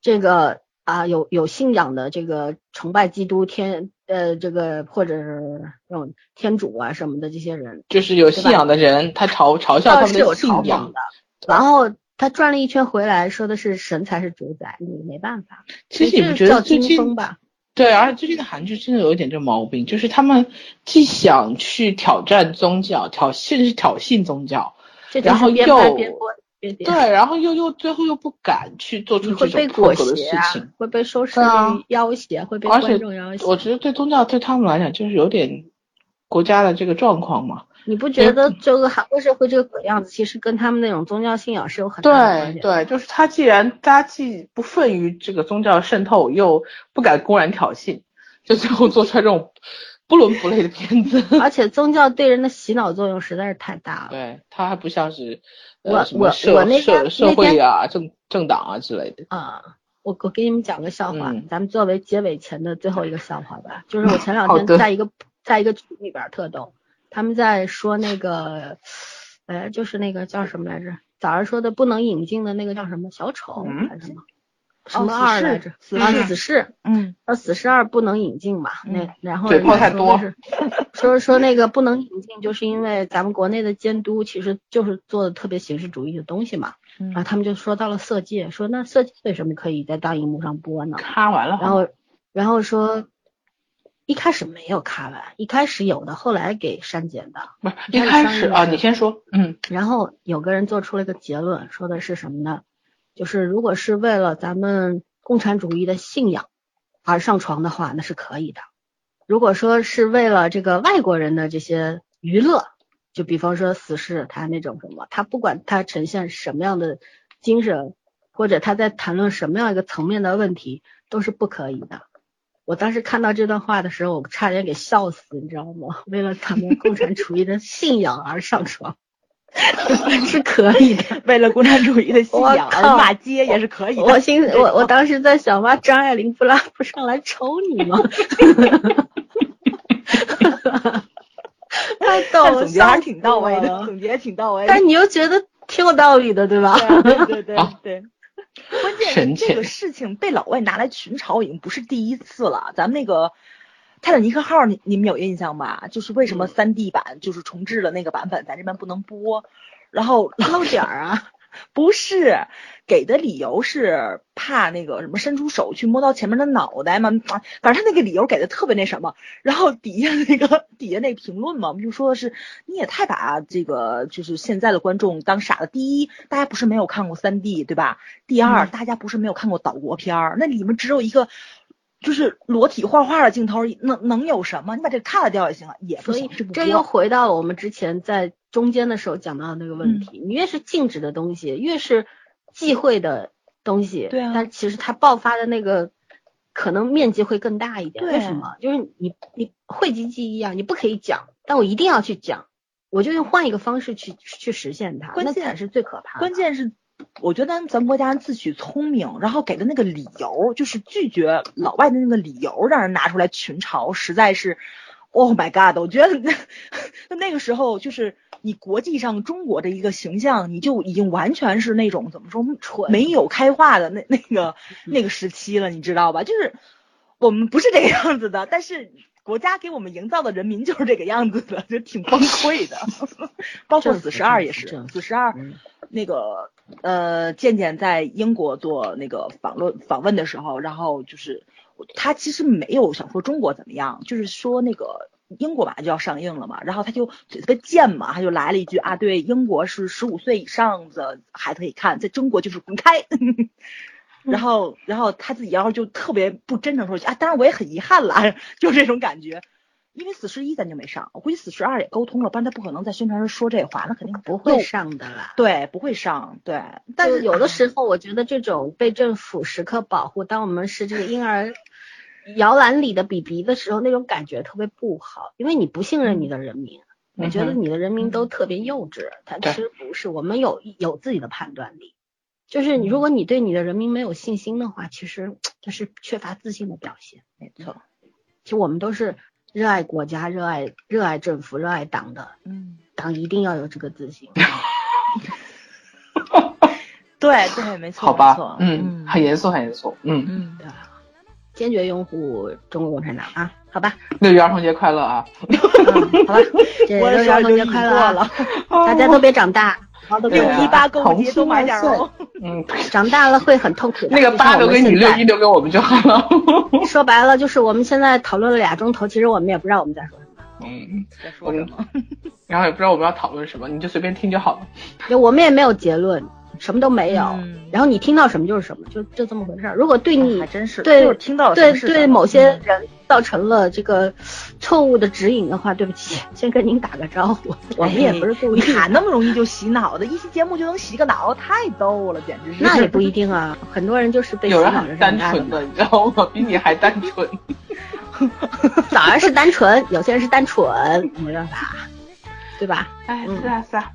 这个啊有有信仰的这个崇拜基督天呃这个或者是那种天主啊什么的这些人，就是有信仰的人，他嘲嘲笑他们的信仰的，然后。他转了一圈回来，说的是神才是主宰，你没办法。其实你不觉得最近吧？对，而且最近的韩剧真的有一点这毛病，就是他们既想去挑战宗教，挑甚至是挑衅宗教，然后又对，然后又又最后又不敢去做出这种破格的事情，会被收视要挟，会被观众要挟。我觉得对宗教对他们来讲就是有点国家的这个状况嘛。你不觉得这个韩国社会这个鬼样子，其实跟他们那种宗教信仰是有很大的关系？对对，就是他既然他既不愤于这个宗教渗透，又不敢公然挑衅，就最后做出来这种不伦不类的片子。而且宗教对人的洗脑作用实在是太大了。对，他还不像是我我我那社社会啊政政党啊之类的。啊，我我给你们讲个笑话，咱们作为结尾前的最后一个笑话吧。就是我前两天在一个在一个群里边特逗。他们在说那个，呃，就是那个叫什么来着？早上说的不能引进的那个叫什么小丑还是什么？什么二来着？啊，死侍。嗯。呃死侍二不能引进嘛？那然后嘴炮太多。说说那个不能引进，就是因为咱们国内的监督其实就是做的特别形式主义的东西嘛。然后他们就说到了色戒，说那色戒为什么可以在大荧幕上播呢？看完了。然后然后说。一开始没有卡完，一开始有的，后来给删减的。不是一开始啊，你先说。嗯。然后有个人做出了一个结论，说的是什么呢？就是如果是为了咱们共产主义的信仰而上床的话，那是可以的。如果说是为了这个外国人的这些娱乐，就比方说死侍他那种什么，他不管他呈现什么样的精神，或者他在谈论什么样一个层面的问题，都是不可以的。我当时看到这段话的时候，我差点给笑死，你知道吗？为了咱们共产主义的信仰而上床。是可以的，为了共产主义的信仰骂街也是可以的。我心我我当时在想，妈，张爱玲不拉不上来抽你吗？太逗了，总结还挺到位的，总结挺到位。但你又觉得挺有道理的，对吧？对对对对。关键这个事情被老外拿来群嘲已经不是第一次了。咱们那个。泰坦尼克号，你你们有印象吧？就是为什么三 D 版就是重置了那个版本，咱这边不能播，然后漏点儿啊？不是，给的理由是怕那个什么伸出手去摸到前面的脑袋嘛？反正他那个理由给的特别那什么。然后底下那个底下那评论嘛，我们就说的是你也太把这个就是现在的观众当傻了。第一，大家不是没有看过三 D 对吧？第二，大家不是没有看过岛国片儿，那里面只有一个。就是裸体画画的镜头，能能有什么？你把这看了掉也行啊，也不行。这又回到了我们之前在中间的时候讲到的那个问题。你越是禁止的东西，越是忌讳的东西，对啊。但其实它爆发的那个可能面积会更大一点。为什么？就是你你讳疾忌医啊，你不可以讲，但我一定要去讲，我就用换一个方式去去实现它。关键是最可怕。关键是。我觉得咱咱国家自诩聪明，然后给的那个理由就是拒绝老外的那个理由，让人拿出来群嘲，实在是，Oh my God！我觉得那 那个时候就是你国际上中国的一个形象，你就已经完全是那种怎么说蠢没有开化的那那个那个时期了，你知道吧？就是我们不是这个样子的，但是国家给我们营造的人民就是这个样子的，就挺崩溃的。包括死十二也是，死十二那个。呃，健健在英国做那个访论访问的时候，然后就是他其实没有想说中国怎么样，就是说那个英国马上就要上映了嘛，然后他就嘴特别贱嘛，他就来了一句啊，对，英国是十五岁以上的孩子可以看，在中国就是滚开。然后，然后他自己然后就特别不真诚说啊，当然我也很遗憾了，就这种感觉。因为死侍一咱就没上，我估计死侍二也沟通了，不然他不可能在宣传时说这话，那肯定不会上的啦。对，不会上。对，但是有的时候我觉得这种被政府时刻保护，当我们是这个婴儿摇篮里的 BB 的时候，那种感觉特别不好，因为你不信任你的人民，你觉得你的人民都特别幼稚，他其实不是，我们有有自己的判断力，就是你如果你对你的人民没有信心的话，其实这是缺乏自信的表现。没错，其实我们都是。热爱国家、热爱热爱政府、热爱党的，嗯，党一定要有这个自信。对对，没错，好吧，嗯，很严肃，很严肃，嗯。嗯，对，坚决拥护中国共产党啊，好吧。六一儿童节快乐啊！好吧，六一儿童节快乐了，大家都别长大。六一八购物节都买点哦。嗯，长大了会很痛苦。那个八留给你，六一留给我们就好了。说白了，就是我们现在讨论了俩钟头，其实我们也不知道我们在说什么。嗯，在说什么？然后也不知道我们要讨论什么，你就随便听就好了。就我们也没有结论。什么都没有，然后你听到什么就是什么，就就这么回事儿。如果对你还真是对听到对对某些人造成了这个错误的指引的话，对不起，先跟您打个招呼。我们也不是故意，哪那么容易就洗脑的？一期节目就能洗个脑，太逗了，简直是。那也不一定啊，很多人就是被有人很单纯的，你知道吗？比你还单纯。早上是单纯，有些人是单纯，没办法，对吧？哎，是啊是啊，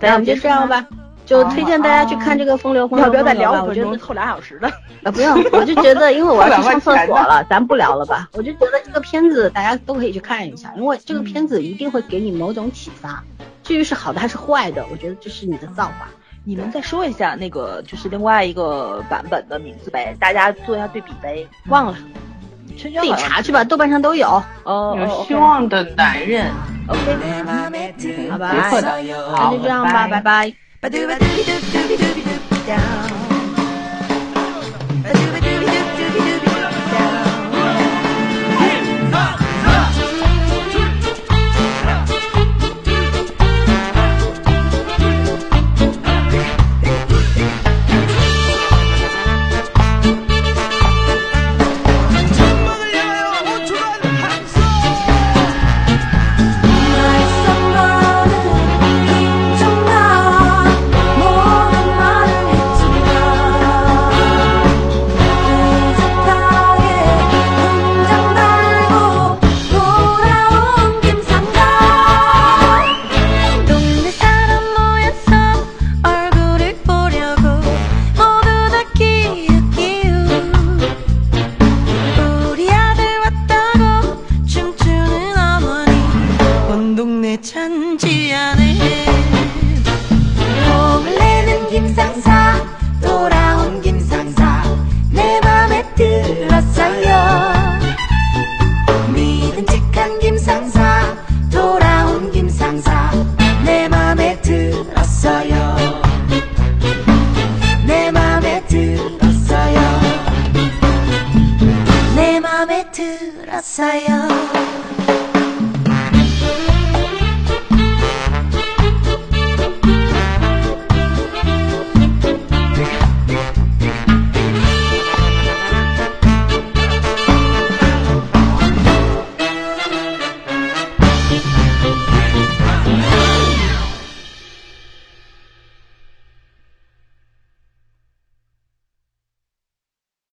那我们就这样吧。就推荐大家去看这个《风流风流》，要不要再聊五分钟？凑俩小时的 啊，不用，我就觉得，因为我要去上厕所了，咱不聊了吧？我就觉得这个片子大家都可以去看一下，因为这个片子一定会给你某种启发。至于是好的还是坏的，我觉得这是你的造化。你们再说一下那个就是另外一个版本的名字呗，大家做一下对比呗。忘了，自己查去吧，豆瓣上都有。哦，有希望的男人。OK，好吧，那就这样吧，拜拜。ba doo ba doo doop doop doop down. Ba doo